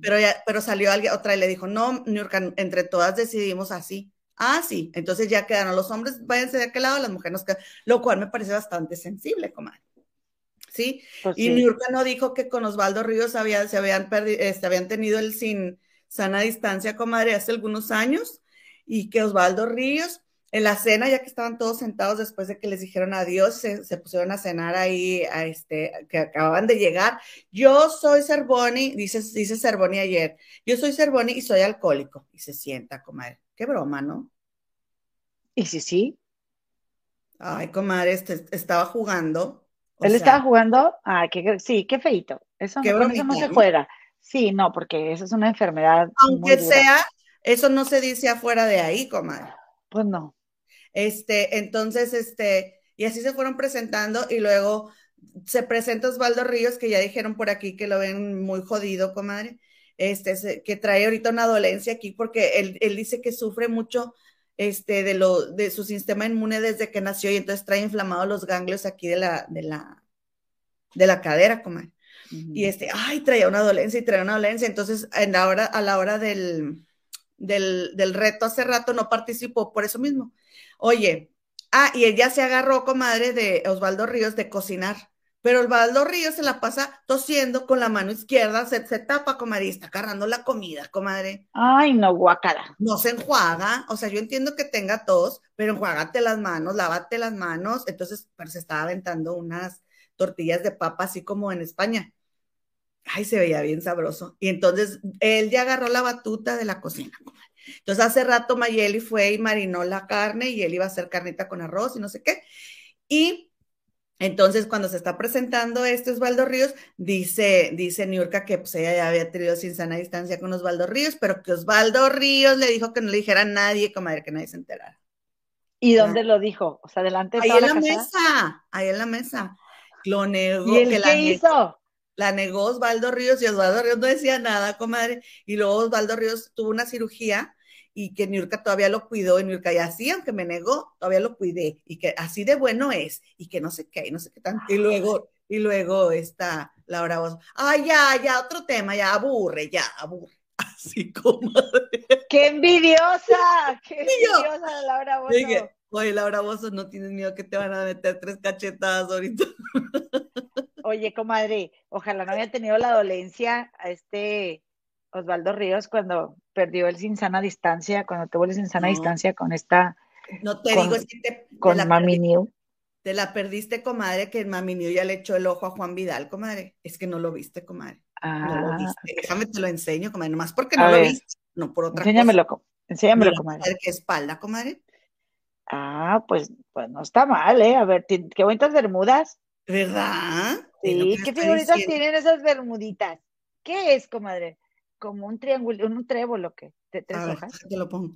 Pero, ya, pero salió alguien, otra y le dijo, no, Niurka, entre todas decidimos así. Ah, sí. Entonces ya quedaron los hombres, váyanse de aquel lado, las mujeres nos quedan, lo cual me parece bastante sensible, comadre. ¿Sí? Pues y Niurka no dijo que con Osvaldo Ríos había, se habían, perdido, este, habían tenido el sin sana distancia, comadre, hace algunos años, y que Osvaldo Ríos, en la cena, ya que estaban todos sentados después de que les dijeron adiós, se, pusieron a cenar ahí, a este, que acababan de llegar. Yo soy Cervoni, dice, dice Cervoni ayer, yo soy Cervoni y soy alcohólico. Y se sienta, comadre. Qué broma, ¿no? Y sí, sí. Ay, comadre, este, estaba jugando. ¿Él estaba jugando? Ay, qué, sí, qué feito. Eso, qué eso no se juega. Sí, no, porque eso es una enfermedad. Aunque sea, eso no se dice afuera de ahí, comadre. Pues no. Este, entonces, este, y así se fueron presentando y luego se presenta Osvaldo Ríos, que ya dijeron por aquí que lo ven muy jodido, comadre, este, que trae ahorita una dolencia aquí porque él, él dice que sufre mucho este, de, lo, de su sistema inmune desde que nació y entonces trae inflamados los ganglios aquí de la, de la, de la cadera, comadre. Y este, ay, traía una dolencia y traía una dolencia. Entonces, en la hora, a la hora del, del, reto hace rato no participó por eso mismo. Oye, ah, y ella se agarró, comadre, de Osvaldo Ríos de cocinar. Pero Osvaldo Ríos se la pasa tosiendo con la mano izquierda, se, se tapa, comadre, y está agarrando la comida, comadre. Ay, no, guacala. No se enjuaga, o sea, yo entiendo que tenga tos, pero enjuágate las manos, lávate las manos. Entonces, pero se estaba aventando unas tortillas de papa, así como en España. Ay, se veía bien sabroso. Y entonces él ya agarró la batuta de la cocina. Entonces hace rato Mayeli fue y marinó la carne y él iba a hacer carnita con arroz y no sé qué. Y entonces cuando se está presentando este Osvaldo Ríos, dice, dice Niurka que pues ella ya había tenido sin sana distancia con Osvaldo Ríos, pero que Osvaldo Ríos le dijo que no le dijera a nadie, comadre, que nadie se enterara. ¿Y dónde lo dijo? O sea, delante de Ahí en la, mesa, ahí en la mesa. Lo negó. ¿Y qué hizo? la negó Osvaldo Ríos y Osvaldo Ríos no decía nada, comadre. Y luego Osvaldo Ríos tuvo una cirugía y que Niurka todavía lo cuidó y Niurka ya sí, aunque me negó, todavía lo cuidé y que así de bueno es y que no sé qué, y no sé qué tanto. Y luego, y luego está Laura Bozo, ay, ya, ya, otro tema, ya aburre, ya, aburre. Así, comadre. ¡Qué envidiosa! ¡Qué envidiosa Laura Bozo! Oye, Laura Bozo, no tienes miedo que te van a meter tres cachetadas ahorita. Oye, comadre, ojalá no haya tenido la dolencia a este Osvaldo Ríos cuando perdió el sin sana distancia, cuando tuvo el sin sana distancia con esta. No te digo, es que te. Con Mami New. Te la perdiste, comadre, que Mami New ya le echó el ojo a Juan Vidal, comadre. Es que no lo viste, comadre. no lo ah, viste. Déjame te lo enseño, comadre, nomás porque no lo viste, no por otra enséñamelo, cosa. Enséñamelo, comadre. ¿Qué espalda, comadre? Ah, pues, pues no está mal, ¿eh? A ver, qué bonitas bermudas. ¿Verdad? Sí, qué figuritas tienen esas bermuditas. ¿Qué es, comadre? Como un triángulo, un trébol qué? ¿De tres hojas? Te lo pongo.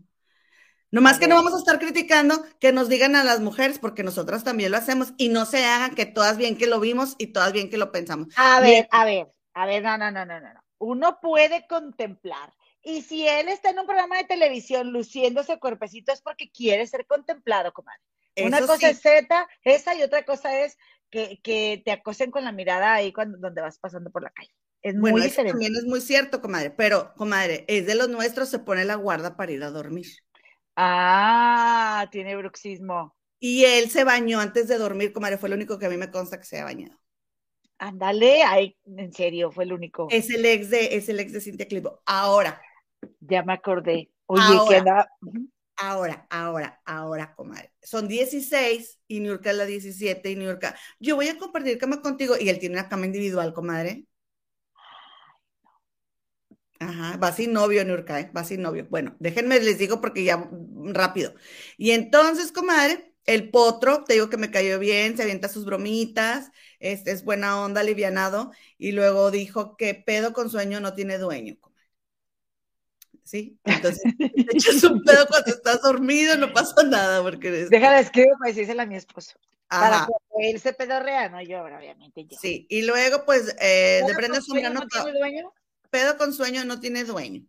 Nomás que no vamos a estar criticando que nos digan a las mujeres, porque nosotras también lo hacemos, y no se hagan que todas bien que lo vimos y todas bien que lo pensamos. A ver, a ver, a ver, no, no, no, no, no. Uno puede contemplar. Y si él está en un programa de televisión luciendo ese cuerpecito es porque quiere ser contemplado, comadre. Una cosa es Z, esa y otra cosa es que, te acosen con la mirada ahí cuando donde vas pasando por la calle. Es muy bueno, diferente. también es muy cierto, comadre, pero, comadre, es de los nuestros, se pone la guarda para ir a dormir. Ah, tiene bruxismo. Y él se bañó antes de dormir, comadre, fue lo único que a mí me consta que se ha bañado. Ándale, ay, en serio, fue el único. Es el ex de, es el ex de Cintia Clivo. Ahora. Ya me acordé. Oye, ahora, Ahora, ahora, ahora, comadre. Son 16 y Niurka es la 17 y Niurka, yo voy a compartir cama contigo y él tiene una cama individual, comadre. Ajá, va sin novio, Niurka, ¿eh? va sin novio. Bueno, déjenme, les digo porque ya rápido. Y entonces, comadre, el potro, te digo que me cayó bien, se avienta sus bromitas, este es buena onda, alivianado, y luego dijo que pedo con sueño no tiene dueño. ¿sí? Entonces, te echas un pedo cuando estás dormido, no pasa nada, porque... Eres... Déjala escribir para decírsela a mi esposo. Para que él se pedorrea, no yo, obviamente yo. Sí, y luego, pues, eh, de Brenda Sombrano... ¿No tiene dueño? Pedo con sueño no tiene dueño.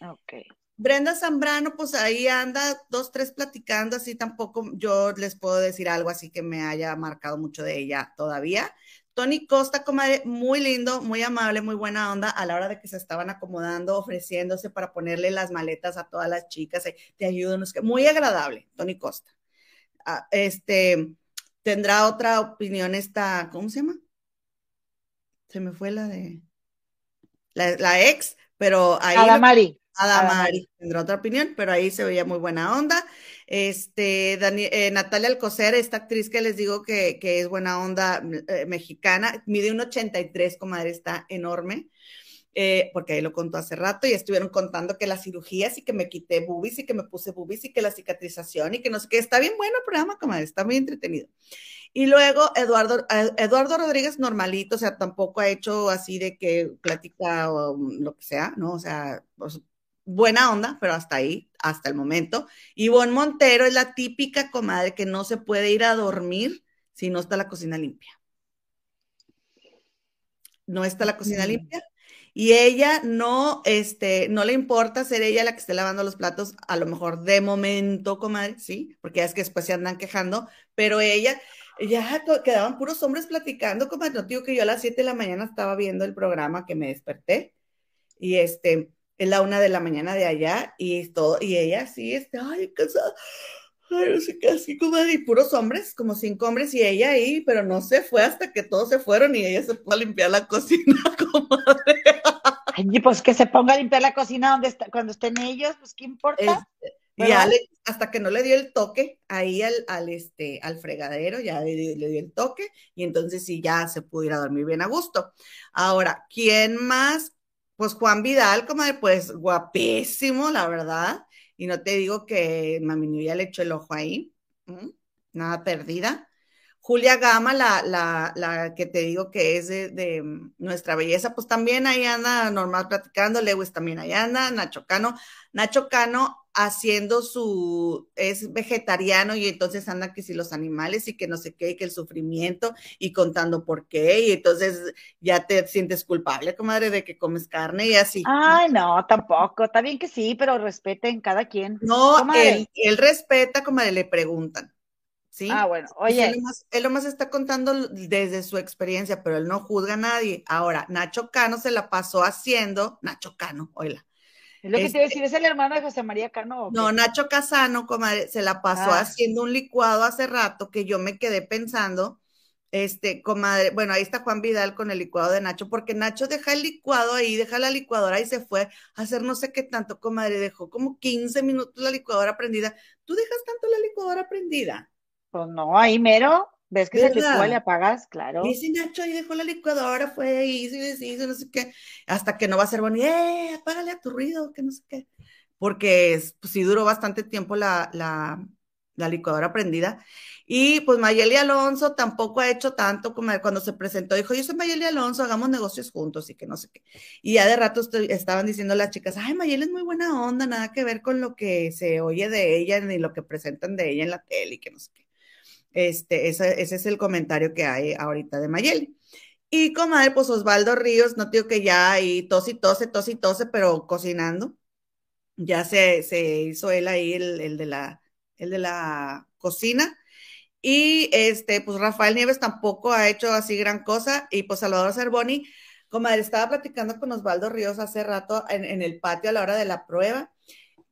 Ok. Brenda Zambrano, pues ahí anda dos, tres platicando, así tampoco yo les puedo decir algo así que me haya marcado mucho de ella todavía. Tony Costa, comadre, muy lindo, muy amable, muy buena onda a la hora de que se estaban acomodando, ofreciéndose para ponerle las maletas a todas las chicas, eh, te ayudo, no muy agradable, Tony Costa. Ah, este, tendrá otra opinión esta, ¿cómo se llama? Se me fue la de, la, ex, pero ahí. Adamari. Adamari tendrá otra opinión, pero ahí se veía muy buena onda. Este, eh, Natalia Alcocer, esta actriz que les digo que, es buena onda eh, mexicana, mide un 83, comadre, está enorme. Eh, porque ahí lo contó hace rato y estuvieron contando que las cirugías y que me quité boobies y que me puse boobies y que la cicatrización y que no sé qué. Está bien bueno el programa, comadre, está muy entretenido. Y luego Eduardo, Eduardo Rodríguez normalito, o sea, tampoco ha hecho así de que plática o lo que sea, ¿no? O sea, pues, buena onda, pero hasta ahí, hasta el momento. Ivonne Montero es la típica comadre que no se puede ir a dormir si no está la cocina limpia. No está la cocina mm. limpia. Y ella no, este, no le importa ser ella la que esté lavando los platos, a lo mejor de momento, comadre, sí, porque es que después se andan quejando, pero ella, ya quedaban puros hombres platicando, comadre. No digo que yo a las 7 de la mañana estaba viendo el programa que me desperté y este, es la una de la mañana de allá y todo, y ella sí, este, ay, casada, ay, no sé qué, así como y puros hombres, como cinco hombres, y ella ahí, pero no se fue hasta que todos se fueron y ella se fue a limpiar la cocina, comadre. Ay, pues que se ponga a limpiar la cocina donde está, cuando estén ellos, pues qué importa. Y hasta que no le dio el toque ahí al, al, este, al fregadero, ya le, le, dio el toque, y entonces sí ya se pudiera dormir bien a gusto. Ahora, ¿quién más pues Juan Vidal, comadre, pues guapísimo, la verdad. Y no te digo que Mami Nubia le echó el ojo ahí. Nada perdida. Julia Gama, la, la, la, que te digo que es de, nuestra belleza, pues también ahí anda normal platicando. Lewis también ahí anda. Nacho Cano. Nacho Cano haciendo su, es vegetariano y entonces anda que si los animales y que no sé qué, y que el sufrimiento y contando por qué, y entonces ya te sientes culpable, comadre, de que comes carne y así. Ay, no, tampoco, está bien que sí, pero respeten cada quien. No, él, él, respeta, comadre, le preguntan. ¿Sí? Ah, bueno, oye. Él nomás, él nomás, está contando desde su experiencia, pero él no juzga a nadie. Ahora, Nacho Cano se la pasó haciendo, Nacho Cano, oíla, es lo que te iba a decir, ¿es el hermano de José María Cano? No, Nacho Casano, comadre, se la pasó ah. haciendo un licuado hace rato que yo me quedé pensando, este, comadre, bueno, ahí está Juan Vidal con el licuado de Nacho, porque Nacho deja el licuado ahí, deja la licuadora y se fue a hacer no sé qué tanto, comadre, dejó como 15 minutos la licuadora prendida. ¿Tú dejas tanto la licuadora prendida? Pues no, ahí mero. ¿Ves que se te le apagas? Claro. Y si Nacho ahí dejó la licuadora, fue ahí, hizo, hizo, no sé qué, hasta que no va a ser bonito, ¡eh! Apágale a tu ruido, que no sé qué. Porque pues, sí duró bastante tiempo la, la, la licuadora prendida. Y pues Mayeli Alonso tampoco ha hecho tanto como cuando se presentó, dijo, yo soy Mayeli Alonso, hagamos negocios juntos y que no sé qué. Y ya de rato estaban diciendo las chicas, ay, Mayeli es muy buena onda, nada que ver con lo que se oye de ella ni lo que presentan de ella en la tele y que no sé qué. Este, ese, es el comentario que hay ahorita de Mayeli. Y comadre, pues Osvaldo Ríos, no digo que ya ahí tos y tose, tos y tose, pero cocinando. Ya se, se hizo él ahí el, de la, el de la cocina. Y este, pues Rafael Nieves tampoco ha hecho así gran cosa. Y pues Salvador Cervoni, comadre, estaba platicando con Osvaldo Ríos hace rato en, en el patio a la hora de la prueba.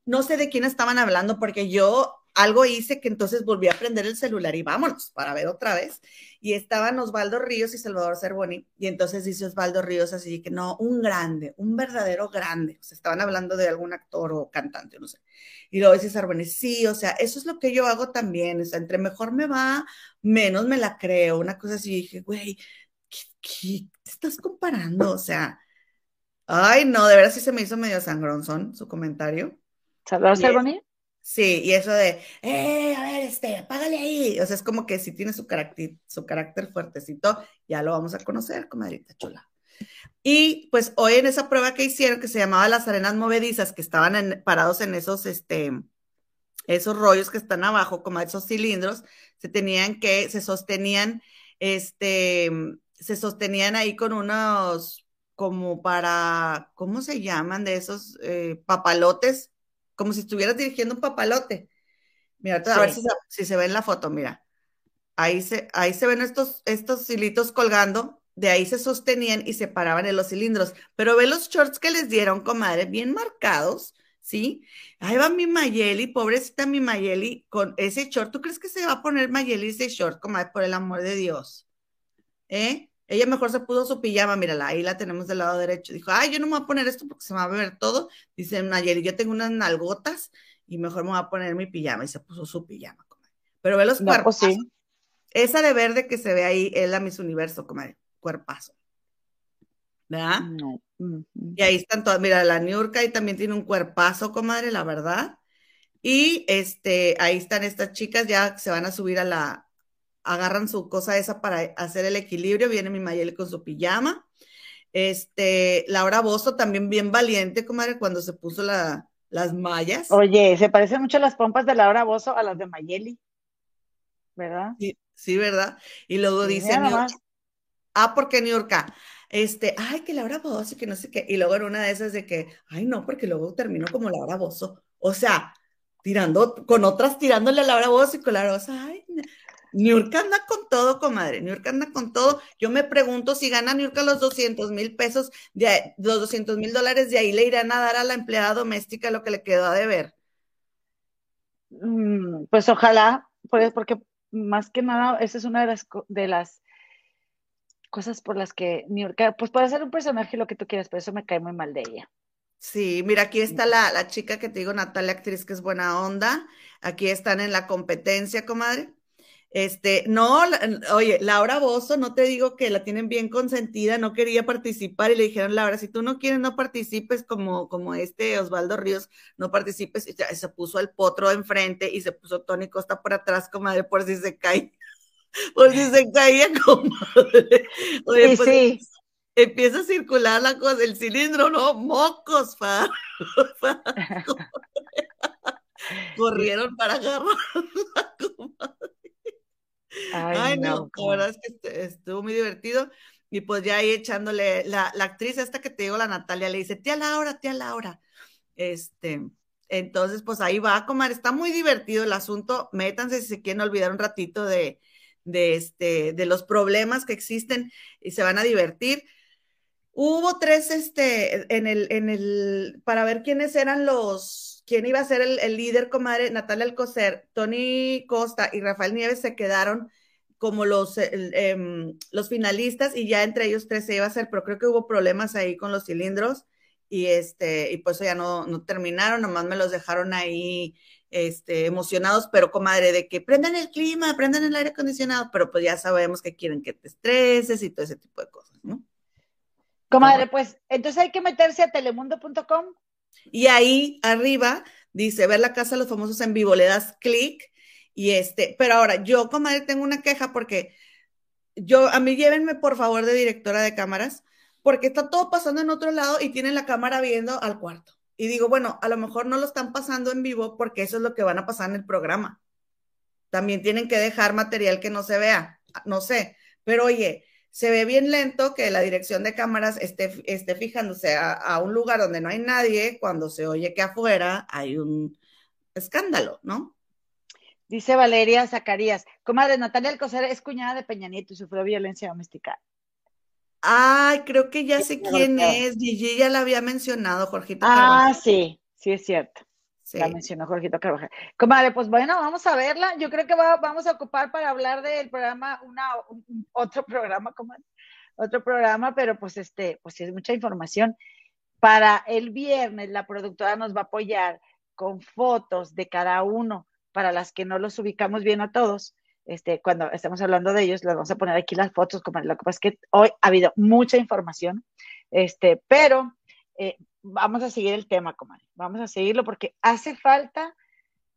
No sé de quién estaban hablando porque yo algo hice que entonces volví a prender el celular y vámonos para ver otra vez. Y estaban Osvaldo Ríos y Salvador Cervoni. Y entonces dice Osvaldo Ríos así que no, un grande, un verdadero grande. O sea, estaban hablando de algún actor o cantante, no sé. Y luego dice Cervoni, sí, o sea, eso es lo que yo hago también. O sea, entre mejor me va, menos me la creo. Una cosa así, dije, güey, ¿qué, te estás comparando? O sea, ay, no, de verdad sí se me hizo medio sangronzón su comentario. ¿Salvador Cervoni? Sí, y eso de, eh, a ver, este, apágale ahí. O sea, es como que si tiene su carácter, su carácter fuertecito, ya lo vamos a conocer, comadrita chula. Y pues hoy en esa prueba que hicieron, que se llamaba las arenas movedizas, que estaban parados en esos, este, esos rollos que están abajo, como esos cilindros, se tenían que, se sostenían, este, se sostenían ahí con unos, como para, ¿cómo se llaman? De esos eh, papalotes como si estuvieras dirigiendo un papalote. Mira, a ver si se, si se, ve en la foto, mira. Ahí se, ahí se ven estos, estos hilitos colgando, de ahí se sostenían y se paraban en los cilindros. Pero ve los shorts que les dieron, comadre, bien marcados, ¿sí? Ahí va mi Mayeli, pobrecita mi Mayeli, con ese short. ¿Tú crees que se va a poner Mayeli ese short, comadre, por el amor de Dios? ¿Eh? Ella mejor se puso su pijama, mírala, ahí la tenemos del lado derecho. Dijo, ay, yo no me voy a poner esto porque se me va a ver todo. Dice Nayeli, yo tengo unas nalgotas y mejor me voy a poner mi pijama. Y se puso su pijama, comadre. Pero ve los pues cuerpos. Sí. Esa de verde que se ve ahí es la Miss Universo, comadre. Cuerpazo. ¿Verdad? No. Y ahí están todas. Mira, la Niurka ahí también tiene un cuerpazo, comadre, la verdad. Y este, ahí están estas chicas, ya se van a subir a la, agarran su cosa esa para hacer el equilibrio. Viene mi Mayeli con su pijama. Este, Laura Bozo también bien valiente, comadre, cuando se puso la, las mallas. Oye, se parecen mucho las pompas de Laura Bozo a las de Mayeli, ¿verdad? Sí, sí ¿verdad? Y luego dice, ah, porque New York, este, ay, que Laura Bozo, que no sé qué. Y luego en una de esas de que, ay, no, porque luego terminó como Laura Bozo. O sea, tirando, con otras tirándole a Laura Bozo y con Laura Bozo, ay, Niurka anda con todo, comadre. Niurka anda con todo. Yo me pregunto si gana Niurka los 200 mil pesos, de, los 200 mil dólares, de ahí le irán a dar a la empleada doméstica lo que le quedó a deber. Mm, pues ojalá, pues, porque más que nada, esa es una de las, de las cosas por las que Niurka, pues puede ser un personaje lo que tú quieras, pero eso me cae muy mal de ella. Sí, mira, aquí está la, la chica que te digo, Natalia, actriz que es buena onda. Aquí están en la competencia, comadre. Este, no, oye, Laura Bozo, no te digo que la tienen bien consentida, no quería participar y le dijeron, Laura, si tú no quieres, no participes como, como este Osvaldo Ríos, no participes, y se puso el potro enfrente y se puso Tony Costa por atrás, comadre, por si se cae, por si se caía, comadre. Oye, pues, sí. Empieza a circular la cosa, el cilindro, ¿no? Mocos, fa. Corrieron para agarrar la comadre. Ay, no, la verdad es que estuvo muy divertido. Y pues ya ahí echándole, la, la, actriz esta que te digo, la Natalia, le dice, tía Laura, tía Laura. Este, entonces, pues ahí va a comer, está muy divertido el asunto. Métanse si se quieren olvidar un ratito de, de, este, de los problemas que existen y se van a divertir. Hubo tres, este, en el, en el, para ver quiénes eran los, quién iba a ser el, líder, comadre, Natalia Alcocer, Tony Costa y Rafael Nieves se quedaron como los, em, los finalistas y ya entre ellos tres se iba a hacer, pero creo que hubo problemas ahí con los cilindros y este, y pues ya no, no terminaron, nomás me los dejaron ahí este, emocionados, pero comadre, de que prendan el clima, prendan el aire acondicionado, pero pues ya sabemos que quieren que te estreses y todo ese tipo de cosas, ¿no? Comadre, pues entonces hay que meterse a telemundo.com y ahí arriba dice ver la casa de los famosos en vivo, le das clic y este, pero ahora yo, comadre, tengo una queja porque yo, a mí llévenme por favor de directora de cámaras, porque está todo pasando en otro lado y tienen la cámara viendo al cuarto. Y digo, bueno, a lo mejor no lo están pasando en vivo porque eso es lo que van a pasar en el programa. También tienen que dejar material que no se vea, no sé, pero oye, se ve bien lento que la dirección de cámaras esté, esté fijándose a, un lugar donde no hay nadie cuando se oye que afuera hay un escándalo, ¿no? Dice Valeria Zacarías, comadre Natalia Alcocer es cuñada de Peña Nieto y sufrió violencia doméstica. Ay, creo que ya sé quién es. Gigi ya la había mencionado, Jorgito. Ah, sí, sí es cierto. La mencionó Jorgito Carvajal. Comadre, pues bueno, vamos a verla. Yo creo que vamos a ocupar para hablar del programa, una, otro programa, comadre, otro programa, pero pues este, pues es mucha información. Para el viernes, la productora nos va a apoyar con fotos de cada uno, para las que no los ubicamos bien a todos. Este, cuando estamos hablando de ellos, les vamos a poner aquí las fotos, como lo que pasa es que hoy ha habido mucha información, este, pero eh, vamos a seguir el tema, comadre. Vamos a seguirlo porque hace falta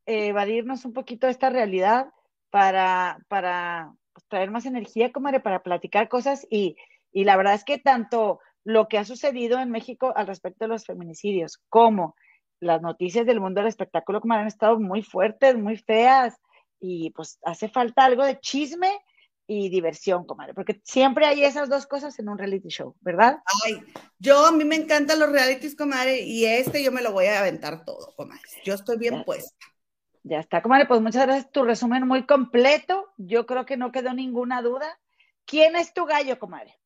eh, evadirnos un poquito de esta realidad para, para pues, traer más energía, comadre, para platicar cosas. Y, y la verdad es que tanto lo que ha sucedido en México al respecto de los feminicidios como las noticias del mundo del espectáculo, comadre, han estado muy fuertes, muy feas. Y pues hace falta algo de chisme y diversión, comadre, porque siempre hay esas dos cosas en un reality show, ¿verdad? Ay, yo a mí me encantan los realities, comadre, y este yo me lo voy a aventar todo, comadre. Yo estoy bien puesta. Ya está, comadre, pues muchas gracias. Tu resumen muy completo. Yo creo que no quedó ninguna duda. ¿Quién es tu gallo, comadre?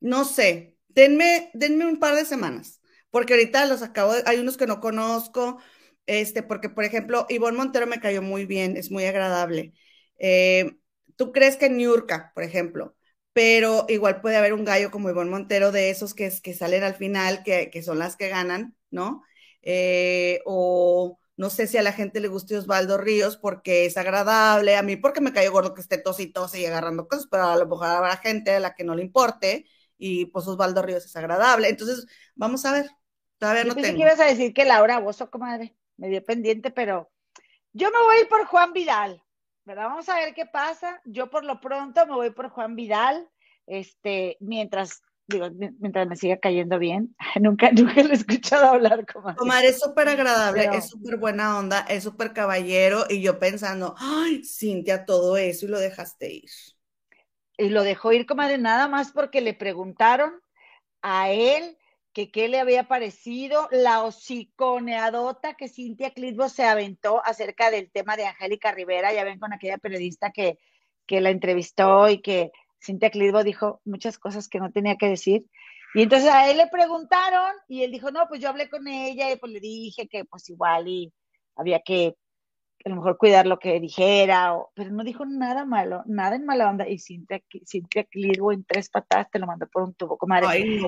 No sé. Denme, denme un par de semanas, porque ahorita los acabo de, hay unos que no conozco, este, porque por ejemplo, Ivonne Montero me cayó muy bien, es muy agradable. Eh, tú crees que Niurka, por ejemplo, pero igual puede haber un gallo como Ivonne Montero de esos que, que salen al final, que, que son las que ganan, ¿no? Eh, o no sé si a la gente le guste Osvaldo Ríos porque es agradable, a mí porque me cayó gordo que esté tos y tos y agarrando cosas, pero a lo mejor habrá gente a la que no le importe y pues Osvaldo Ríos es agradable. Entonces, vamos a ver, todavía no tengo. que ibas a decir que Laura Bozo, comadre, me dio pendiente, pero yo me voy por Juan Vidal. ¿Verdad? Vamos a ver qué pasa. Yo por lo pronto me voy por Juan Vidal, este, mientras, digo, mientras me siga cayendo bien. nunca, nunca lo he escuchado hablar como Omar es súper agradable, es súper buena onda, es súper caballero, y yo pensando, ay, Cintia, todo eso, y lo dejaste ir. Y lo dejó ir, comadre, nada más porque le preguntaron a él que qué le había parecido la hociconeadota que Cintia Clitbo se aventó acerca del tema de Angélica Rivera, ya ven con aquella periodista que, que la entrevistó y que Cintia Clitbo dijo muchas cosas que no tenía que decir. Y entonces a él le preguntaron y él dijo, no, pues yo hablé con ella y pues le dije que pues igual y había que a lo mejor cuidar lo que dijera, o, pero no dijo nada malo, nada en mala onda. Y Cintia, Cintia Clitbo en tres patadas te lo mandó por un tubo, comadre. Ay,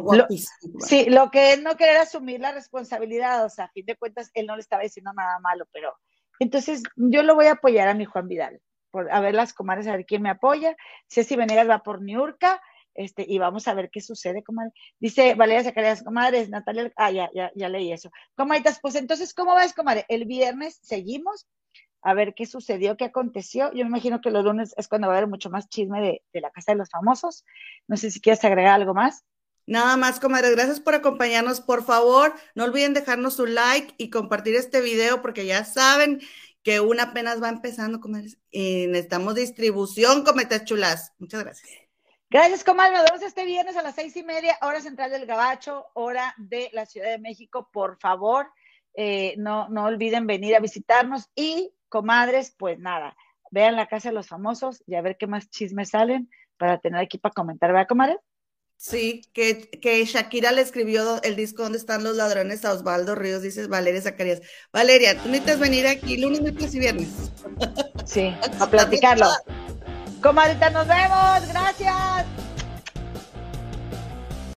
sí, lo que él no quería asumir la responsabilidad, o sea, a fin de cuentas, él no le estaba diciendo nada malo, pero entonces yo lo voy a apoyar a mi Juan Vidal, por, a ver las comadres, a ver quién me apoya. Ceci Venegas va por Niurka, este, y vamos a ver qué sucede, comadre. Dice Valeria Zacarías, comadres, Natalia, ah, ya, ya, ya leí eso. Comadres, pues entonces, ¿cómo ves, comadre? El viernes seguimos a ver qué sucedió, qué aconteció. Yo me imagino que los lunes es cuando va a haber mucho más chisme de, la Casa de los Famosos. No sé si quieres agregar algo más. Nada más, comadres, gracias por acompañarnos. Por favor, no olviden dejarnos su like y compartir este video porque ya saben que una apenas va empezando, comadres, y necesitamos distribución, cometas chulas. Muchas gracias. Gracias, comadre. Nos vemos este viernes a las seis y media, hora central del Gabacho, hora de la Ciudad de México. Por favor, eh, no, no olviden venir a visitarnos y comadres, pues nada, vean la casa de los famosos y a ver qué más chismes salen para tener aquí para comentar, ¿verdad, comadre? Sí, que, que Shakira le escribió el disco donde están los ladrones a Osvaldo Ríos, dices Valeria Zacarías. Valeria, tú necesitas venir aquí lunes, miércoles y viernes. Sí, a platicarlo. Comadrita, nos vemos, gracias.